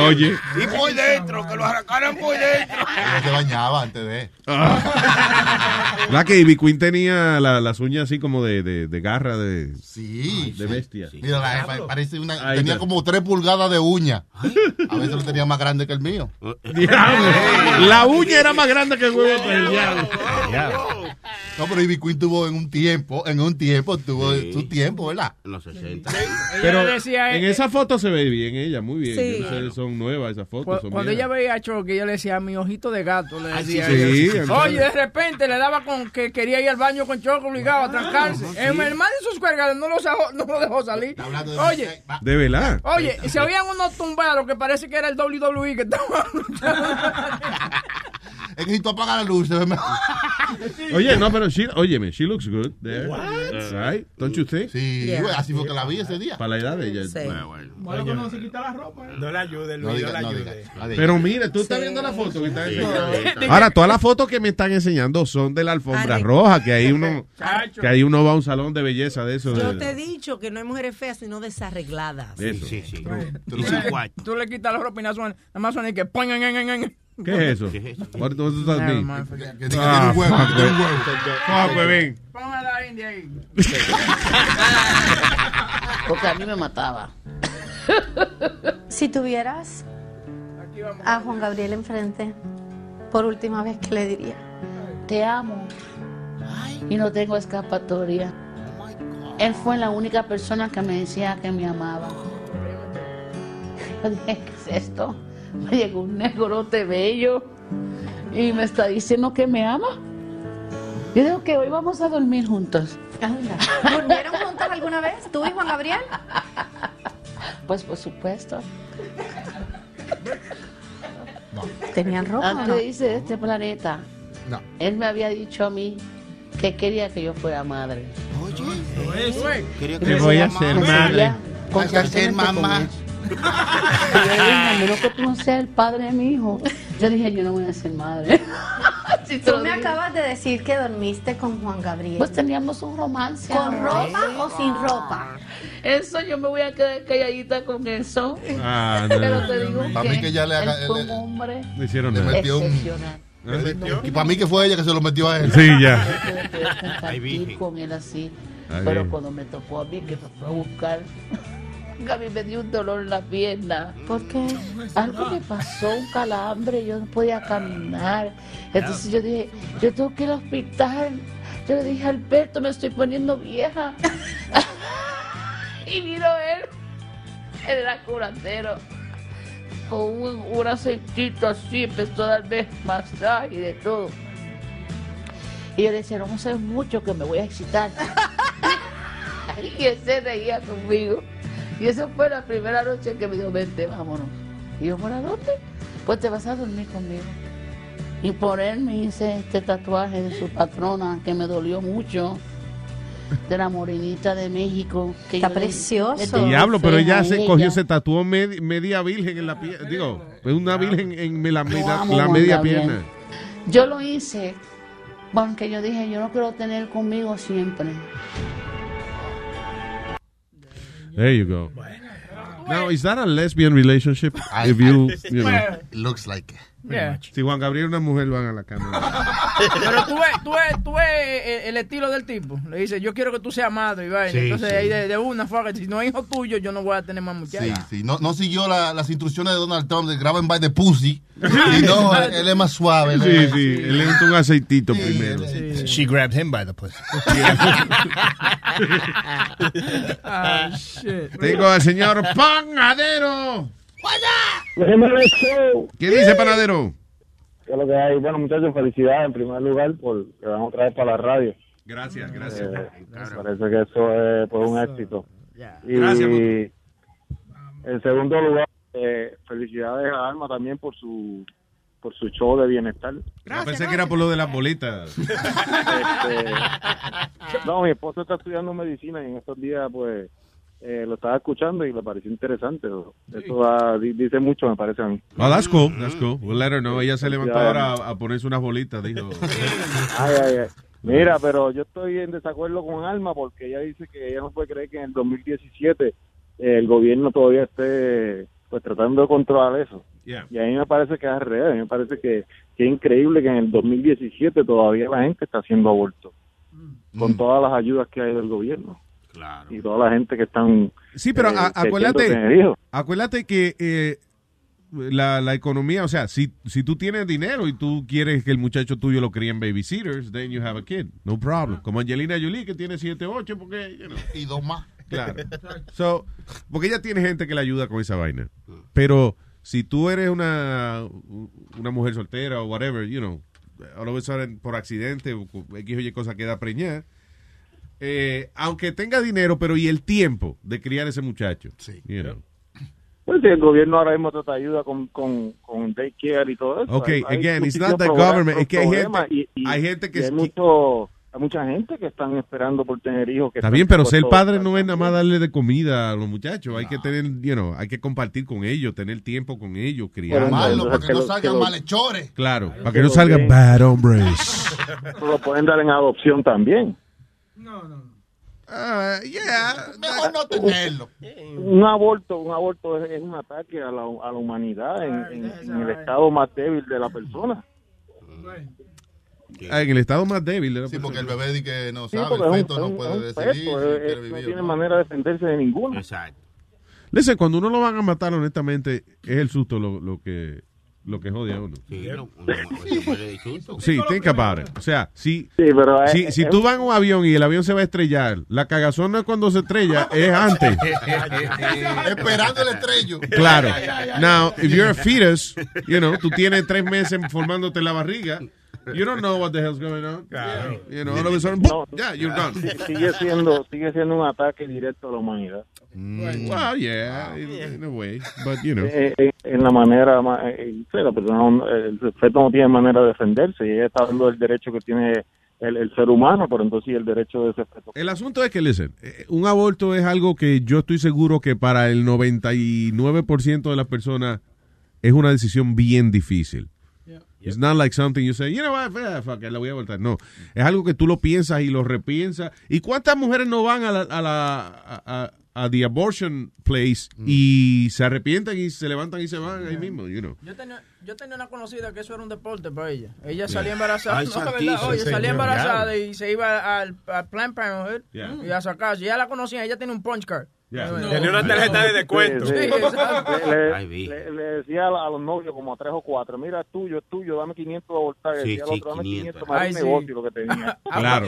Oye. Y por dentro, que lo arrancaran por dentro. Ella se bañaba antes de. La que Ivy Queen tenía la- las uñas así como de, de, de garra de, Sí. de bestia. Mira, la jefa parece una. Tenía como tres pulgadas de uña. A veces lo tenía más grande que el mío. Diablo. La uña era más grande que el huevo del diablo. No, pero Ivy Queen tuvo en un tiempo, en un tiempo, tuvo su tiempo, ¿verdad? En los 60. Pero decía, en eh, esa foto se ve bien ella, muy bien. Sí. Yo no sé, son nuevas esas fotos. Son Cuando ella veía a Chucky, ella le decía, mi ojito de gato, le Ay, decía. Sí, sí, sí, sí. Oye, de repente le daba con que quería ir al baño con Choco obligado a trancarse. El hermano de sus cuergas no lo, dejó, no lo dejó salir. Oye, De verdad. oye, se oían unos tumbados que parece que era el WWE que estaba Es que si tú apagas la luz, se ve mejor. Oye, no, pero she, óyeme, she looks good there. What? Right? Don't you think? Sí, Yeah. así fue que la vi ese día. Para la edad de ella. Sí. Bueno, bueno. Que no se quita la ropa. No la ayude, No Luis, diga- no la no ayude. diga, no diga. Pero mira, tú estás Sí. viendo la foto que están Sí. enseñando. Sí. Ahora, todas las fotos que me están enseñando son de la alfombra roja, que ahí uno, que ahí uno va a un salón de belleza de eso. Yo de- te he dicho que no hay mujeres feas, sino desarregladas. Eso. Tú le, tú le quitas la ropa y nada más suena- más suena y que en, en, en. ¿Qué es eso? What, does that mean? Ah, que tiene un güey. huevo. Fuck, huevín. Pon a la india ahí. Porque a mí me mataba. Si tuvieras a Juan Gabriel enfrente, por última vez, ¿qué le diría? Te amo. Y no tengo escapatoria. Él fue la única persona que me decía que me amaba. Yo dije, ¿qué es esto? Me llegó un negrote bello y me está diciendo que me ama. Yo digo que hoy vamos a dormir juntos. ¿Durmieron juntos alguna vez, tú y Juan Gabriel? Pues por supuesto. ¿Tenían ropa Antes no? de irse de este planeta, No. él me había dicho a mí que quería que yo fuera madre. Quería que voy a ser madre. Vas a ser mamá. Yo dije, menos que tú no seas el padre de mi hijo. Yo dije, yo no voy a ser madre. Tú me acabas de decir que dormiste con Juan Gabriel. Pues teníamos un romance. ¿Con ropa o sin ropa? Eso yo me voy a quedar calladita con eso. Ah, no. Pero te digo Para mí que ya le haga- él fue le- un hombre No hicieron Le nada. metió un... Y para mí que fue ella que se lo metió a él. Sí, ya. Yo con él así. Ay, pero cuando me tocó a mí, que me fue a buscar, a mí me dio un dolor en la pierna. ¿Por qué? Algo me pasó, un calambre, yo no podía caminar. Entonces yo dije, yo tengo que ir al hospital. Yo le dije, Alberto, me estoy poniendo vieja. y vino él, él era curandero, con un, un aceitito así, empezó a darme masaje y de todo. Y yo le decía, no sé mucho que me voy a excitar. y él se reía conmigo. Y esa fue la primera noche que me dijo, vente, vámonos. Y yo, ¿para dónde? Pues te vas a dormir conmigo. Y por él me hice este tatuaje de su patrona que me dolió mucho. De la morenita de México. Que Está le- precioso. le Diablo, pero ella se ella. cogió, se tatuó med- media virgen en la pierna. Digo, es una virgen en la, media- la pierna. Yo lo hice porque yo dije, yo no quiero tener conmigo siempre. There you go. Now, is that a lesbian relationship? If you, you know. Looks like it. Yeah. Si Juan Gabriel y una mujer van a la cama. Pero tú ves, tú ves, tú ves el, el estilo del tipo. Le dice, yo quiero que tú seas madre. Sí, Entonces sí. ahí de, de una fue si no es hijo tuyo, yo no voy a tener más Sí, muchachos. sí. No, no siguió la- las instrucciones de Donald Trump de graben by the pussy. Y no, él, él es más suave. Sí, es- sí, él le un aceitito primero. She grabbed him by the pussy. Ah, shit. Tengo al señor Panadero. ¿Qué dice Panadero? ¿Qué es lo que hay? Bueno, muchachos, felicidades en primer lugar por que van otra vez para la radio. Gracias, gracias. Eh, me parece que eso es pues, un éxito. Y Gracias, en segundo lugar, eh, felicidades a Alma también por su por su show de bienestar. Yo pensé que era por lo de las bolitas. Este, no, mi esposo está estudiando medicina y en estos días pues eh, lo estaba escuchando y le pareció interesante. Eso dice mucho, me parece a mí. Oh, that's cool, that's cool. We'll let her know. Ella se levantó ahora a, a ponerse unas bolitas, dijo. Ay, ay, ay. Mira, pero yo estoy en desacuerdo con Alma porque ella dice que ella no puede creer que en el 2017 eh, el gobierno todavía esté pues tratando de controlar eso. Yeah. Y a mí me parece que es al revés. A mí me parece que, que es increíble que en el 2017 todavía la gente está haciendo aborto. Con todas las ayudas que hay del gobierno. Claro. Y toda la gente que están... Sí, pero eh, acuérdate, que eh, la, la economía, o sea, si, si tú tienes dinero y tú quieres que el muchacho tuyo lo críe en babysitters, then you have a kid, no problem. Como Angelina Jolie que tiene 7, 8, porque, you know. Y dos más. Claro. So, porque ella tiene gente que le ayuda con esa vaina. Pero si tú eres una, una mujer soltera o whatever, you know, a sudden, por accidente o X o Y cosa queda preñada, eh, aunque tenga dinero, pero y el tiempo de criar ese muchacho. you know. Pues sí, el gobierno ahora mismo de ayuda con, con, con daycare y todo eso. Ok, Hay- hay again, it's not the government, es que hay gente- y- y- hay gente que y hay, es- mucho, hay mucha gente que están esperando por tener hijos. Que Está bien, pero ser padre no es nada más darle de comida a los muchachos. Hay que tener, you know, hay que compartir con ellos, tener tiempo con ellos, criarlos. Malo, para que no salgan malhechores. Claro, para que que no salgan bad hombres. Lo pueden dar en adopción también. Ah, Mejor no tenerlo. Un aborto, un aborto es, es un ataque a la, a la humanidad en, en- en el estado más débil de la persona. Ah, en el estado más débil. de la Sí, porque el bebé di que no sabe, el un- feto es no un- puede decidir feto, si no tiene no. manera de defenderse de ninguno. Exacto. Listen, cuando uno lo van a matar, honestamente, es el susto lo, lo que lo que jode a uno. Sí, muere de susto. Sí, think about it. O sea, si, pero, eh, si, si tú vas en un avión y el avión se va a estrellar, la cagazón no es cuando se estrella, es antes. Esperando el estrello. Claro. Now, if you're a fetus, you know, tú tienes tres meses formándote la barriga, you don't know what the hell's going on. You know, all of a sudden, boom, yeah, you're gone. Sigue siendo, sigue siendo un ataque directo a la humanidad. Well, yeah, in, in a way, but you know. Eh, eh, en la manera más, eh, la persona no- el feto no tiene manera de defenderse y ella está hablando del derecho que tiene el, el ser humano, pero entonces sí el derecho de ese feto. El asunto es que, listen, un aborto es algo que yo estoy seguro que para el 99% de las personas es una decisión bien difícil. It's not like something you say, you know what, fuck it, la voy a abortar. No, es algo que tú lo piensas y lo repiensas. ¿Y cuántas mujeres no van a la, a la a, a- the abortion place y se arrepientan y se levantan y se van ahí mismo, you know? Yo tenía, yo tenía una conocida que eso era un deporte para ella. Ella salía embarazada, Ay, no, de verdad, santísimo, oye, salía embarazada y se iba al, al Planned Parenthood Yeah. y a sacarse. Ya la conocía, ella tiene un punch card. Yeah. No, Tenía una tarjeta de descuento. Sí, sí. exacto. Le, decía a, los novios como a tres o cuatro, mira, es tuyo, es tuyo, dame 500 a abortar. Sí, decía al sí, otro, dame 500. 500 más Ay, un sí. negocio lo que tenía. Claro.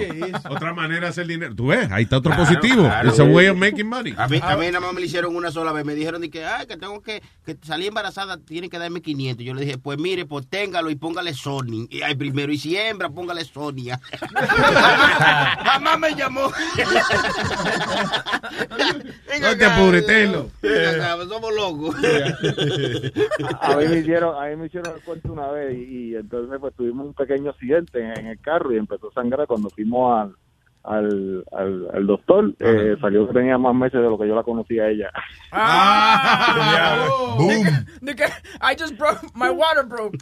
Otra manera de hacer dinero. Tú ves, ahí está otro Claro, positivo. claro. It's a way of making money. A mí, a mí nada más me lo hicieron una sola vez. Me dijeron de que, ay, que tengo que, que salí embarazada, tienen que darme 500. Yo le dije, pues mire, pues téngalo y póngale Sony. Y ay, primero, y si hembra, póngale Sonia. Mamá me llamó. Venga No te apures, Telo. Venga acá, somos locos. a, a mí me hicieron, a mí me hicieron el cuento una vez y, y entonces pues tuvimos un pequeño accidente en, en el carro y empezó a sangrar cuando fuimos al, al, al, al doctor. eh, salió que tenía más meses de lo que yo la conocía a ella. Boom. De que I just broke, my water broke.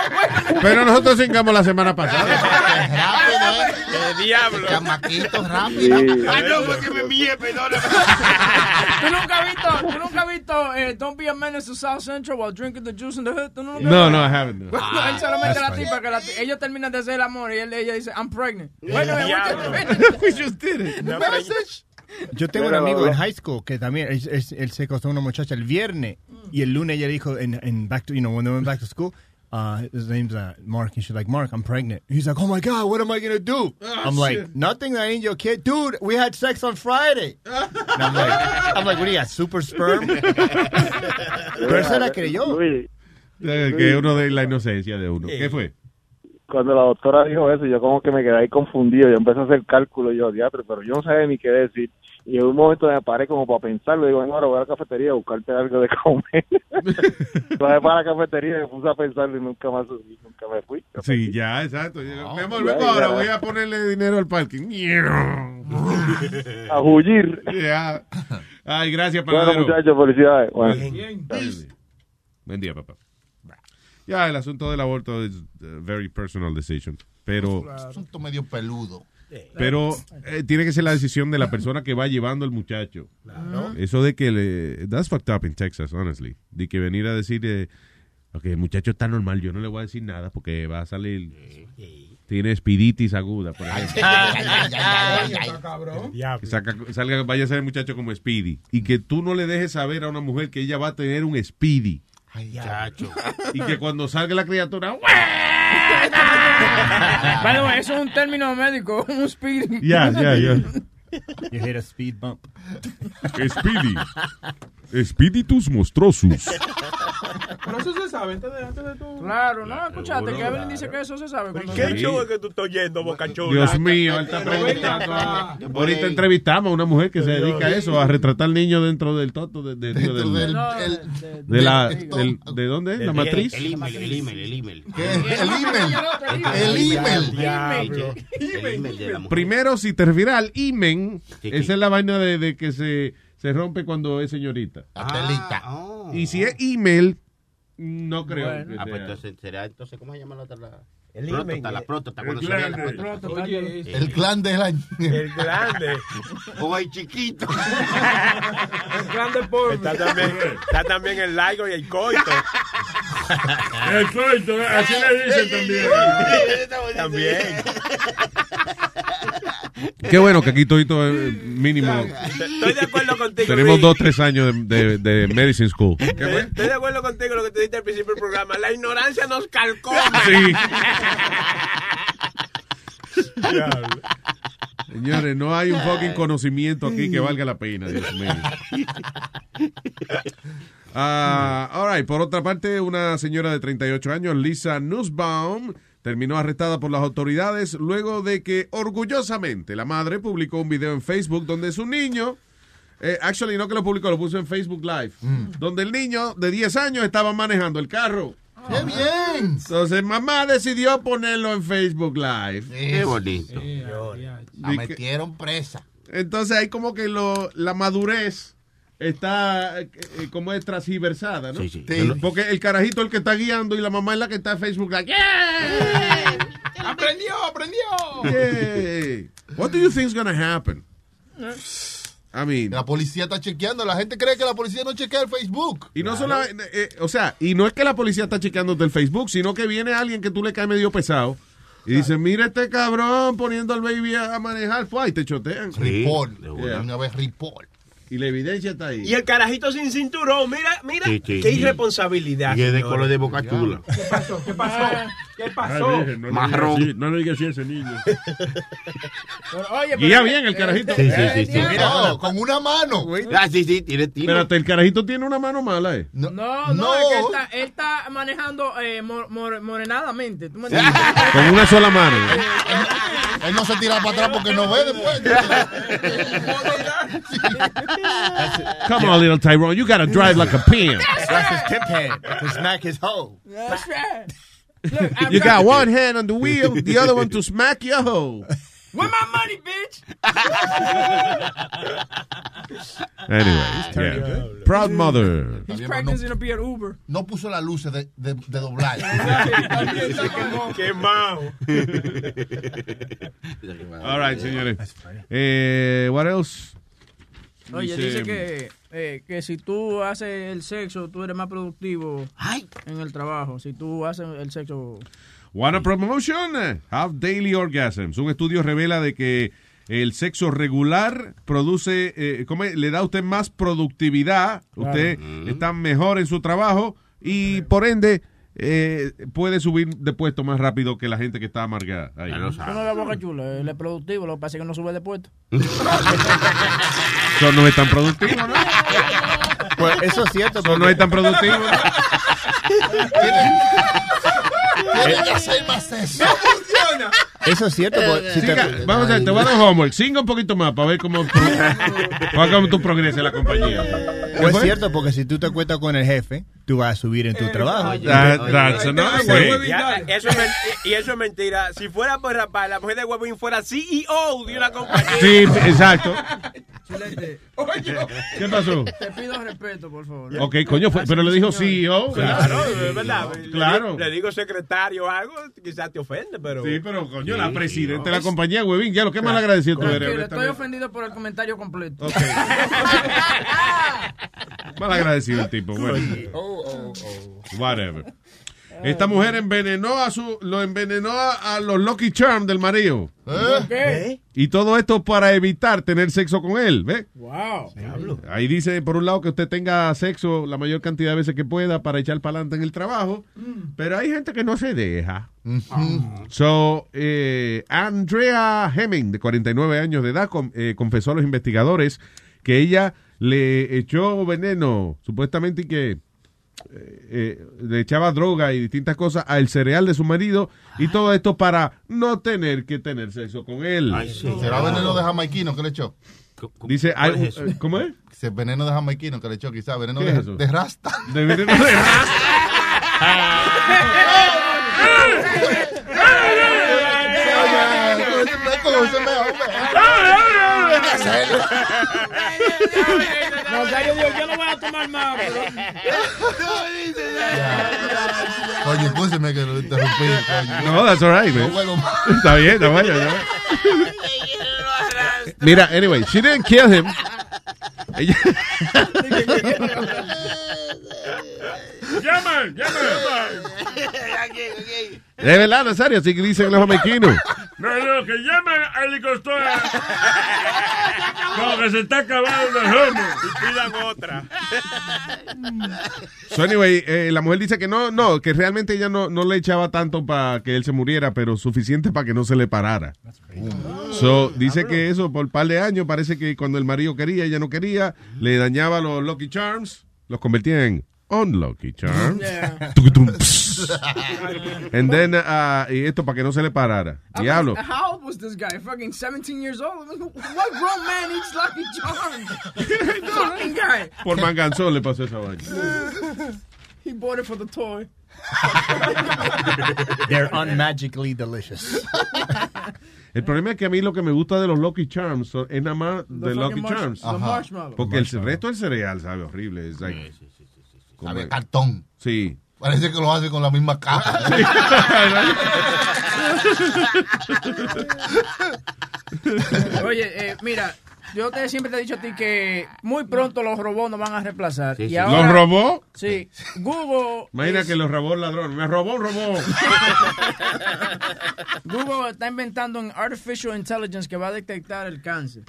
Pero nosotros cingamos la semana pasada. Rápido, ¿eh? ¡Qué diablo! Chamaquito, rápido. Sí. Ay, no, fue que me envié, perdóname. ¿Tú nunca has visto, tú nunca has visto eh, Don't be a menace to South Central while drinking the juice in the hood? ¿Tú nunca No, no, I haven't. no. Él solamente la tipa que la ellos terminan de hacer el amor y él, ella dice, I'm pregnant. Bueno, Diablo. We just did it. Una pre- Yo tengo un Mira, amigo en high school que también él, él- él se acostó con una muchacha el viernes y el lunes ella dijo en, en back to you know when they went back to school uh, his name's uh, Mark and she's like Mark I'm pregnant. He's like oh my god what am I gonna do I'm like nothing that ain't your kid. Dude we had sex on Friday. And I'm like I'm like what do you got super sperm pero se la creyó. Luis, Eh, Que uno de la inocencia de uno. ¿Qué fue? Cuando la doctora dijo eso, yo como que me quedé ahí confundido. Yo empecé a hacer cálculos, yo, diatre, pero yo no sabía ni qué decir. Y en un momento me paré como para pensarlo. Digo, bueno, ahora voy a la cafetería a buscarte algo de comer. Entonces para la cafetería y me puse a pensarlo y nunca más subí, nunca me fui. Sí, ya, exacto. Mi amor, ya, ahora, ya. voy a ponerle dinero al parking. A hullir. Ya. Ay, gracias, Bueno, panadero. muchachos, felicidades. Bueno. Buen día, papá. Ya, el asunto del aborto es a very personal decision. Pero, Asunto medio peludo. pero eh, tiene que ser la decisión de la persona que va llevando al muchacho. Eso de que le... That's fucked up in Texas, honestly. De que venir a decir... Eh, ok, el muchacho está normal, yo no le voy a decir nada porque va a salir... Tiene espiditis aguda, por ejemplo. Que saca- salga, vaya a ser el muchacho como Speedy. Y que tú no le dejes saber a una mujer que ella va a tener un Speedy. Chacho. Y que cuando salga la criatura... Bueno, eso es un término médico, un speed. Ya, ya, ya. you hit a speed bump Speedy. Espíritus monstruosos. Pero eso se sabe antes de, antes de tú. Claro, no, escuchaste Seguro, que Evelyn dice que eso se sabe. cuando- ¿Qué show es que tú estás oyendo, Boca Chula? Dios mío, él está preguntando. Ahorita entrevistamos a una mujer que se dedica a eso, a retratar niños dentro del toto, de, de- Dentro del- del- No, de- la, del- ¿de dónde La matriz. El email, el email, el email. El email. El email. Primero, si te refieres al imen, esa es la vaina de, de que se, se rompe cuando es señorita. Atelita. Oh. Y si es email, no creo. Bueno. que Ah, pues sea. entonces, será entonces, ¿cómo se llama la otra? La... El email. la El cuando se ve la. Oye, El clan del año. El grande. O el chiquito. El grande por. Está también, está también el laigo y el coito. El coito, así le dicen también. También. Qué bueno que aquí todito es mínimo. Estoy de acuerdo contigo. Tenemos dos, tres años de, de, de medicine school. Estoy estoy de acuerdo contigo lo que te dijiste al principio del programa. La ignorancia nos calcoma. Sí. Señores, no hay un fucking conocimiento aquí que valga la pena, Dios mío. All right. Por otra parte, una señora de 38 años, Lisa Nussbaum, terminó arrestada por las autoridades luego de que orgullosamente la madre publicó un video en Facebook donde su niño, eh, actually no que lo publicó, lo puso en Facebook Live, donde el niño de 10 años estaba manejando el carro. ¡Qué bien! Entonces mamá decidió ponerlo en Facebook Live. Qué bonito. La metieron presa. Entonces hay como que lo, la madurez está eh, eh, como es transgiversada, ¿no? Sí, sí. Sí. Porque el carajito es el que está guiando y la mamá es la que está en Facebook Live. ¡Aprendió, aprendió! Yay. What do you think is gonna happen? I mean, La policía está chequeando. La gente cree que la policía no chequea el Facebook. y no solamente, eh, o sea, y no es que la policía está chequeándote el Facebook, sino que viene alguien que tú le caes medio pesado y dice, mira este cabrón poniendo al baby a manejar, fue, y te chotean. Report. Yeah. Una vez report. Y la evidencia está ahí. Y el carajito sin cinturón, mira, mira, Sí, sí, qué sí. irresponsabilidad. Y es de color de boca chula. ¿Qué pasó? ¿Qué pasó? ¿Qué Ay, pasó? No, Marrón. no le digas así a ese niño. Pero, oye, Guía pero- bien el carajito. Sí, sí, sí. sí. Mira, no, con una mano. Ah, sí, sí, tiene tiro. Espérate, el carajito tiene una mano mala, ¿eh? No, No, no, es que él está, él está manejando eh, mor- mor- morenadamente. ¿tú me entiendes? Con una sola mano. Él no se tira para atrás porque no ve después. Come on, little Tyrone, you gotta drive like a pimp. That's his pimp hand to smack his hoe. That's right. Look, I've You got one hand on the wheel, the other one to smack your hoe. Where my money, bitch? Anyway, yeah. Proud mother. He's Bien, practicing no. to be an Uber. No puso las luces de, de, de doblar. Quemado. All right, señores. Eh, what else? Oye, dice que, eh, que si tú haces el sexo, tú eres más productivo en el trabajo. Si tú haces el sexo... Wanna promotion? Have daily orgasms. Un estudio revela de que el sexo regular produce, eh, ¿cómo le da a usted más productividad, Claro. usted está mejor en su trabajo y por ende eh, puede subir de puesto más rápido que la gente que está amargada. Ahí. No es la boca chula, él es productivo, lo que pasa es que no sube de puesto. Eso no es tan productivo, ¿no? Pues eso es cierto. Eso no es tan productivo. ¿no? Tienen que hacer más eso. Eso es cierto. porque si te- vamos a ver, te voy a dar homework. Siga un poquito más para ver cómo, para ver cómo tú progresas en la compañía. ¿Qué o es cierto, porque si tú te cuentas con el jefe, tú vas a subir en tu trabajo. Eso es y eso es mentira. Si fuera por rapar, la mujer de Huevín fuera CEO de una compañía. Sí, exacto. Chilete, ¿Qué pasó? te pido respeto, por favor. Ok, coño, fue- pero le dijo CEO. Claro, es verdad. Le- Claro. Le, digo secretario o algo, quizás te ofende, pero. Sí, pero coño, la presidenta de la compañía, huevín, ya lo que más le agradecido tú eres. Estoy ofendido por el comentario completo. Ok. Mal agradecido el tipo, bueno. Oh, Whatever. Esta mujer envenenó a su, lo envenenó a, a los Lucky Charm del marido. ¿Qué? Y todo esto para evitar tener sexo con él, ¿ve? Wow. Ahí dice, por un lado, que usted tenga sexo la mayor cantidad de veces que pueda para echar para adelante en el trabajo, pero hay gente que no se deja. So, eh, Andrea Hemming, de 49 años de edad, con- eh, confesó a los investigadores que ella le echó veneno, supuestamente, y que eh, le echaba droga y distintas cosas al cereal de su marido y todo esto para no tener que tener sexo con él. ¿Será veneno de jamaiquino que le echó? Dice, ¿Cuál hay- es eso? eh, ¿cómo es? Ese veneno de jamaiquino que le echó, quizás. Veneno ¿Qué de, es eso? de rasta. De veneno de Nazario dijo, yo no voy a tomar más. pero- Coño, escúcheme que lo interrumpí. coño. No, that's all right, man. Está bien, está bueno. Mira, anyway, she didn't kill him. Ella- ¡Llama! ¡Llama! de verdad, Nazario, así que dicen los jamaiquinos. No, no, que llamen al licostor. Como que se está acabando el homo. Y pidan otra. So anyway, eh, la mujer dice que no, no, que realmente ella no, no le echaba tanto para que él se muriera, pero suficiente para que no se le parara. So, dice que eso por un par de años, parece que cuando el marido quería, ella no quería, le dañaba los Lucky Charms, los convertía en Unlucky Charms. And then, uh, y esto para que no se le parara. Diablo. was- How old was this guy? Fucking 17 years old? What grown man eats Lucky Charms? Fucking guy. Por manganzón le pasó esa vaina. He bought it for the toy. They're unmagically delicious. El problema es que a mí lo que me gusta de los Lucky Charms es nada más de Lucky Charms. Porque el resto del cereal sabe horrible. Es like, Sabe cartón. Sí. Parece que lo hace con la misma caja. Oye, eh, mira, yo te, siempre te he dicho a ti que muy pronto los robots nos van a reemplazar. Sí, y sí. ahora- ¿Los robots? Sí. Google. Imagina es- que los robó el ladrón. Me robó un robot. Google está inventando un artificial intelligence que va a detectar el cáncer.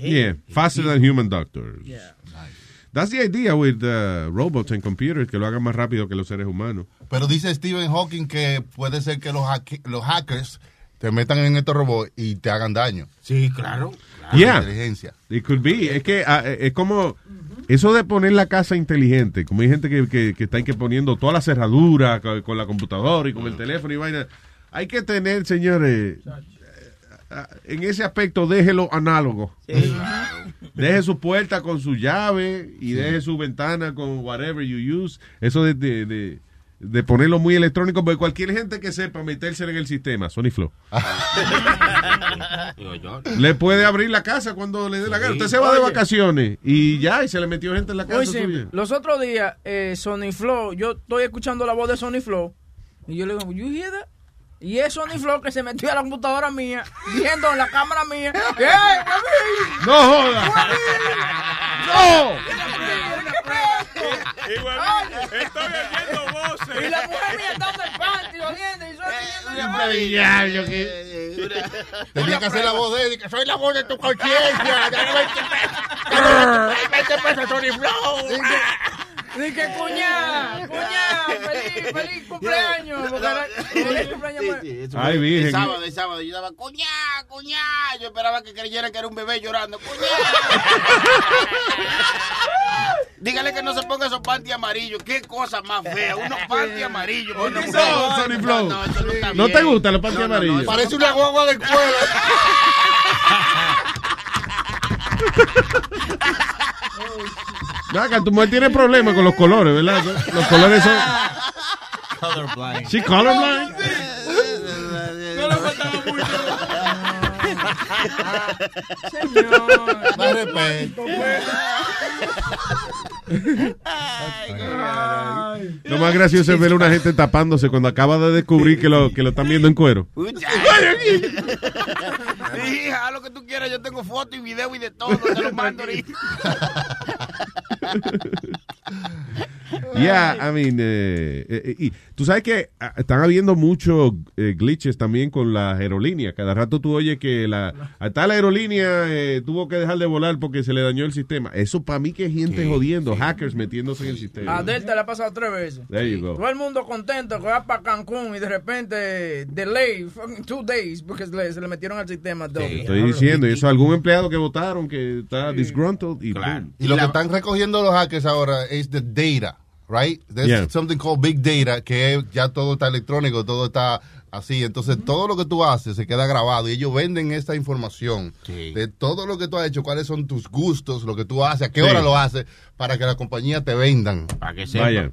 Yeah, faster than human doctors. Yeah. That's the idea with uh, robots and computers, que lo hagan más rápido que los seres humanos. Pero dice Stephen Hawking que puede ser que los, hacke- los hackers te metan en estos robots y te hagan daño. Sí, claro. Yeah. Inteligencia. It could be. Es que ah, es como eso de poner la casa inteligente. Como hay gente que, que, que está que poniendo toda la cerradura con, con la computadora y con el teléfono y vaina. Hay que tener, señores, en ese aspecto, déjelo análogo. Deje su puerta con su llave y deje su ventana con whatever you use. Eso de, de, de, de ponerlo muy electrónico, porque cualquier gente que sepa meterse en el sistema, Sony Flow, le puede abrir la casa cuando le dé la gana. Usted se va de Oye. vacaciones y ya, y se le metió gente en la casa Muy simple. suya. Los otros días, eh, Sony Flow, yo estoy escuchando la voz de Sony Flow y yo le digo, you hear that? Y es Sony Flow que se metió a la computadora mía, viendo en la cámara mía. ¡Ey! ¡No joda! ¡No! Estoy oyendo voces. Y la mujer mía está en el patio, oliendo y Diablo, Tenía que hacer la voz de él, y que soy la voz de tu conciencia. Dame 20 pesos. 20 pesos, Tony Flow. Dije, cuñá, cuñá, feliz, feliz cumpleaños. feliz cumpleaños. Eso Ay, virgen. El sábado, el sábado, yo daba, cuñá, cuñá. Yo esperaba que creyera que era un bebé llorando. Cuñá. Dígale que no se ponga esos panty amarillos. Qué cosa más fea. Unos panty amarillos. No, mujer. Sony Flow. No, no está ¿No bien. te gustan los panty No, no, no, amarillos? Parece una guagua del cuero. Ven acá, tu mujer tiene problemas con los colores, ¿verdad? Los colores son. Colorblind. ¿Sí, colorblind? No le faltaba mucho. Señor. Más respeto. Lo más gracioso es ver a una gente tapándose cuando acaba de descubrir que lo, que lo están viendo en cuero. Sí, haz lo que tú quieras. Yo tengo fotos y video y de todo. Te lo mando ahorita. Yeah, I mean, eh, eh, y tú sabes que ah, están habiendo muchos eh, glitches también con las aerolíneas. Cada rato tú oyes que la a tal aerolínea eh, tuvo que dejar de volar porque se le dañó el sistema. Eso para mí que es gente jodiendo, hackers metiéndose en el sistema. A Delta le ha pasado tres veces. There you go. Todo el mundo contento que va para Cancún y de repente delay, fucking two days, porque se le, se le metieron al sistema. doble. Estoy diciendo, y eso algún empleado que votaron que está disgruntled y boom. Y lo que están recogiendo los hackers ahora es the data. right? There's Yeah. something called big data, que ya todo está electrónico, todo está así. Entonces, todo lo que tú haces se queda grabado y ellos venden esta información de todo lo que tú has hecho, cuáles son tus gustos, lo que tú haces, a qué Sí. hora lo haces, para que la compañía te vendan. Para que Vaya.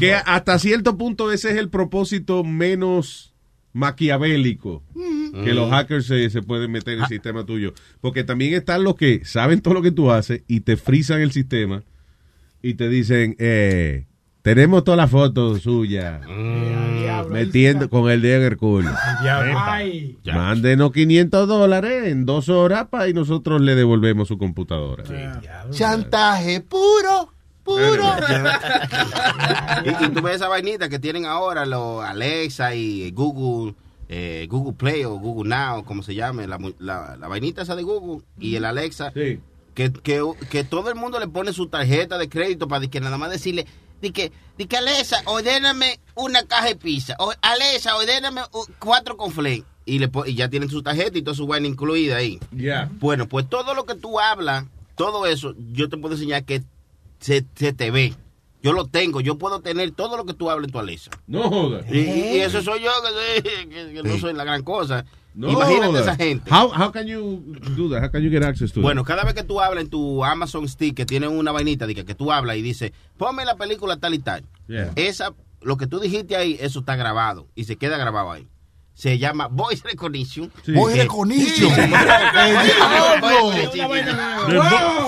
Que hasta cierto punto ese es el propósito menos maquiavélico que los hackers se, se pueden meter en el sistema tuyo. Porque también están los que saben todo lo que tú haces y te frisan el sistema y te dicen, eh, tenemos todas las fotos suyas metiendo con el dedo en el culo. Ay. Mándenos 500 dólares en dos horas para y nosotros le devolvemos su computadora. Chantaje puro, puro. y, y tú ves esa vainita que tienen ahora los Alexa y Google, eh, Google Play o Google Now, como se llame, la, mu- la, la vainita esa de Google y el Alexa, que, que, que todo el mundo le pone su tarjeta de crédito para que nada más decirle, de que, de que Alexa, ordéname una caja de pizza, o Alexa, ordéname uh, cuatro con y, le pon- y ya tienen su tarjeta y toda su vaina incluida ahí. Ya. Bueno, pues todo lo que tú hablas, todo eso, yo te puedo enseñar que se, se te ve. Yo lo tengo, yo puedo tener todo lo que tú hablas en tu Alexa. No jodas. Y, y- eso soy yo, que, soy- que- que no soy la gran cosa. No Imagínate esa gente. How, how can you do that? How can you get access to Bueno, cada vez que tú hablas en tu Amazon Stick, que tiene una vainita, de que, que tú hablas y dices, ponme la película tal y tal. Yeah. Esa, lo que tú dijiste ahí, eso está grabado y se queda grabado ahí. Se ama Voice Recognition. Sí. Voice Eh, Recognition. sí.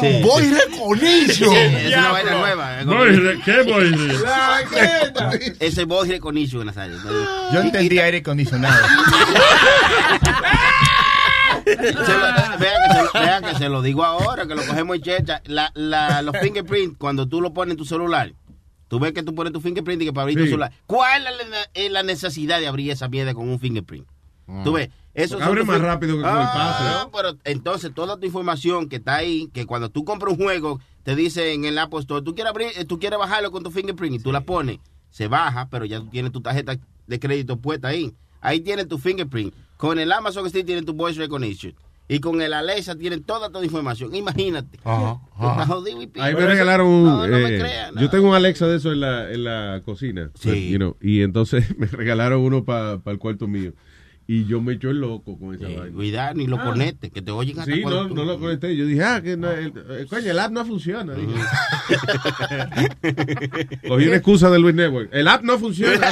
Sí. Voice Recognition. Es una vaina nueva. Voice re- ¿Qué voice? Ese Voice Recognition, Nazario. Yo entendí aire acondicionado. Vean, que se lo, vean que se lo digo ahora, que lo cogemos en checha. La, la, los fingerprints, cuando tú lo pones en tu celular, tú ves que tú pones tu fingerprint y que para abrir tu celular. ¿Cuál es la, es la necesidad de abrir esa mierda con un fingerprint? Tú ves, eso abre más rápido que con el Ah, pase. no, pero entonces toda tu información que está ahí, que cuando tú compras un juego, te dice en el Apple Store, tú quieres abrir, eh, tú quieres bajarlo con tu fingerprint y tú la pones, se baja, pero ya tú tienes tu tarjeta de crédito puesta ahí. Ahí tienes tu fingerprint. Con el Amazon Stick tienes tu voice recognition. Y con el Alexa tienen toda tu información. Imagínate. Ajá. Ahí me regalaron un. No, no me eh, creas, no. Yo tengo un Alexa de eso en la, en la cocina. Sí. you know, y entonces me regalaron uno para el cuarto mío. Y yo me echo el loco con esa vaina. Cuidado, ni lo Ah. conectes, que te oyen hasta Sí, no, tú- no lo conecté. Yo dije, ah, que no, el, eh, coño, el app no funciona. Dije. Cogí una excusa de Luis Network. El app no funciona.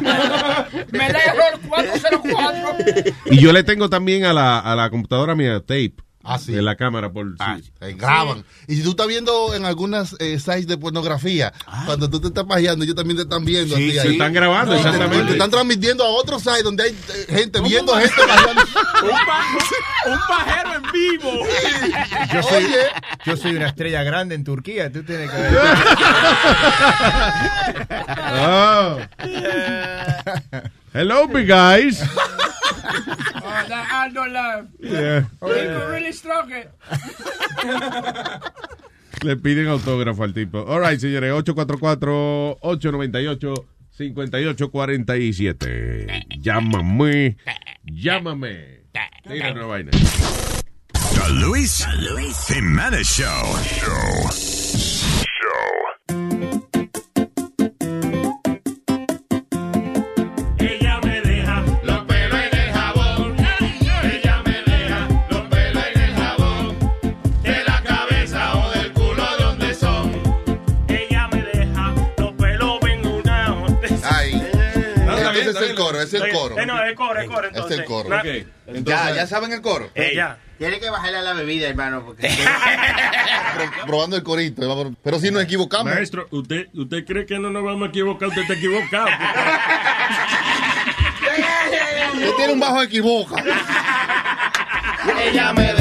no me lo Me da error 404. Y yo le tengo también a la, a la computadora mía tape. Ah, sí. De la cámara por sí. Eh, graban. Y si tú estás viendo en algunas eh, sites de pornografía, cuando tú te estás pajeando, ellos también te están viendo. Ah. Sí, a ti sí. ahí. Te están grabando, Y te- exactamente. Te, están transmitiendo a otro site donde hay eh, gente viendo gente pajeando. Un, pa- un pajero en vivo. Yo soy, yo soy una estrella grande en Turquía, tú tienes que ver. Oh. Hello, big guys. Oh, that Aldo love. Yeah. People really struck it. Le piden autógrafo al tipo. All right, señores. 844-898-5847. Llámame. Llámame. Tira una vaina. The Luis Jimenez Show. Show. Ella coro, es el coro. Eh, no, es coro, es coro, Es entonces. el coro. Na- Ya, ya saben el coro. Eh, ya. Tienes que bajarle a la bebida, hermano, porque... Probando el corito. vamos- Pero si nos equivocamos. Maestro, ¿usted, ¿usted cree que no nos vamos a equivocar? Usted está equivocado. Usted tiene un bajo equivoca. Ella me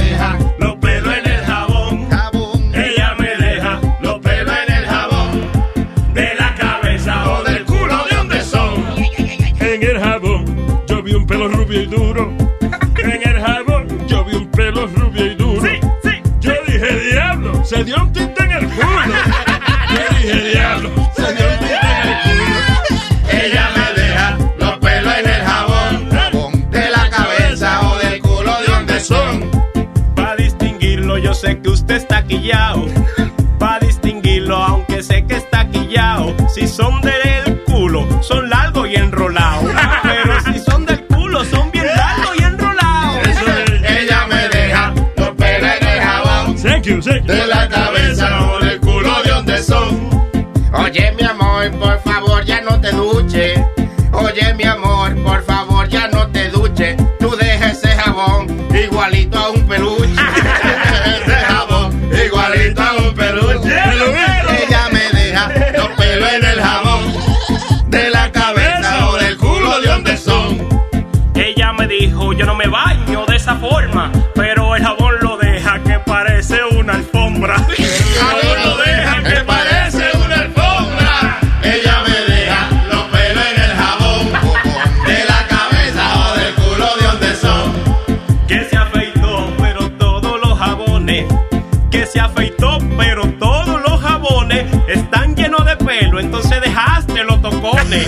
un pelo rubio y duro. En el jabón yo vi un pelo rubio y duro. Sí, sí, yo dije, diablo, se dio un tinte en el culo. yo dije, diablo, se dio un tinte en el culo. Ella me deja los pelos en el jabón, jabón de la cabeza o del culo de donde son. Para distinguirlo, yo sé que usted está quillao. Para distinguirlo, aunque sé que está quillao. Si son del culo, son largos y enrolados. de la cabeza o del culo de donde son. Oye, mi amor, por favor, ya no te duche. Oye, mi amor, por favor, ya no te duche. Tú dejes ese jabón igualito alfombra. A no dejan que parece una alfombra. Ella me deja los pelos en el jabón. De la cabeza o del culo de donde son. Que se afeitó, pero todos los jabones. Que se afeitó, pero todos los jabones están llenos de pelo. Entonces dejaste los tocones.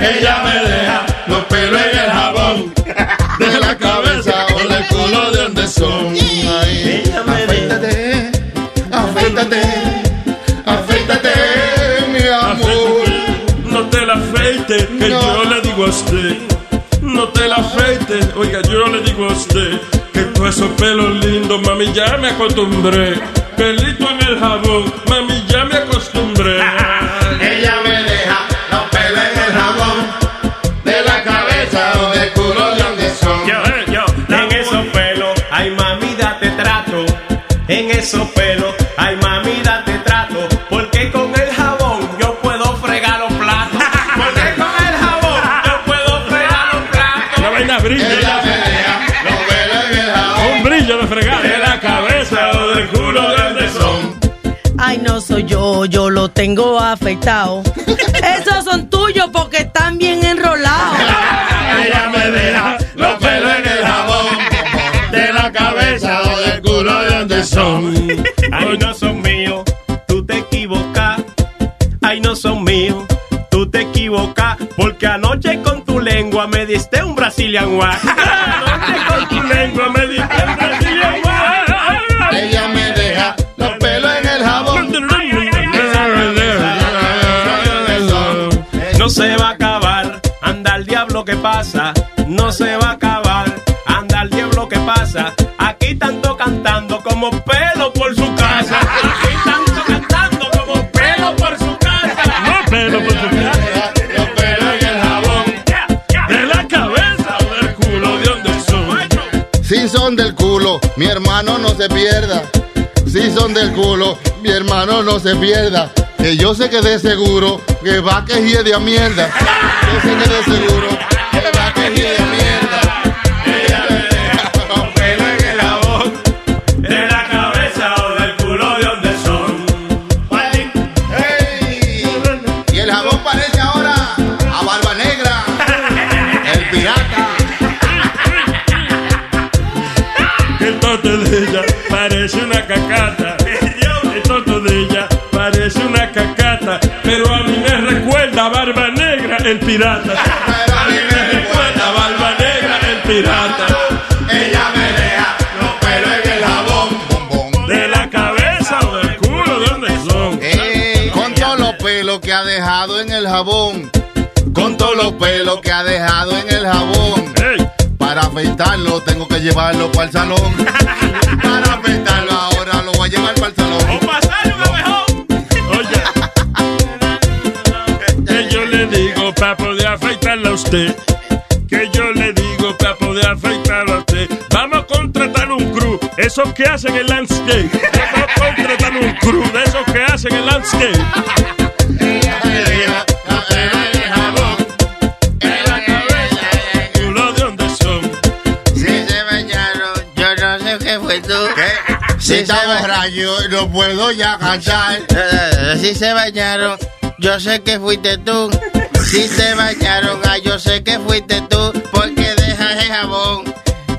Ella me deja los pelos en el jabón. De la cabeza o del culo de donde son. Ay, afeítate, afeítate, afeítate, mi amor. No te la afeite, que yo le digo a usted. No te la afeite, oiga, yo le digo a usted. Que todos esos pelos lindos, mami, ya me acostumbré. Pelito en el jabón, mami, Esos pelos, ay mami, date trato. Porque con el jabón yo puedo fregar los platos. Porque con el jabón yo puedo fregar los platos. La vaina brilla. Ella los pelos en el jabón. Un brillo de fregar. De la cabeza o del culo de donde son. Ay, no soy yo, yo lo tengo afeitado. Esos son tuyos porque son. Ay, no son míos, tú te equivocas. Ay, no son míos, tú te equivocas. Porque anoche con tu lengua me diste un Brazilian Wax. Anoche con tu lengua me diste un Brazilian Wax. Ella me deja los pelos en el jabón. No se va a acabar, anda el diablo que pasa. No se va a acabar, anda el diablo que pasa. Como pelo por su casa. Aquí tanto cantando como pelo por su casa. No pelo por su casa. Los pelos en el jabón. De la cabeza o del culo, ¿de dónde son? Si son del culo, mi hermano no se pierda. Si son del culo, mi hermano no se pierda. Que yo sé que de seguro que va que de a mierda. Yo sé que de seguro que va que de a mierda. Negra, el pirata. Pero a mí me recuerda Barba Negra, el pirata. Ella me deja los pelos en el jabón. De la cabeza o del culo, ¿de dónde son? Ey, con todos los pelos que ha dejado en el jabón. Con todos los pelos que ha dejado en el jabón. Para afeitarlo tengo que llevarlo para el salón. Para afeitarlo ahora lo voy a llevar para el salón. Que para poder afeitarla a usted. Que yo le digo para poder afeitarla a usted. Vamos a contratar un crew, esos que hacen el landscape. Vamos a contratar un crew de esos que hacen el landscape. Culo de dónde son. Si se bañaron, yo no sé qué fue tú. Si está borracho, no puedo ya cantar. Eh, Si se bañaron, yo sé que fuiste tú. Si se bañaron, ah, yo sé que fuiste tú. Porque dejas el jabón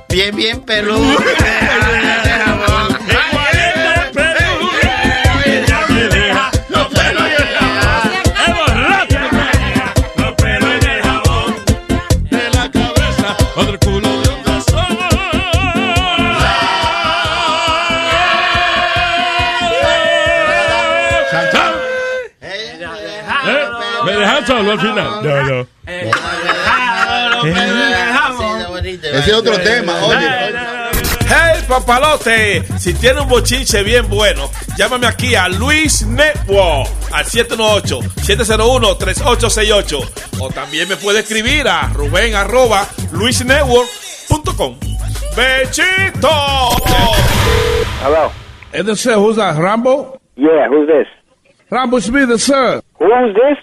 bien, bien peludo. al final? No, no. Ese es otro tema, oye. Hey, papalote, si tiene un bochinche bien bueno, llámame aquí a Luis Network al 718-701-3868. O también me puede escribir a Rubén arroba luisnetwork.com. ¡Bechito! Hello. Is this who's that, Rambo? Yeah, who's this? Rambo Smith, sir. Who's this?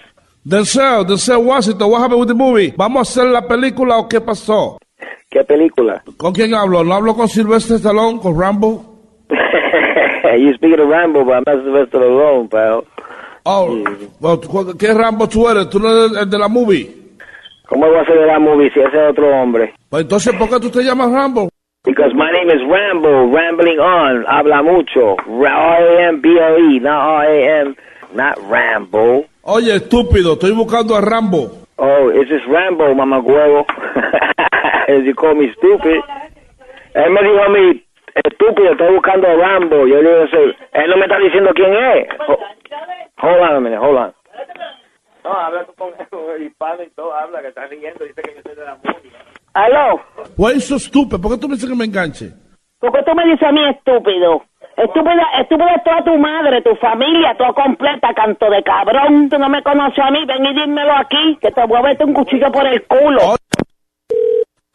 The sir, the sir Washington, what happened with the movie? ¿Vamos a hacer la película o qué pasó? ¿Qué película? ¿Con quién hablo? ¿No hablo con Sylvester Stallone, con Rambo? you speaking of Rambo, but I'm not Sylvester Stallone, pal. Oh, well, ¿cu- ¿qué Rambo tú eres? ¿Tú no eres el de la movie? ¿Cómo voy a hacer de la movie si ese es otro hombre? Pues entonces, ¿por qué tú te llamas Rambo? Because my name is Rambo, rambling on, habla mucho. R-A-M-B-O-E, not R-A-M, not Rambo. Oye, estúpido, estoy buscando a Rambo. Oh, it's just Rambo, mamacuevo. As you call me stupid. Él me dijo a mí, estúpido, estoy buscando a Rambo. Yo le digo, "Sí". él no me está diciendo quién es. Ho- Hold on a minute, hold on. No, habla tú con el hispano y todo, habla, que está riendo, dice que yo soy de la música. Aló, Why you so stupid? ¿Por qué tú me dices que me enganche? ¿Por qué tú me dices a mí estúpido? Estúpida, estúpida es toda tu madre, tu familia, toda completa, canto de cabrón. Tú no me conoces a mí, ven y dímelo aquí, que te voy a meter un cuchillo por el culo.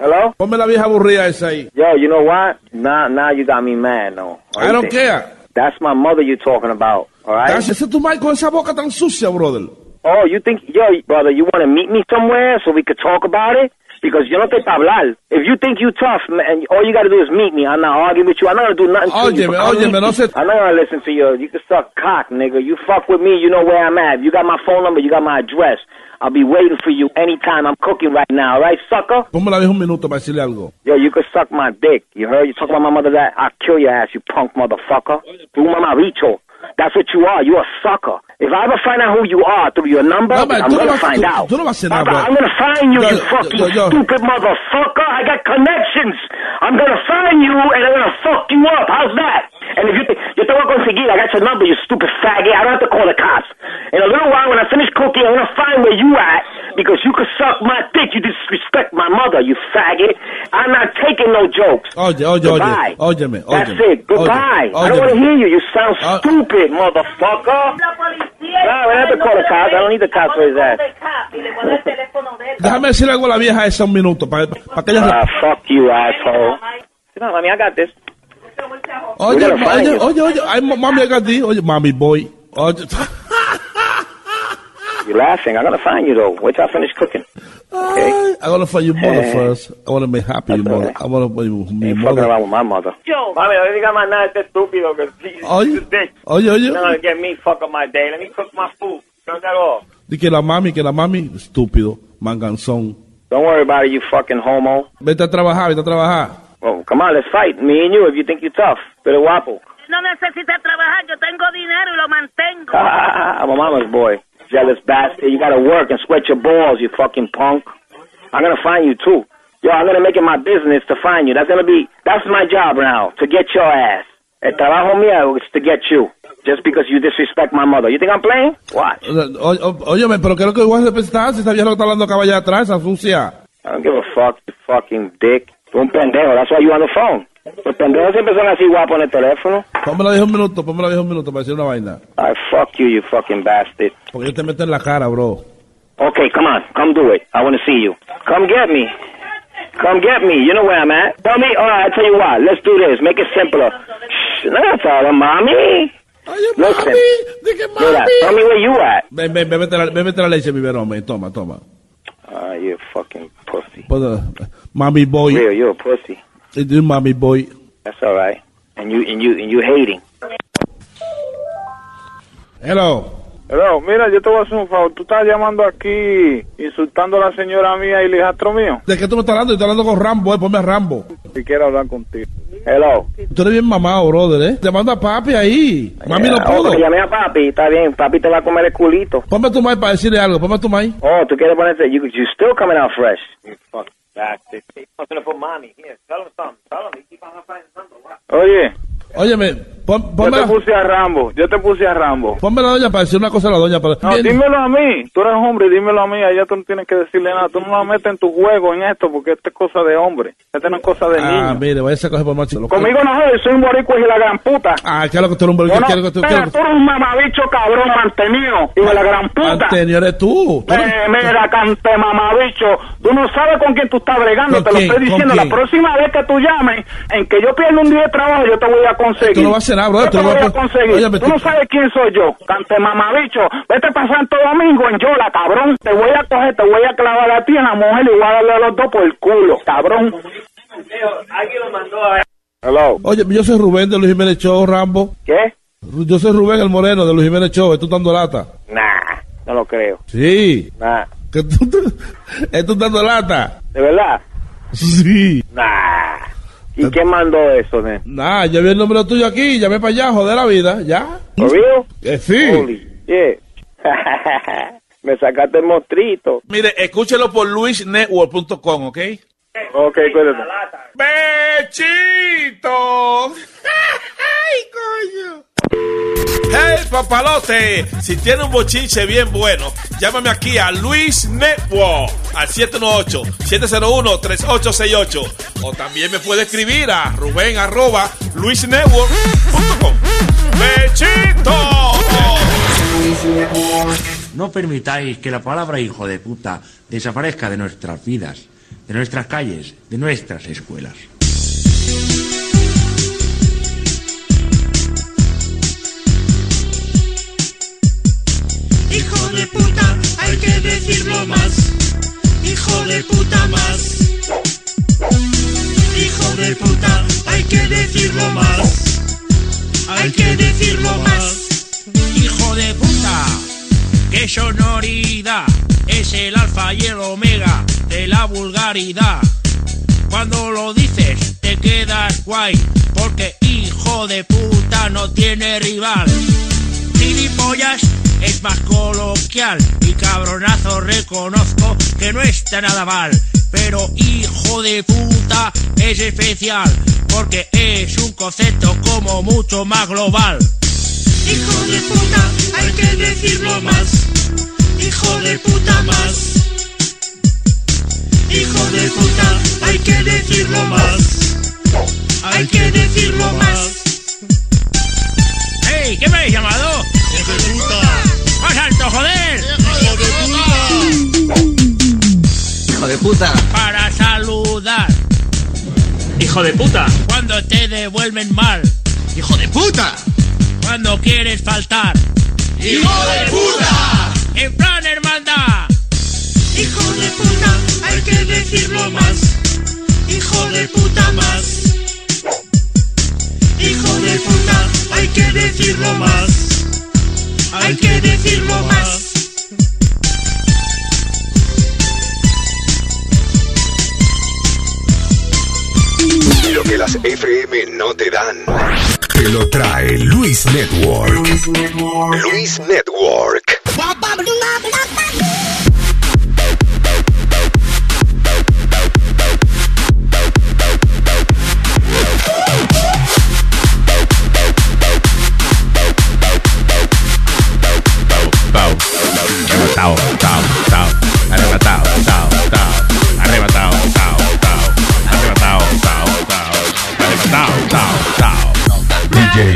hello. Ponme la vieja aburrida esa ahí. Yo, you know what? Now, now you got me mad, no. I don't care. That's my mother you talking about, all right? Ese es tu madre con esa boca tan sucia, brother. Oh, you think, yo, brother, you want to meet me somewhere so we could talk about it? Because you yo no te pa' hablar. If you think you tough, man, all you got to do is meet me. I'm not arguing with you. I'm not going to do nothing to you. Óyeme, I'm no se- I'm not going to listen to you. You can suck cock, nigga. You fuck with me, you know where I'm at. You got my phone number, you got my address. I'll be waiting for you anytime. I'm cooking right now, all right, sucker? Ponme la vieja un minuto para decirle algo. Yo, you could suck my dick. You heard? You talk about my mother that? I'll kill your ass, you punk motherfucker. You mama bicho. That's what you are. You a sucker. If I ever find out who you are through your number, No, man, I'm gonna vas- find tú- out. tú no vas a hacer nada, I'm gonna find you, Yo, you yo, fucking yo, yo. stupid motherfucker. I got connections. I'm gonna find you and I'm gonna fuck you up. How's that? And if you think yo te voy a conseguir, I got your number, you stupid faggot. I don't have to call the cops. In a little while, when I finish cooking, I'm gonna find where you at because you could suck my dick. You disrespect my mother, you faggot. I'm not taking no jokes. Oye, oye, Goodbye. oye. Óyeme, That's óyeme. it. Goodbye. Óyeme, I don't want to óyeme. hear you. You sound stupid, motherfucker. No, I don't have to call the cops. I don't need the cops for his ass. Déjame decirle algo a la vieja esa un minuto para, para que ella... Ah, fuck you, asshole. No, I mean, I got this. Oye, We're gonna find oye, you. oye, oye, ay, mami. Oye, mami, boy. Oye, You're laughing. I'm gonna find you though. Wait till I finish cooking. Okay. I want to find your mother Eh. first. I want to make happy your mother. I want to fucking around with my mother. Yo. Mami, no diga más nada este estúpido que sí, Oye, oye, oye. No, get me fuck up my day. Let me cook my food. All? Di que la mami, que la mami, estúpido, manganzón. Don't worry about it, you fucking homo. Vete a trabajar, vete a trabajar. Well, come on, let's fight. Me and you, if you think you're tough. Pero guapo. No necesita trabajar, yo tengo dinero y lo mantengo. I'm a mama's boy. Jealous bastard. You gotta work and sweat your balls, you fucking punk. I'm gonna find you too. Yo, I'm gonna make it my business to find you. That's gonna be, that's my job now, to get your ass. El trabajo mío is to get you. Just because you disrespect my mother. You think I'm playing? Watch. O- o- Óyeme, pero ¿qué es lo que voy a representar? Si esa vieja lo que está hablando acá allá atrás, esa sucia. I don't give a fuck, you fucking dick. Un pendejo, that's why you on the phone. Los pendejos siempre son así guapos en el teléfono. Pónmela 10 un minuto, pónmela 10 un minuto para decir una vaina. I fuck you, you fucking bastard. Porque yo te meto en la cara, bro. Okay, come on, come do it. I want to see you. Come get me. Come get me. You know where I'm at. Tell me. All right, I tell you what. Let's do this. Make it simpler. Shh, no, tell them, mommy. Listen. Mira, tell me where you at. Ven, ven, ven, la, la leche, mi verón, toma, toma. Ah, you fucking pussy. Mami boy. Real, you're a pussy. It's you, mami boy. That's all right. And you and you and you hating. Hello. Hello, mira, yo te voy a hacer un favor. Tú estás llamando aquí insultando a la señora mía y el hijastro mío. ¿De qué tú me estás hablando? Yo estoy hablando con Rambo, eh, ponme a Rambo. Si quiero hablar contigo. Hello. Tú eres bien mamado, brother, eh. Te manda papi ahí. Mami no Ah, pudo. ok, llamé a papi. Está bien. Papi te va a comer el culito. Ponme tu mic para decirle algo, ponme tu mic. Oh, tú quieres ponerte. You, you still coming out fresh. You something. Oye, Óyeme, pon, yo te puse a Rambo. Yo te puse a Rambo. ponme la doña para decir una cosa a la doña. Para, No, Bien. dímelo a mí. Tú eres hombre, dímelo a mí. Allá tú no tienes que decirle nada. Tú no la metes en tu juego en esto porque esto es cosa de hombre. Esto no es cosa de Ah, niño. mire, vaya a coger por macho. Conmigo no jodes, soy un boricua y la gran puta. Ah, claro que tú eres un boricua. Bueno, tú- mira, tú eres un mamabicho cabrón mantenido y de la gran puta. Antonio, eres tú. Tú eres- Eh, mira, cante mamabicho, tú no sabes con quién tú estás bregando, ¿Con te lo estoy ¿Con diciendo. La próxima vez que tú llames, en que yo pierda un día de trabajo, yo te voy a conseguir. Tú no vas a nada, brother, Yo tú te no voy a conseguir. Óyeme, tú tú- no sabes quién soy yo, cante mamabicho. Vete para Santo Domingo en Yola, cabrón. Te voy a coger, te voy a clavar a ti en la mujer y voy a darle a los dos por el culo, cabrón. Alguien lo mandó a... Hello. Oye, yo soy Rubén de Luis Jiménez Show, Rambo. ¿Qué? Yo soy Rubén el Moreno de Luis Jiménez Show. Estoy dando lata. Nah, no lo creo. Sí. Nah. Que tú, tú- ¿Estás dando lata? ¿De verdad? Sí. Nah. ¿Y quién mandó eso, ne? Nah, yo vi el número tuyo aquí, llamé para allá, joder la vida, ¿ya? ¿For real? Eh, sí. Holy. Me sacaste el mostrito. Mire, escúchelo por luisnetwork.com, ¿ok? Ok, cuídate. ¡Bechito! ¡Ay, coño! ¡Hey, papalote! Si tiene un bochinche bien bueno, llámame aquí a Luis Network al 718-701-3868. O también me puede escribir a Rubén arroba luisnetwork.com. ¡Bechito! No permitáis que la palabra hijo de puta desaparezca de nuestras vidas, de nuestras calles, de nuestras escuelas. Hijo de puta, hay que decirlo más. Hijo de puta más. Hijo de puta, hay que decirlo más. Hay que decirlo más. Hijo de puta, qué sonoridad, es el alfa y el omega de la vulgaridad. Cuando lo dices te quedas guay, porque hijo de puta no tiene rival. Gilipollas es más coloquial y cabronazo reconozco que no está nada mal. Pero hijo de puta es especial porque es un concepto como mucho más global. Hijo de puta, hay que decirlo más. Hijo de puta más. Hijo de puta, hay que decirlo más. Hay que decirlo más. ¡Ey! ¿Qué me habéis llamado? ¡Hijo de puta! ¡Más alto, joder! ¡Hijo de puta! ¡Hijo de puta! Para saludar. ¡Hijo de puta! Cuando te devuelven mal. ¡Hijo de puta! Cuando quieres faltar. ¡Hijo de puta! En plan hermandad. Hijo de puta, hay que decirlo más. Hijo de puta más. Hijo de puta, hay que decirlo más. Hay que decirlo más. Lo que las FM no te dan. Te lo trae Luis Network. Luis Network.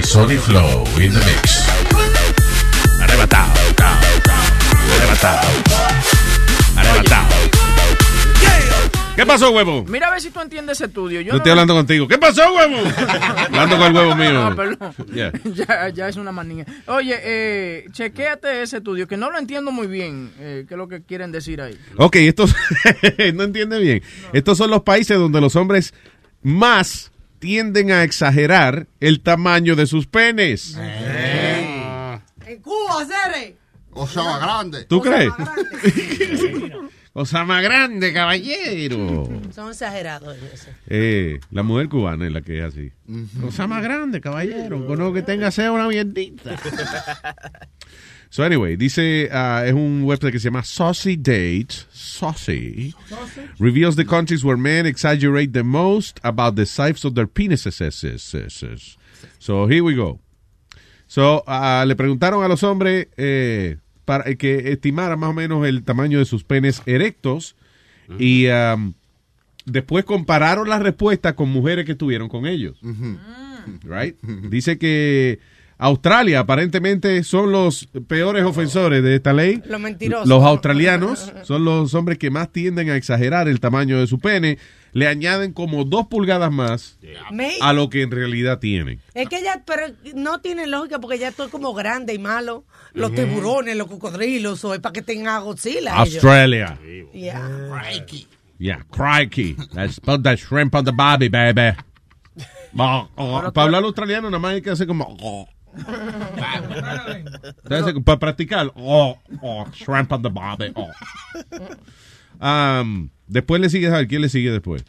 Sony Flow in the mix. Arrebatado, arrebatado, arrebatado. ¿Qué pasó, huevo? Mira a ver si tú entiendes ese estudio. Yo No estoy hablando contigo. ¿Qué pasó, huevo? hablando con el huevo mío. No, perdón. Yeah. Ya, ya es una manía. Oye, eh, chequéate ese estudio, que no lo entiendo muy bien. Eh, ¿Qué es lo que quieren decir ahí? Ok, estos no entiende bien. Estos son los países donde los hombres más tienden a exagerar el tamaño de sus penes. En Cuba, Cere. Cosa más grande. ¿Tú crees? Cosa más grande, caballero. Son exagerados. Eh, la mujer cubana es la que es así. Cosa más grande, caballero. Con que tenga sea una mierdita. So anyway, dice, ah, es un website que se llama Saucy Date, Saucy, reveals the countries where men exaggerate the most about the size of their penises. So here we go. So, ah, le preguntaron a los hombres eh, para que estimaran más o menos el tamaño de sus penes erectos y um, después compararon las respuestas con mujeres que estuvieron con ellos. Right? Dice que Australia aparentemente son los peores ofensores de esta ley. Los mentirosos. Los australianos son los hombres que más tienden a exagerar el tamaño de su pene. Le añaden como dos pulgadas más a lo que en realidad tienen. Es que ya, pero no tiene lógica porque ya todo es como grande y malo. Los tiburones, los cocodrilos, o es para que tengan a Godzilla. ellos. Australia. Yeah. Yeah, crikey. Let's put that shrimp on the barbie, baby. Oh, oh, Para hablar australiano nada más hay que hacer como... para practicar, oh, oh, shrimp on the barbie. Oh. Um, después le sigue, a ver, ¿quién le sigue después?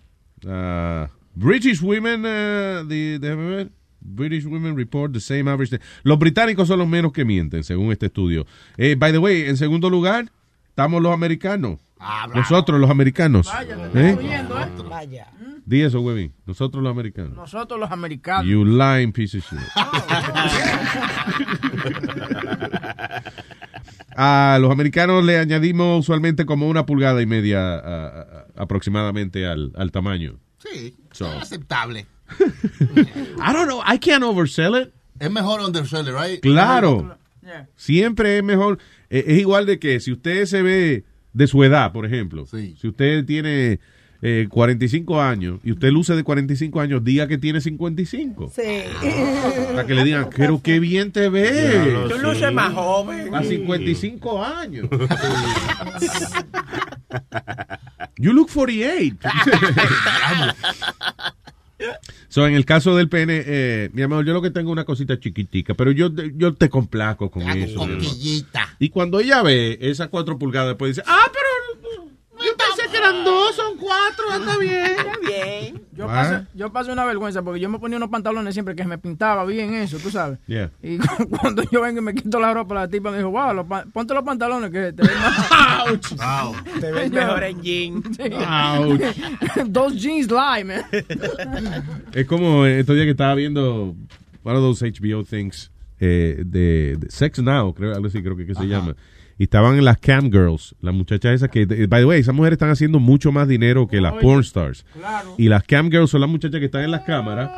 Ah, British women, uh, the- déjame ver. British women report the same average. Los británicos son los menos que mienten, según este estudio. Eh, by the way, en segundo lugar, estamos los americanos. Nosotros, los americanos. ¿Eh? Oyendo, ¿eh? Vaya. Di eso, huevín. Nosotros, los americanos. Nosotros los americanos. You lying piece of shit. A los americanos le añadimos usualmente como una pulgada y media a- a- a- aproximadamente al, al tamaño. Sí, So. aceptable. I don't know, I can't oversell it. Es mejor undersell it, right? Claro. Siempre es mejor. Es igual de que si usted se ve de su edad, por ejemplo. Si usted tiene eh, 45 años y usted luce de 45 años, diga que tiene 55. Sí. Para que le digan, pero qué bien te ves. Tú luces más joven. A 55 años. You look 48. So, en el caso del pene, eh, mi amor, yo lo que tengo es una cosita chiquitica, pero yo, yo te complazco con eso. Y cuando ella ve esas cuatro pulgadas, después dice, ah, pero yo pensé que eran dos, son cuatro, anda bien. bien. Yo Ah. pasé, yo pasé una vergüenza porque yo me ponía unos pantalones siempre que me pintaba bien eso, tú sabes. Yeah. Y cuando yo vengo y me quito la ropa, la tipa me dijo, wow, los ponte los pantalones que te ven más. Te ves Yo- mejor en jean. Sí. Ouch. Those jeans lie, man. Es como estos días que estaba viendo one of those HBO things eh, de, de Sex Now, creo, algo así creo que, que se llama. Y estaban las cam girls, las muchachas esas que, de- by the way, esas mujeres están haciendo mucho más dinero que las porn stars. Y las cam girls son las muchachas que están en las cámaras.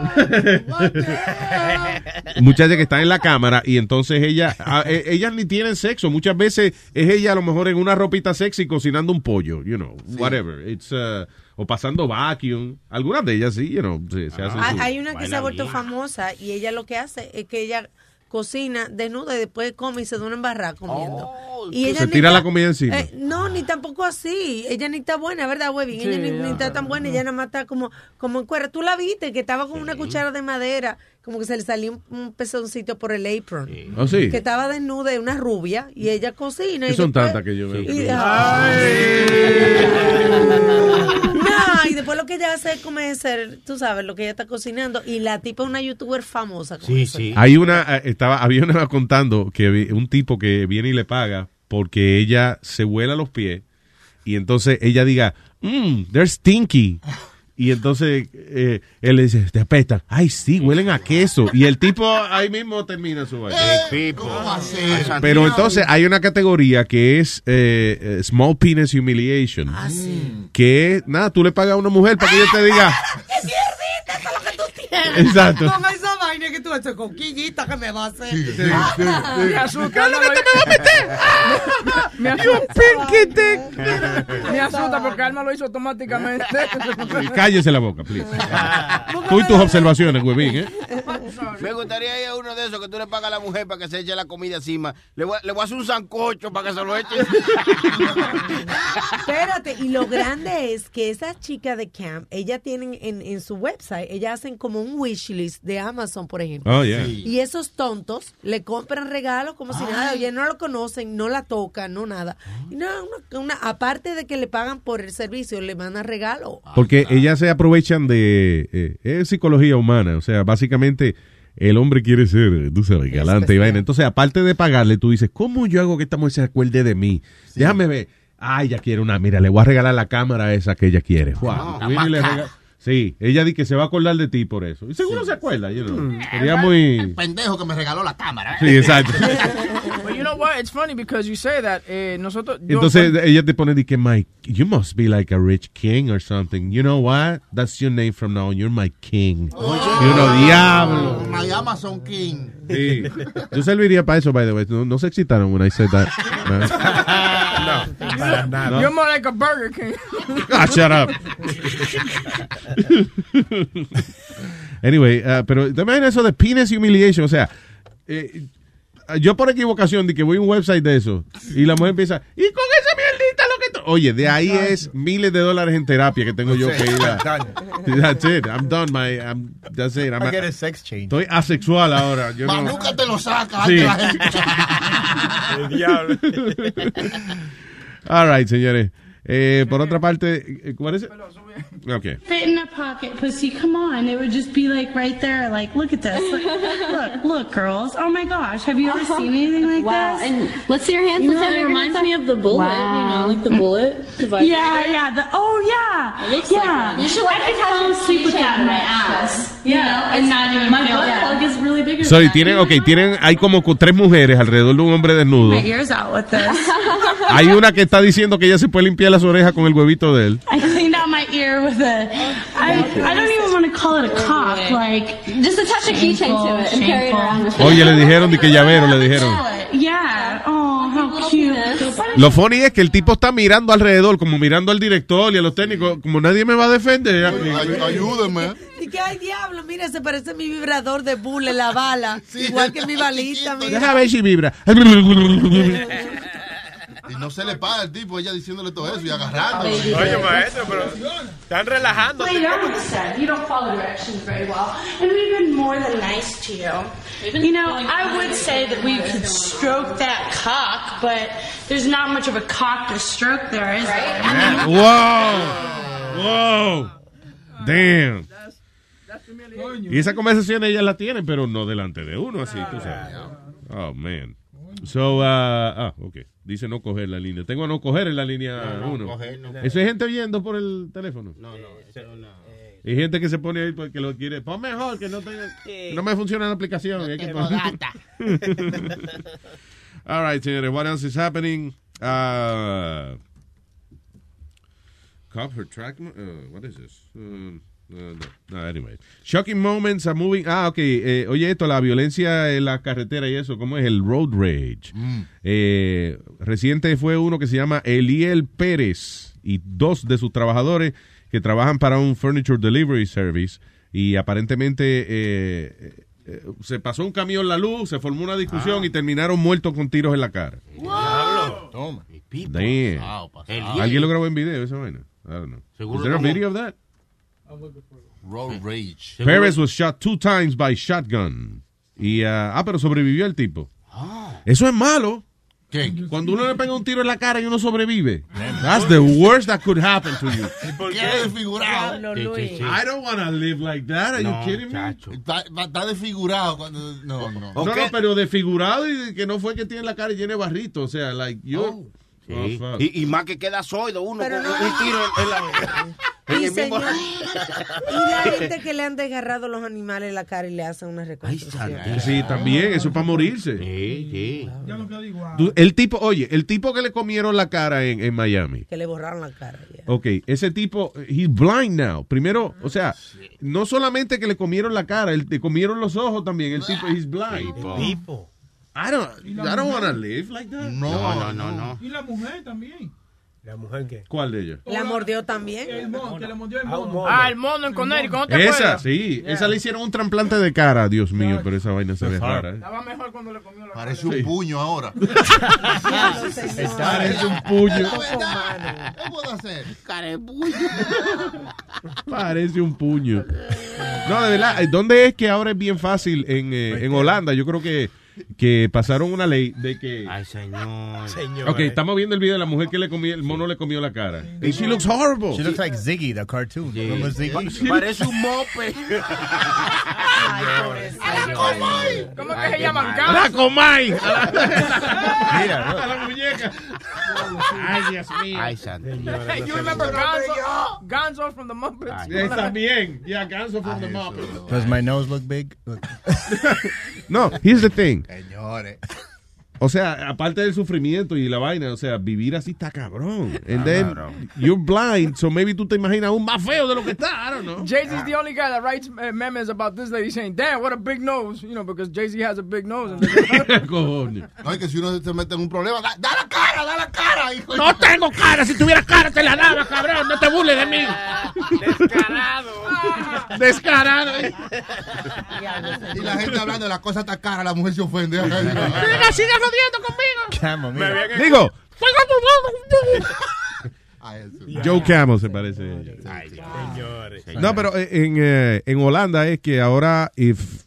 muchachas que están en la cámara y entonces ellas, a- e- ellas ni tienen sexo. Muchas veces es ella a lo mejor en una ropita sexy cocinando un pollo, you know, whatever. It's, uh, o pasando vacuum. Algunas de ellas sí, you know, se, se hacen Hay, su- hay una que se ha vuelto famosa y ella lo que hace es que ella cocina desnuda y después come y se da una embarrada comiendo. y ella se ni tira la comida encima. eh, no, ni tampoco así. Ella ni está buena, ¿verdad, Webin? ella Sí, ni, ni está tan buena, ella nada más está como, como en cuera. Tú la viste, que estaba con una cuchara de madera, como que se le salió un, un pezoncito por el apron. ¿Oh, sí? Que estaba desnuda, una rubia, y ella cocina. Y son después- tantas que yo veo. y- No, y después lo que ella hace es como ser, tú sabes, lo que ella está cocinando. Y la tipa es una youtuber famosa. con eso. Hay una, eh, estaba, había una contando que un tipo que viene y le paga porque ella se vuela los pies y entonces ella diga, mmm, they're stinky. Y entonces eh, él le dice, te apestan. Ay, sí, huelen a queso. Y el tipo ahí mismo termina su vaina. Pero entonces hay una categoría que es eh, eh, Small Penis Humiliation. Ah, Que es, nada, tú le pagas a una mujer para que ella te diga, Exacto. Con esa vaina que tú esa coquillita que me va a hacer. Me asusta. ¿Qué es lo que te me va a meter? Me asusta. Me asusta porque Alma lo hizo automáticamente. Cállese la boca, please. Tú y tus observaciones, huevín, ¿eh? Me gustaría ir a uno de esos que tú le pagas a la mujer para que se eche la comida encima. Le voy, a- le voy a hacer un sancocho para que se lo eche. Espérate, y lo grande es que esas chicas de camp, ellas tienen en, en su website, ellas hacen como un wish list de Amazon, por ejemplo. Oh, yeah. Y esos tontos le compran regalos como si nada, oye, no lo conocen, no la tocan, no nada. Y no, una, una- aparte de que le pagan por el servicio, le mandan regalo. Porque ellas se aprovechan de... eh, es psicología humana. O sea, básicamente el hombre quiere ser, tú sabes, galante y vaina. Entonces, aparte de pagarle, tú dices, ¿cómo yo hago que esta mujer se acuerde de mí? Déjame ver. Ah, ella quiere una... Mira, le voy a regalar la cámara esa que ella quiere. Wow. la Sí, ella dice que se va a acordar de ti por eso. Y seguro se acuerda, you know. Mm. Sería muy... Pendejo que me regaló la cámara. Sí, exacto. But you know what? It's funny because you say that. Eh, nosotros. yo- Entonces ella te pone de que Mike, you must be like a rich king or something. You know what? That's your name from now on. You're my king. You know, diablo. My Amazon King. Sí. Yo serviría para eso, by the way. No, no se excitaron when I said that. no, para nada. You're more like a Burger King. Ah, shut up. anyway, uh, pero te imaginas eso de penis humiliation. O sea, eh, yo por equivocación de que voy a un website de eso y la mujer empieza, y con esa mierdita lo que... to-". Oye, de ahí es miles de dólares en terapia que tengo yo que ir a... That's it. I'm done. My, I'm, that's it. I'm I get a sex change. Estoy asexual ahora. Yo no- Nunca te lo saca. Sí. antes la gente. El diablo. All right, señores. Eh, por otra parte, eh, ¿cómo es? Ok. fit in a pocket, pussy. Come on, it would just be like right there. Like, look at this. Look, look, look, girls. Oh my gosh, have you ever seen anything like Wow, this? and let's see your hands. You know it reminds me of the bullet. You know, like the bullet. device. Yeah, yeah. The, oh yeah. It looks like yeah. one. You should like could have totally some sleep with that in my ass. Yeah, You know, and not even my butt plug is really bigger. So, than tienen, ok, tienen, hay como tres mujeres alrededor de un hombre desnudo. My ears out with this. Hay una que está diciendo que ella se puede limpiar las orejas con el huevito de él. Ear with a. I, I don't even want to call it a cock. Like Just attach a keychain to it and carry it around with you. Oye, le dijeron de que llavero, le dijeron. Yeah. Oh, how cute. Lo funny es que el tipo está mirando alrededor, como mirando al director y a los técnicos, como nadie me va a defender. Ayúdeme. Y que, ay, diablo, mira, se parece a mi vibrador de bule, la bala. igual que mi balita, mira. Deja ver si vibra. Y no se le paga al tipo, ella diciéndole todo eso y agarrando. Oye, maestro, pero están relajando. Wait, I understand. You don't follow directions very well. And we've been more than nice to you. You know, I would say that we could stroke that cock, but there's not much of a cock to stroke there, is there? Mean, Wow. Wow. Damn. Y esa conversación ellas la tienen, pero no delante de uno, así, tú sabes. Oh, man. So, uh, ah, ok. Dice no coger la línea. Tengo a no coger en la línea No, no, uno. coger, no. Eso hay gente oyendo por el teléfono. No, no, eso no. Hay gente que se pone ahí porque lo quiere. Pon mejor, que no, tenga, no me funciona la aplicación. hay que data. All right, señores. What else is happening? Uh, cop her track. Uh, what is this? Uh, no, no, no, anyway. Shocking moments are moving. Ah, ok. Eh, oye, esto, la violencia en la carretera y eso, ¿cómo es? El road rage. Eh, reciente fue uno que se llama Eliel Pérez y dos de sus trabajadores que trabajan para un furniture delivery service y aparentemente eh, eh, se pasó un camión la luz, se formó una discusión y terminaron muertos con tiros en la cara. Diablo. Toma. Damn. Pasado, pasado. ¿Alguien lo grabó en video esa vaina? I don't know. Seguro Is there a video of that? Road rage. Perez was shot two times by shotgun. Y, ah, ah, pero sobrevivió el tipo. Eso es malo. Cuando uno le pega un tiro en la cara y uno sobrevive. That's the worst that could happen to you. Queda desfigurado. Diablo, Luis. I don't want to live like that. Are you kidding me? Está, está desfigurado cuando. No, no. No, no, pero desfigurado y que no fue que tiene la cara llena de barrito. O sea, like, yo. Sí. Oh, fuck. y, y más que queda soido uno Pero con no. un tiro en, en la... Y, señor, y la gente que le han desgarrado los animales la cara y le hacen una reconstrucción. Sí, también, eso es para morirse. Sí, sí. Tú- El tipo, oye, el tipo que le comieron la cara en, en Miami. Que le borraron la cara. ya. Ok, ese tipo, he's blind now. Primero, o sea, no solamente que le comieron la cara, el- le comieron los ojos también. El tipo, he's blind. Tipo. I don't, I don't want to live like that. No, no, no, no. Y la mujer también. ¿La mujer qué? ¿Cuál de ellas? La mordió también. El mono, que le mordió el Ah, un mono. mono. Ah, el mono en Connecticut, ¿cómo te Esa, acuerdas? sí. Yeah. Esa le hicieron un trasplante de cara, Dios mío, pero esa vaina se ve rara. ¿eh? Estaba mejor cuando le comió la Parece cara. un puño ahora. Parece un puño. ¿Qué puedo hacer? Parece un puño. No, de verdad, ¿dónde es que ahora es bien fácil? En, eh, en Holanda, yo creo que, que pasaron una ley de que... Ay, señor. Señor. Ok, estamos viendo el video de la mujer que le comió, el mono le comió la cara. And she looks horrible. She looks like Ziggy, the cartoon. Remember Ziggy? Parece un mope. ¿Cómo que se llaman? ¡La Ganso. comay! Mira, A la muñeca. Ay, Dios mío. Ay, santo. Hey, you remember Gonzo? Gonzo from the Muppets. Eh, También. Yeah, Ganso from the Muppets. Does my nose look big? No, here's the thing. Señores. O sea, aparte del sufrimiento y la vaina, o sea, vivir así está cabrón. And then you're blind, so maybe tú te imaginas aún más feo de lo que está. I don't know. Jay-Z's the only guy that writes uh, memes about this lady saying, damn, what a big nose. You know, because Jay-Z has a big nose. Cojones. No, es que si uno se mete en un problema, da, da la cara, da la cara, hijo. No tengo cara. Si tuviera cara, te la daba, cabrón. No te burles de mí. Descarado. Descarado. Y la gente hablando de las cosas tan caras, la mujer se ofende. Siga, siga jodiendo conmigo. Camo, mira. Digo. Joe Camel se parece. a ella. Señores. No, pero eh, en, eh, en Holanda es que ahora, if,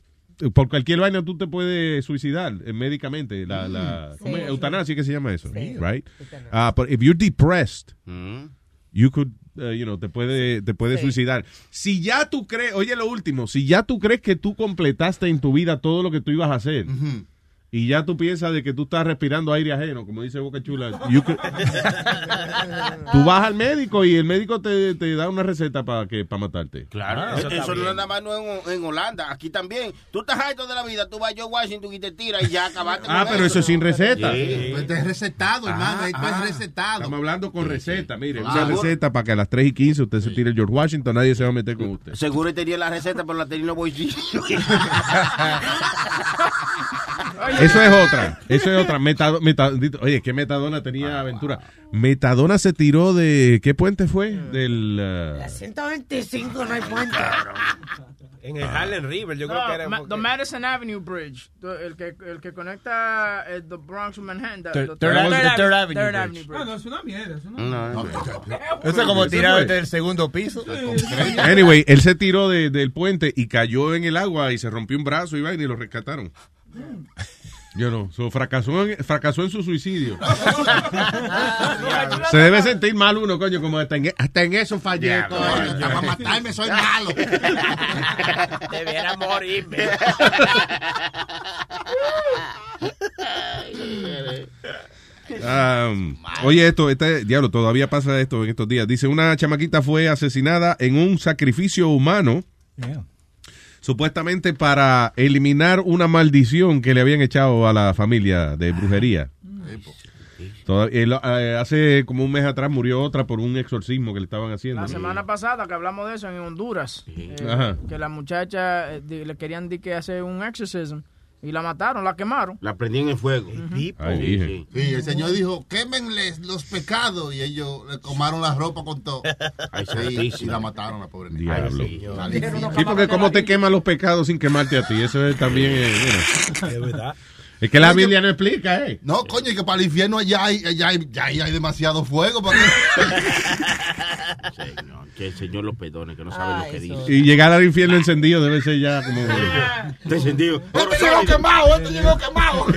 por cualquier vaina, tú te puedes suicidar eh, médicamente. La, la ¿cómo es? Sí. Eutanasia, ¿qué se llama eso? Sí. Right? Ah, but if you're depressed, Mm. you could, uh, you know, te puede, te puede Sí. suicidar. Si ya tú crees, oye lo último, si ya tú crees que tú completaste en tu vida todo lo que tú ibas a hacer, y ya tú piensas de que tú estás respirando aire ajeno, como dice Boca Chula, could- tú vas al médico y el médico te, te da una receta para que para matarte. Claro, Ah, eso eso, no nada más no en, en Holanda, aquí también. Tú estás harto de la vida, tú vas a George Washington y te tiras y ya acabaste. Ah, con pero eso es sin receta. Sí. Pues Esto es recetado, hermano. Ah, Esto ah. es recetado. Estamos hablando con receta, mire, Ah, una seguro. receta para que a las 3 y 15 usted se tire el George Washington, nadie se va a meter con usted. Seguro tenía la receta, pero la tenía en los bolsillos. Eso es otra, eso es otra. Metado- meta- oye, ¿qué Metadona tenía aventura? Metadona se tiró de, ¿qué puente fue? Del... uh, La 125 no hay puente. En el Harlem River, yo creo No, que era. Ma- porque- the Madison Avenue Bridge, the- el que, el que conecta eh, the Bronx with Manhattan. the- Third- the Third Ave- the Third Avenue Third. Avenue Bridge. No, no, es una mierda. Es una No, Eso es como tirar del segundo piso. Anyway, él se tiró de- del puente y cayó en el agua y se rompió un brazo y vaina y lo rescataron. Yo no, so, fracasó, en, fracasó en su suicidio. se debe sentir mal uno, coño, como hasta en, hasta en eso fallé. coño. Para matarme soy malo. Debiera morirme. Um, oye, esto, este diablo, todavía pasa esto en estos días. Dice, una chamaquita fue asesinada en un sacrificio humano, Yeah. Supuestamente para eliminar una maldición que le habían echado a la familia de brujería. Toda- él, eh, hace como un mes atrás murió otra por un exorcismo que le estaban haciendo. La semana pasada que hablamos de eso en Honduras, eh, que la muchacha eh, le querían di que hacer un exorcism y la mataron, la quemaron. La prendí en el fuego. Ay, dije. Sí, el Señor dijo, quémenles los pecados. Y ellos le comaron la ropa con todo. Ay, Sí, y la mataron, la pobre niña. Diablo. Infierno. Sí, porque cómo te queman los pecados sin quemarte a ti. Eso es también, eh, mira. Es verdad. Es que la Biblia no explica, ¿eh? No, coño, y que para el infierno allá hay, allá hay, ya hay, hay demasiado fuego. Para que... Señor, que el Señor lo perdone, que no sabe lo que dice. Y llegar al infierno encendido debe ser ya como... Está encendido. Este llegó quemado, este llegó quemado.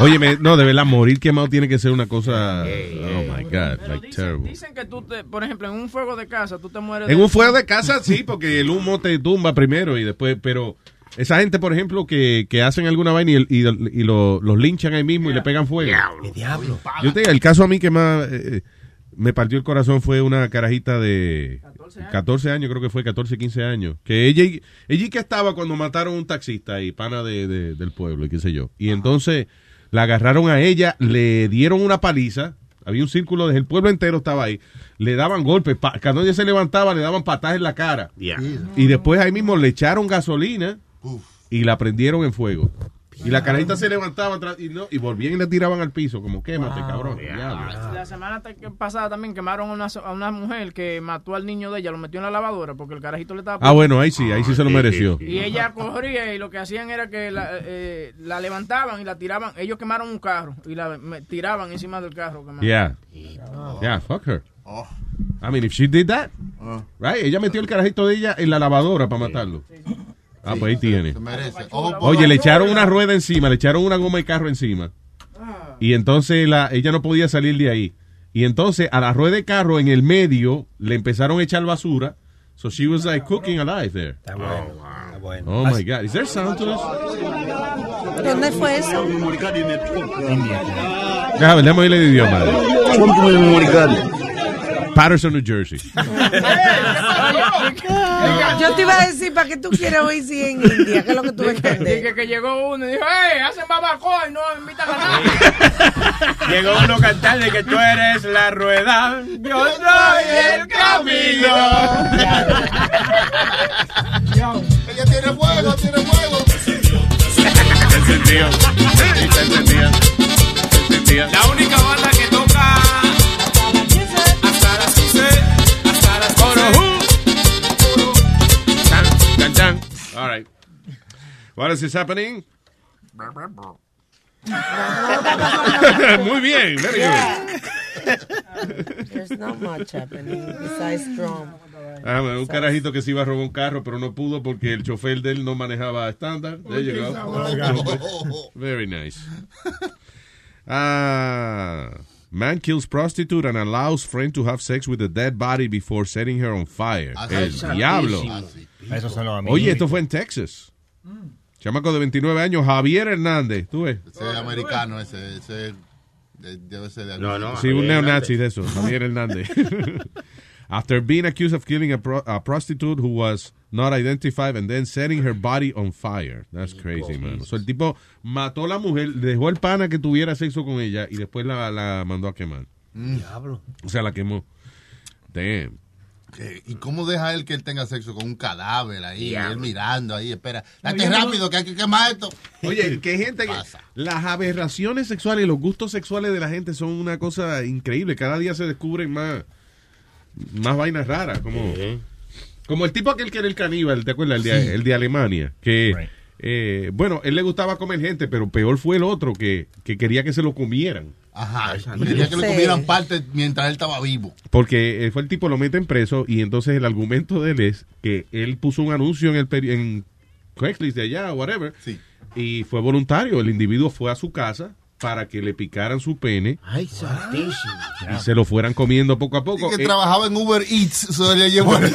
Oye, no, de verdad, morir quemado tiene que ser una cosa... Oh, my God, Pero like dicen, terrible. dicen que tú, te, por ejemplo, en un fuego de casa, tú te mueres En de- un fuego de casa, sí, porque el humo te tumba primero y después, pero esa gente, por ejemplo, que, que hacen alguna vaina y, y, y lo- los linchan ahí mismo y le pegan fuego. ¿Qué diablo? Yo te digo, el caso a mí que más... eh, me partió el corazón fue una carajita de 14 años, creo que fue 14, 15 años. Que ella, ella que estaba cuando mataron a un taxista y pana de, de- del pueblo y qué sé yo. Y entonces la agarraron a ella, le dieron una paliza. Había un círculo, de, el pueblo entero estaba ahí. Le daban golpes. pa- Cuando ella se levantaba, le daban patadas en la cara. Y después ahí mismo le echaron gasolina y la prendieron en fuego. Y la carajita se levantaba y, no, y volvían y la tiraban al piso, como quémate, cabrón. Diablo. La semana pasada también quemaron a una, a una mujer que mató al niño de ella, lo metió en la lavadora porque el carajito le estaba... Ah, bueno, ahí sí, ahí sí se lo mereció. Y ella corría y lo que hacían era que la, eh, la levantaban y la tiraban. Ellos quemaron un carro y la me- tiraban encima del carro. quemaron. Yeah. Yeah, fuck her. I mean, if she did that, right? Ella metió el carajito de ella en la lavadora para matarlo. Ah, pues ahí tiene. Se merece. Ojo por Oye, le echaron una rueda encima, le echaron una goma de carro encima. Y entonces la, ella no podía salir de ahí. Y entonces a la rueda de carro en el medio le empezaron a echar basura. So she was like cooking alive there. Oh my God. Is there sound to this? ¿Dónde fue eso? Déjame, déjame oírle el idioma. Patterson, New Jersey. Yo te iba a decir, ¿para qué tú quieres oír si en India? ¿Qué es lo que tú entender? Dije que llegó uno y dijo, hey, hacen babacoa y no invitan a nadie. Llegó uno cantando que tú eres la rueda, yo soy el camino. Ella tiene fuego, tiene fuego. Encendido. Está encendido. Encendido. La única banda What is this happening? Muy bien, very good. There's not much happening besides drum. Ah, bueno, un carajito que se iba a robar un carro, pero no pudo porque el chofer de él no manejaba estándar. There you go. Very nice. Ah, man kills prostitute and allows friend to have sex with a dead body before setting her on fire. El es. diablo. Amigos. Oye, esto fue en Texas. Chamaco de 29 años, Javier Hernández. ¿Tú ves? Ese es americano, ese, ese de- debe ser de No, no. Sí, un neonazi de eso, Javier Hernández. After being accused of killing a, pro- a prostitute who was not identified and then setting her body on fire. That's crazy, man. So, el tipo mató a la mujer, dejó el pana que tuviera sexo con ella y después la, la mandó a quemar. Diablo. O sea, la quemó. Damn. ¿Qué? ¿Y cómo deja él que él tenga sexo con un cadáver ahí? Él mirando ahí, espera. Date Oye, no- rápido que hay que quemar esto. Oye, que gente que... Las aberraciones sexuales y los gustos sexuales de la gente son una cosa increíble. Cada día se descubren más, más vainas raras. Como, como el tipo aquel que era el caníbal, ¿te acuerdas? El de, el de Alemania. Que, eh, bueno, él le gustaba comer gente, pero peor fue el otro que, que quería que se lo comieran. Ajá. Quería que le Sí. comieran parte mientras él estaba vivo. Porque eh, fue el tipo, lo meten preso y entonces el argumento de él es que él puso un anuncio en el peri- en Craigslist de allá, whatever, y fue voluntario. El individuo fue a su casa para que le picaran su pene Ay, santísimo. y se lo fueran comiendo poco a poco. Y que Eh, trabajaba en Uber Eats, se le llevó Llevó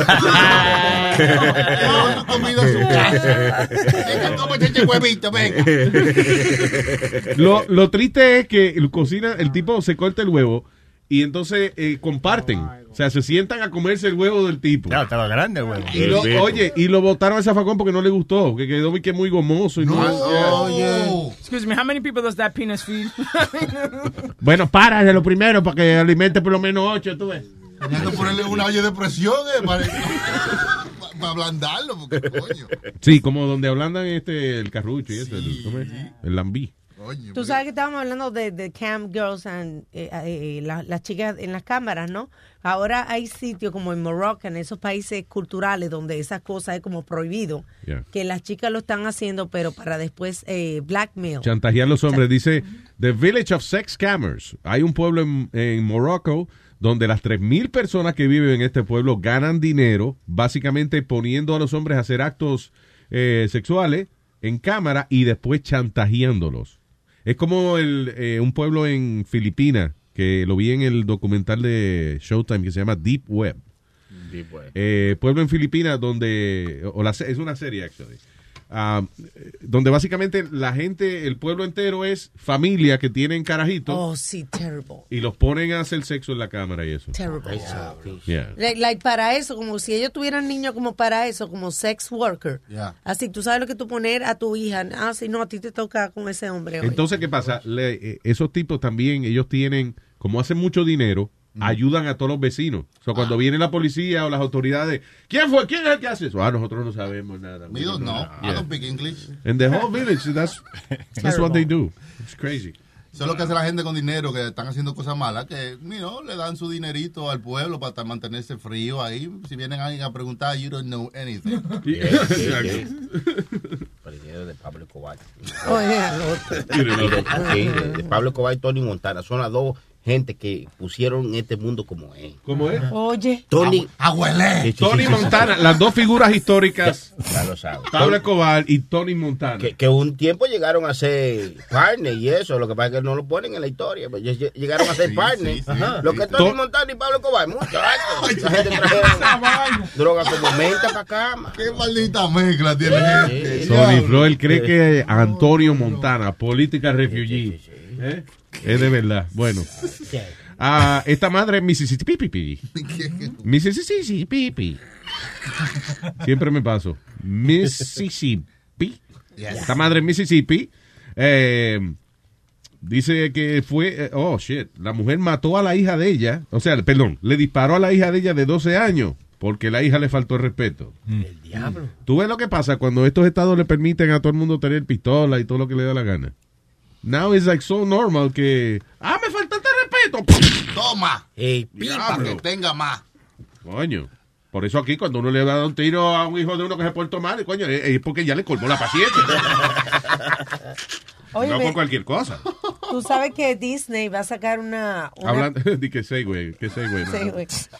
su comida a su casa. Venga, cómete este huevito, venga. lo, lo triste es que el cocina, el tipo se corta el huevo y entonces eh, comparten. O sea, se sientan a comerse el huevo del tipo. Claro, estaba grande el huevo. Y lo- oye, y lo botaron al zafacón porque no le gustó, que quedó muy, que muy gomoso. Y no, Excuse me, how many people does that penis feed? Bueno, para de lo primero para que alimente por lo menos ocho, tú ves. Tenía que ponerle una olla de presión eh, para, para ablandarlo, porque coño. Sí, como donde ablandan este, el carrucho y eso, el, ¿cómo es? el lambí. Tú sabes que estábamos hablando de, de cam girls and eh, eh, la- las chicas en las cámaras, ¿no? Ahora hay sitios como en Morocco, en esos países culturales donde esas cosas es como prohibido, Yeah. que las chicas lo están haciendo, pero para después eh, blackmail. Chantajear a los hombres. Dice, The Village of Sex Scammers. Hay un pueblo en, en Morocco donde las 3.000 personas que viven en este pueblo ganan dinero, básicamente poniendo a los hombres a hacer actos eh, sexuales en cámara y después chantajeándolos. Es como el, eh, un pueblo en Filipinas, que lo vi en el documental de Showtime que se llama Deep Web. Eh, pueblo en Filipinas donde, o la, es una serie actually, ah, donde básicamente la gente, el pueblo entero es familia que tienen carajitos Oh, sí, terrible. y los ponen a hacer sexo en la cámara y eso. Terrible. Yeah. Like, like, para eso, como si ellos tuvieran niños como para eso, como sex worker. Yeah. Así, tú sabes lo que tú poner a tu hija. Ah, si no, a ti te toca con ese hombre. hoy. Entonces, ¿qué pasa? Le- eh, esos tipos también, ellos tienen, como hacen mucho dinero, ayudan a todos los vecinos. O sea, cuando viene la policía o las autoridades, ¿quién fue? ¿Quién es el que hace eso? Ah, nosotros no sabemos nada. We don't know. I Yeah. don't speak English. And the whole village, that's, that's what they do. It's crazy. Eso es lo que hace la gente con dinero, que están haciendo cosas malas, que you know, le dan su dinerito al pueblo para mantenerse frío ahí. Si vienen alguien a preguntar, you don't know anything. Parecido de Pablo Escobar. Oh, yeah. Sí, de- de Pablo Escobar y Tony Montana. Son las dos gente que pusieron este mundo como es. ¿Cómo es? Oye. Tony. Abuelé. Tony Montana, las dos figuras históricas, Ya lo sabes. Pablo Escobar y Tony Montana. Que, que un tiempo llegaron a ser partner y eso, lo que pasa es que no lo ponen en la historia, pero lle- llegaron a ser Sí, partner. sí, sí. Ajá. Lo que Tony To- Montana y Pablo Escobar, mucho. Esa gente trajeron droga como menta para acá. man. Qué maldita mezcla tiene gente. Tony Floyd cree que Antonio Montana, política refugee, ¿eh? Es de verdad. Bueno, Ah, esta madre es Mississippi. Mississippi. Siempre me paso. Mississippi. Esta madre es Mississippi. Eh, dice que fue. eh, oh, shit. La mujer mató a la hija de ella. O sea, perdón, le disparó a la hija de ella de 12 años. Porque la hija le faltó el respeto. El diablo. ¿Tú ves lo que pasa cuando estos estados le permiten a todo el mundo tener pistola y todo lo que le da la gana? Now it's like so normal que. ¡Ah, me faltaste respeto! Toma. Ey, Para que tenga más. Coño. Por eso aquí, cuando uno le da un tiro a un hijo de uno que se portó mal, coño, es porque ya le colmó la paciencia. Oye, no por cualquier cosa. Tú sabes que Disney va a sacar una... una Hablando de que sé, güey, que sé, güey.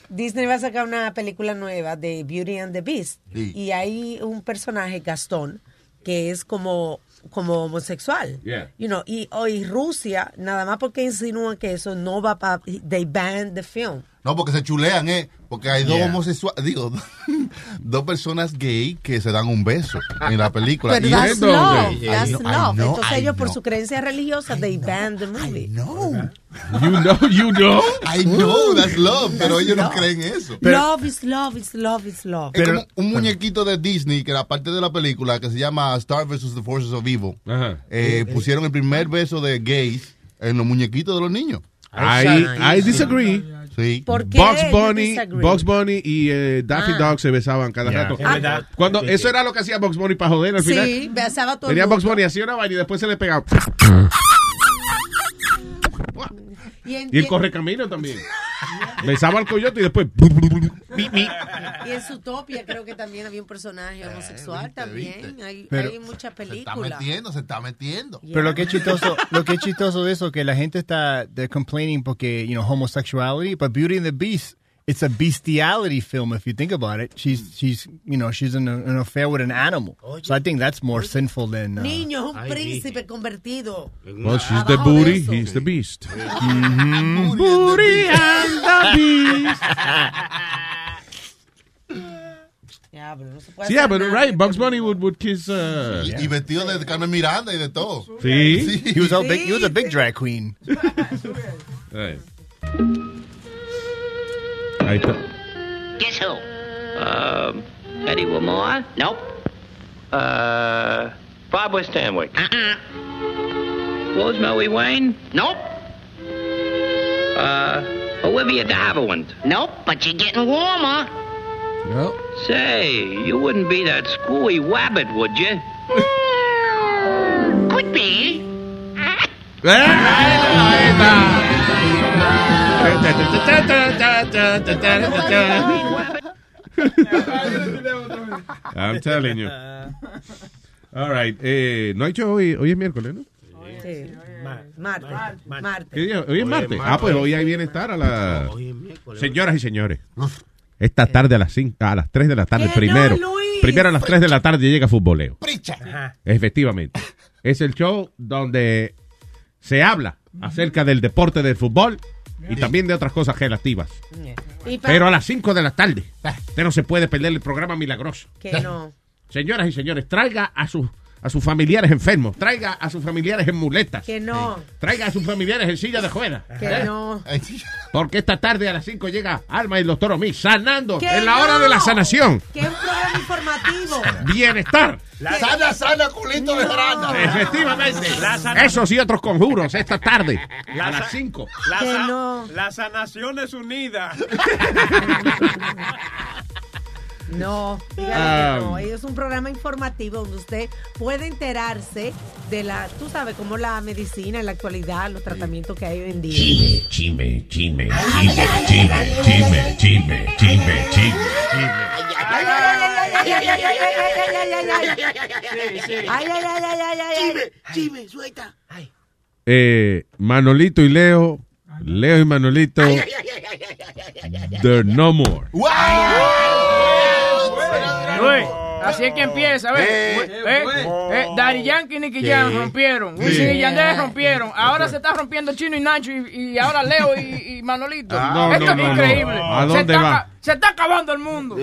Disney va a sacar una película nueva de Beauty and the Beast. Y hay un personaje, Gastón, que es como, como homosexual. Yeah. You know, y hoy Rusia, nada más porque insinúan que eso no va para... They banned the film. No, porque se chulean, ¿eh? Porque hay dos Yeah. homosexuales, digo, dos personas gay que se dan un beso en la película. Pero Y that's love, that's know, I love. know, Entonces I ellos por su creencia religiosa, they banned the movie. No. You know, you know. I know, that's love, pero ellos no love. creen eso. love is love is love is love. Es como un muñequito de Disney que era parte de la película que se llama Star vs. The Forces of Evil. Eh, pusieron el primer beso de gays en los muñequitos de los niños. I, I disagree. Sí. ¿Por qué Bugs you Bunny? Bugs Bunny y eh, Daffy Ah. Dog se besaban cada Yeah. rato. Es verdad. Cuando Sí, eso era lo que hacía Bugs Bunny para joder al final. Sí, besaba a todo Bugs mundo. Bunny, hacía una vaina y después se le pegaba. Y en, Y el correcamino también. Besaba al coyote y después. y en Zootopia creo que también había un personaje homosexual también. Hay, Pero- hay muchas Se está películas. metiendo, se está metiendo. Pero lo que es chistoso, lo que es chistoso de eso que la gente está they're complaining porque you know homosexuality, but Beauty and the Beast, it's a bestiality film if you think about it. She's she's you know she's in a- an affair with an animal, so I think that's more sinful than. Uh, Niño, es un príncipe convertido. Well, she's the booty, he's the beast. Mhm. Booty and the beast. Diablo, no se puede Sí, yeah, hacer but nada. right, Bugs Bunny would, would kiss. Uh, Y, y vestido de Carmen Miranda y de todo. Sí. He was a big he was a big drag queen. Ahí. Ahí está. Guess who? Um, Eddie Wilmore? Nope. Uh, Barbara Stanwyck? Uh-uh. Rosemary Wayne? Nope. Uh, Olivia de Havilland? Nope, but you're getting warmer. Nope. Say, you wouldn't be that screwy wabbit, would you? Could be. I'm telling you. All right. Eh, no hay show hoy. Hoy es miércoles, ¿no? Sí. Marte. Marte. ¿Qué día? Hoy es martes. Ah, pues hoy hay bienestar a la... Señoras y señores. Esta tarde a las cinco, a las 3 de la tarde, ¿Qué primero. primero a las 3 de la tarde llega Futboleo. Pricha. Efectivamente. Es el show donde se habla acerca del deporte del fútbol y también de otras cosas relativas. Pero a las 5 de la tarde. Usted no se puede perder el programa milagroso. Que no. señoras y señores, traiga a sus a sus familiares enfermos, traiga a sus familiares en muletas, Que no, traiga a sus familiares en silla de ruedas. que ¿eh? no. Porque esta tarde a las 5 llega Alma y el doctor Omi sanando en la hora de la sanación. Que es un programa informativo. Bienestar. Sana, sana, culito de rata. Efectivamente. La Esos y otros conjuros esta tarde La a las 5. La, no. la sanación es unida. No, dígale Ah. que no. Es un programa informativo donde usted puede enterarse de la, tú sabes, como la medicina en la actualidad, los tratamientos que hay hoy en día. Chime, chime, chime, chime, chime, chime, chime, chime, Ay, ay, ay, ay, ay, ay, ay, ay, ay, ay, ay, ay, ay. Ay, ay, ay, ay, ay, ay, ay. Chime, suelta. Eh, Manolito y Leo, Leo y Manolito, they're no more. Luis, así es que empieza, ¿ves? ¿Eh? ¿Eh? Daddy Yankee y Nicky Jam rompieron. Sí. Wisin y Yandel rompieron. Ahora se está rompiendo Chino y Nacho y, y ahora Leo y, y Manolito. Ah, no, Esto no, es no, no. increíble. ¿A Se dónde está va? ca- Se está acabando el mundo.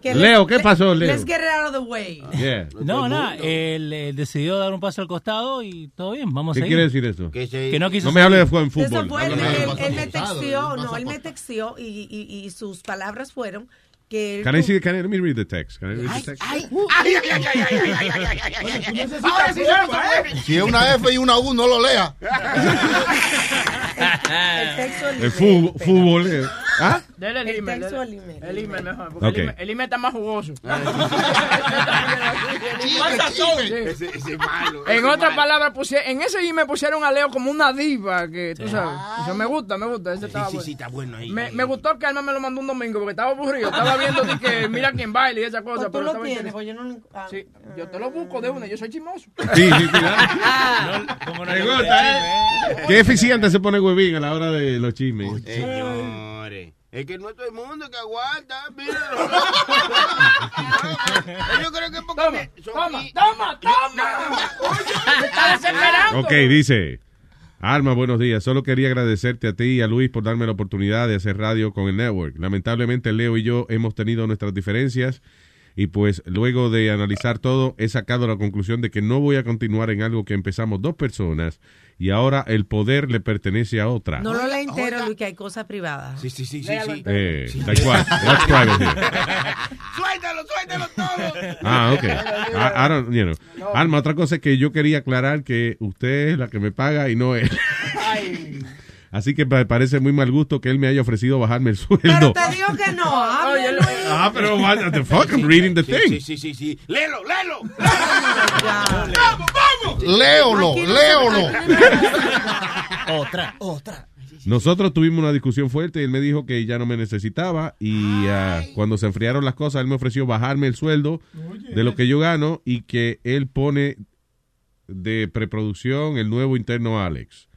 Que Leo, ¿qué pasó, Leo? Let's get it out of the way. Yeah. No, nada, él eh, decidió dar un paso al costado y todo bien, vamos ¿Qué a seguir. quiere decir eso? Que no quiso No me hable de fútbol. fue, él, él- él me texteó, no, él me texteó y, y, y sus palabras fueron Can, I see, can I, let me read the text. Can I read the text? Ay, ay, ay, ay, ay, Ahora sí se Si es una F y una U, no lo lea. el texto El fútbol. ¿Ah? Dele el El email. texto dele- del email. El email mejor. Porque el, email, el email está más jugoso. Ese, ese es malo. En otras palabras, en ese email pusieron a Leo como una diva, que tú sabes. Eso me gusta, me gusta. Ese Sí, estaba sí, bueno. sí, está bueno ahí. Me, ahí. me gustó que Alma me lo mandó un domingo porque estaba aburrido. Estaba viendo de que mira quién baila y esa cosa. Pues tú pero lo tienes, pues yo no... ah, Sí, yo te lo busco de una, yo soy chismoso. Sí, sí, cuidado. ¿Cómo no gusta, gusta, ¿eh? Qué eficiente se pone Huevín a la hora de los chismes. Señores. Es que no es todo el mundo que aguanta, míralo. Yo creo que porque Toma, me- son- toma, y- toma, toma. Me está desesperando. Ok, dice. Alma, buenos días. Solo quería agradecerte a ti y a Luis por darme la oportunidad de hacer radio con el network. Lamentablemente, Leo y yo hemos tenido nuestras diferencias y pues luego de analizar todo he sacado la conclusión de que no voy a continuar en algo que empezamos dos personas y ahora el poder le pertenece a otra. No lo lea entero, Luis, que hay cosas privadas. Sí, sí, sí, sí. Sí. Eh, tal cual. What's private here? Suéltalo, suéltalo todo. Ah, ok. I- I don't- you know. Alma, otra cosa es que yo quería aclarar que usted es la que me paga y no él. Así que me parece muy mal gusto que él me haya ofrecido bajarme el sueldo. Pero te digo que no, Oye, Luis. Ah, pero what the fuck, I'm reading the Sí, thing. sí, sí, sí, sí. Léelo, léelo. Léolo, Aquí no léolo. Otra, otra. Nosotros tuvimos una discusión fuerte y él me dijo que ya no me necesitaba y ah, cuando se enfriaron las cosas él me ofreció bajarme el sueldo de lo que yo gano y que él pone de preproducción el nuevo interno Alex.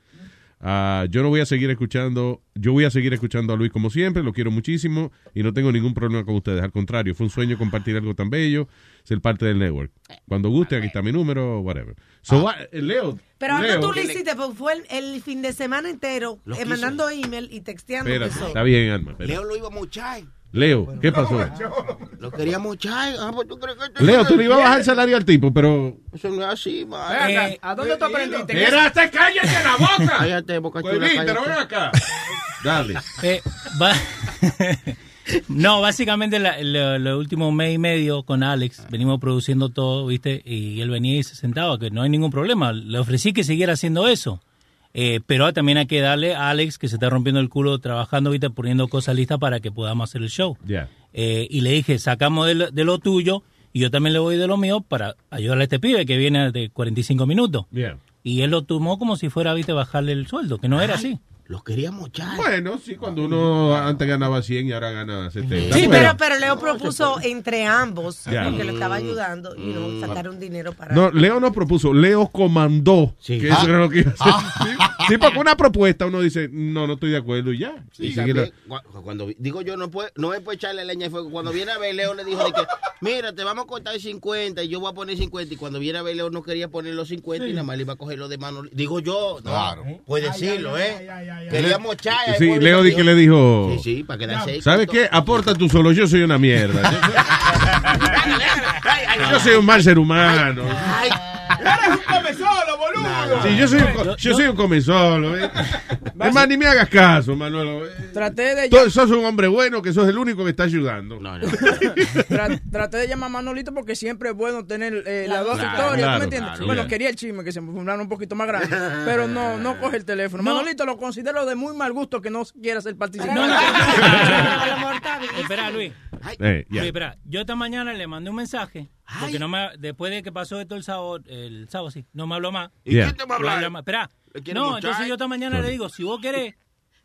Ah, yo no voy a seguir escuchando, yo voy a seguir escuchando a Luis como siempre, lo quiero muchísimo y no tengo ningún problema con ustedes. Al contrario, fue un sueño compartir algo tan bello, ser parte del network. Cuando guste, aquí está mi número, whatever. So, what- eh, Leo, Pero ahora Leo, tú lo hiciste, porque fue el, el fin de semana entero eh, mandando email y texteando. espérate, está bien, Alma. espérate. Leo lo iba a mochar. Leo, ¿qué pasó? Lo quería mochar. Ah, pues tú crees que esto- Leo, tú le ibas a bajar el salario al tipo, pero... Eso no es así. Ven acá, ¿A dónde tú aprendiste? ¡Espérate, cállate la boca! Cállate, boca chula, pero cállate. ven acá. Dale. Eh, va- no, básicamente la- lo, lo último mes y medio con Alex venimos produciendo todo, ¿viste? Y él venía y se sentaba, que no hay ningún problema. Le ofrecí que siguiera haciendo eso. Eh, pero también hay que darle a Alex, que se está rompiendo el culo trabajando, ¿viste? Poniendo cosas listas para que podamos hacer el show. Eh, y le dije, sacamos de lo, de lo tuyo y yo también le voy de lo mío para ayudarle a este pibe que viene de 45 minutos. Y él lo tomó como si fuera, ¿viste? Bajarle el sueldo, que no era así. Lo quería mochar. Bueno, sí, cuando uno antes ganaba 100 y ahora gana 70. Sí, pero, pero Leo propuso entre ambos, Ya. porque lo estaba ayudando, y no sacar un dinero para... No, Leo no propuso, Leo comandó Sí. que eso Ah. era lo que iba a hacer. Sí, porque una propuesta uno dice, no, no estoy de acuerdo y ya. Sí, Y la- cuando digo yo no puede, no es por echarle leña de fuego. Cuando viene a ver Leo le dijo de que, mira, te vamos a cortar 50 y yo voy a poner 50 y cuando viene a ver Leo no quería poner los 50 y nada más le iba a coger los de mano. Digo yo, no, Claro. puede decirlo, ¿eh? Queríamos echar. Sí, Leo di que le dijo, Sí, sí, para quedarse ahí. ¿sabes qué? Aporta tú solo, yo soy una mierda. Yo soy un mal ser humano. Eres un boludo. Sí, yo soy yo soy un comensolo. ¿eh? Es más, ni me hagas caso, Manuel. Traté de, Tú sos un hombre bueno que sos el único que está ayudando. tra- traté de llamar a Manolito porque siempre es bueno tener eh, las dos Claro, historias, ¿tú claro, me entiendes? claro, bueno, quería el chisme que se me fumaron un poquito más grande, pero no, no coge el teléfono. Manolito lo considero de muy mal gusto que no quiera ser participante. No, no. Espera, Luis. Luis, espera. Yo esta mañana le mandé un mensaje. Porque no me, después de que pasó esto el sábado, el sábado sí, no me habló más. ¿Y Yeah. quién te va a No hablar? habla más. Espera. ¿Le quiere No, muchar? entonces yo esta mañana Sorry. le digo, si vos querés,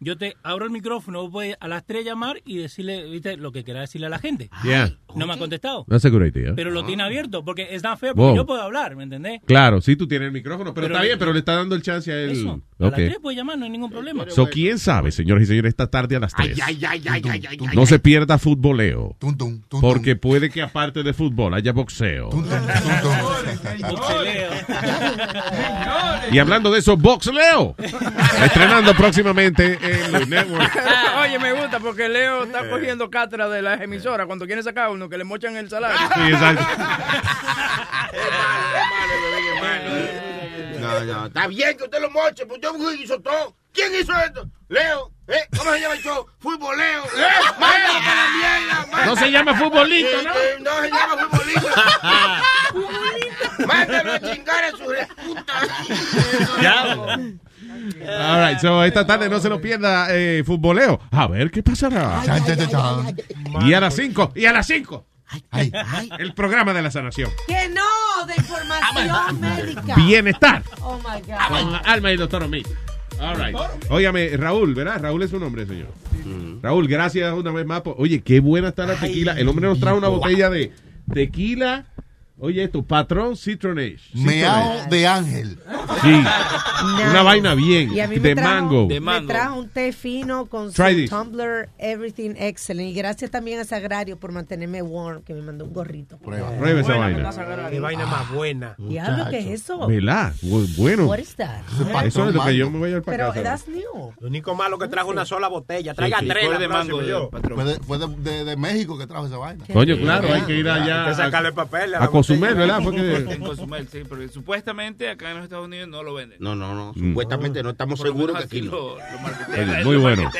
yo te abro el micrófono, vos podés a las 3 llamar y decirle, viste, lo que querás decirle a la gente. Yeah. No me ha contestado. That's a good idea. Pero lo tiene abierto, porque es not fair, porque Wow. yo puedo hablar, ¿me entendés? Claro, sí, tú tienes el micrófono, pero, Pero está bien, pero le está dando el chance a él. Eso. A Ok. las 3 puede llamar, no hay ningún problema. So, ¿quién sabe, señores y señores, esta tarde a las 3? Ay, ay, ay, ay, ay, ay, No se pierda futboleo. Tum, tum, tum, Porque puede que aparte de fútbol haya boxeo. Y hablando de eso, boxleo. Estrenando próximamente en Luis Network. Oye, me gusta porque Leo está cogiendo cátedra de las emisoras cuando quieren sacar uno que le mochan el salario. Sí, exacto. No, no, está bien que usted lo moche, pues hizo todo. ¿Quién hizo esto? Leo, ¿eh? ¿Cómo se llama el show? Futboleo. ¿Eh? Mándalo para la mierda. mándalo. No se llama futbolito, ¿no? No se llama futbolito. Mándalo a chingar a su puta. All right, so esta tarde no se nos pierda eh, futboleo. A ver qué pasará. Chan. Y a las 5, y a las 5. El programa de la sanación. Que no, de información médica. Bienestar. Oh my God. Con Alma y el doctor Omid. All right. Óigame, Raúl, ¿verdad? Raúl es su nombre, señor. Raúl, gracias una vez más. por- Oye, qué buena está la tequila. El hombre nos trajo una botella de tequila. Oye, esto, Patrón Citronage. Meao de ángel. Sí. Una vaina bien. Y a mí me De trajo, mango. Me trajo un té fino con su tumbler, everything excellent. Y gracias también a Sagrario por mantenerme warm, que me mandó un gorrito. Prueba esa vaina. Qué vaina más buena. Diablo, ¿qué es eso? Bu- Bueno. What is that? Eso es lo que yo me voy a llevar para Pero casa. that's new. Lo único malo que trajo una sola botella. Traiga Sí, tres de mango, yo. Fue, de, fue de, de- de México que trajo esa vaina. Coño, claro, hay que ir allá Hay que sacarle a- papel a Cozumel, ¿verdad? Fue que- En Cozumel, sí, porque supuestamente acá en los Estados Unidos no lo venden. No, no, no. Mm. Supuestamente no estamos seguros que aquí no. lo- lo muy bueno.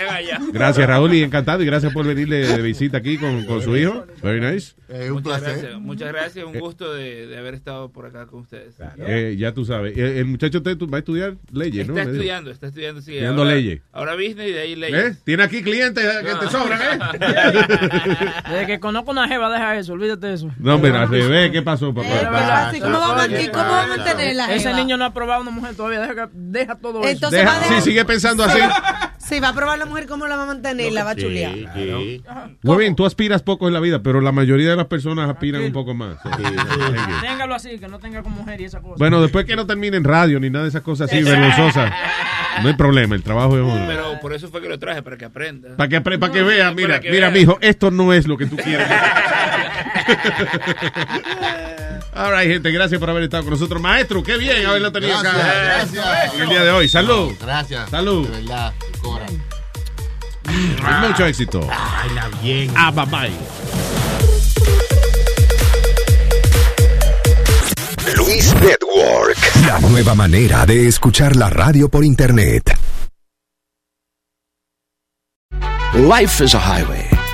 Gracias, Raúl, y encantado. Y gracias por venirle de visita aquí con, con su hijo. Very nice. un Muchas placer. gracias, muchas gracias, un Eh. gusto de, de haber estado por acá con ustedes. Eh, ya tú sabes. El, el muchacho te, va a estudiar leyes, ¿no? Está Me dijo. estudiando, está estudiando, sí. Estudiando ahora, leyes. Ahora business y de ahí leyes. ¿Eh? Tiene aquí clientes que te sobran, ¿eh? Desde que conozco una jeva, deja eso, olvídate de eso. No, pero al revés, ¿qué pasó, ¿Y cómo vamos a tener la Ese niño no ha probado una mujer todavía, deja, deja todo eso. Entonces va a Deja, dejar- si sigue pensando así. Si va a probar la mujer, ¿cómo la va a mantener? La va a chulear. Muy bien, tú aspiras poco en la vida, pero la mayoría de las personas aspiran un poco más. Téngalo así, que no tenga con mujer y esa cosa. Bueno, después que no termine en radio ni nada de esas cosas así vergonzosas, no hay problema, el trabajo es uno. Pero por eso fue que lo traje, para que aprenda. Para que, para que vea, mira, que mira, vea. mijo, esto no es lo que tú quieres. All right, gente, gracias por haber estado con nosotros. Maestro, qué bien haberlo tenido acá Gracias, gracias. en el día de hoy. Salud. Gracias. Salud. De verdad, Cora. Mucho éxito. Baila bien. Ah, bye bye. Luis Network. La nueva manera de escuchar la radio por internet. Life is a highway,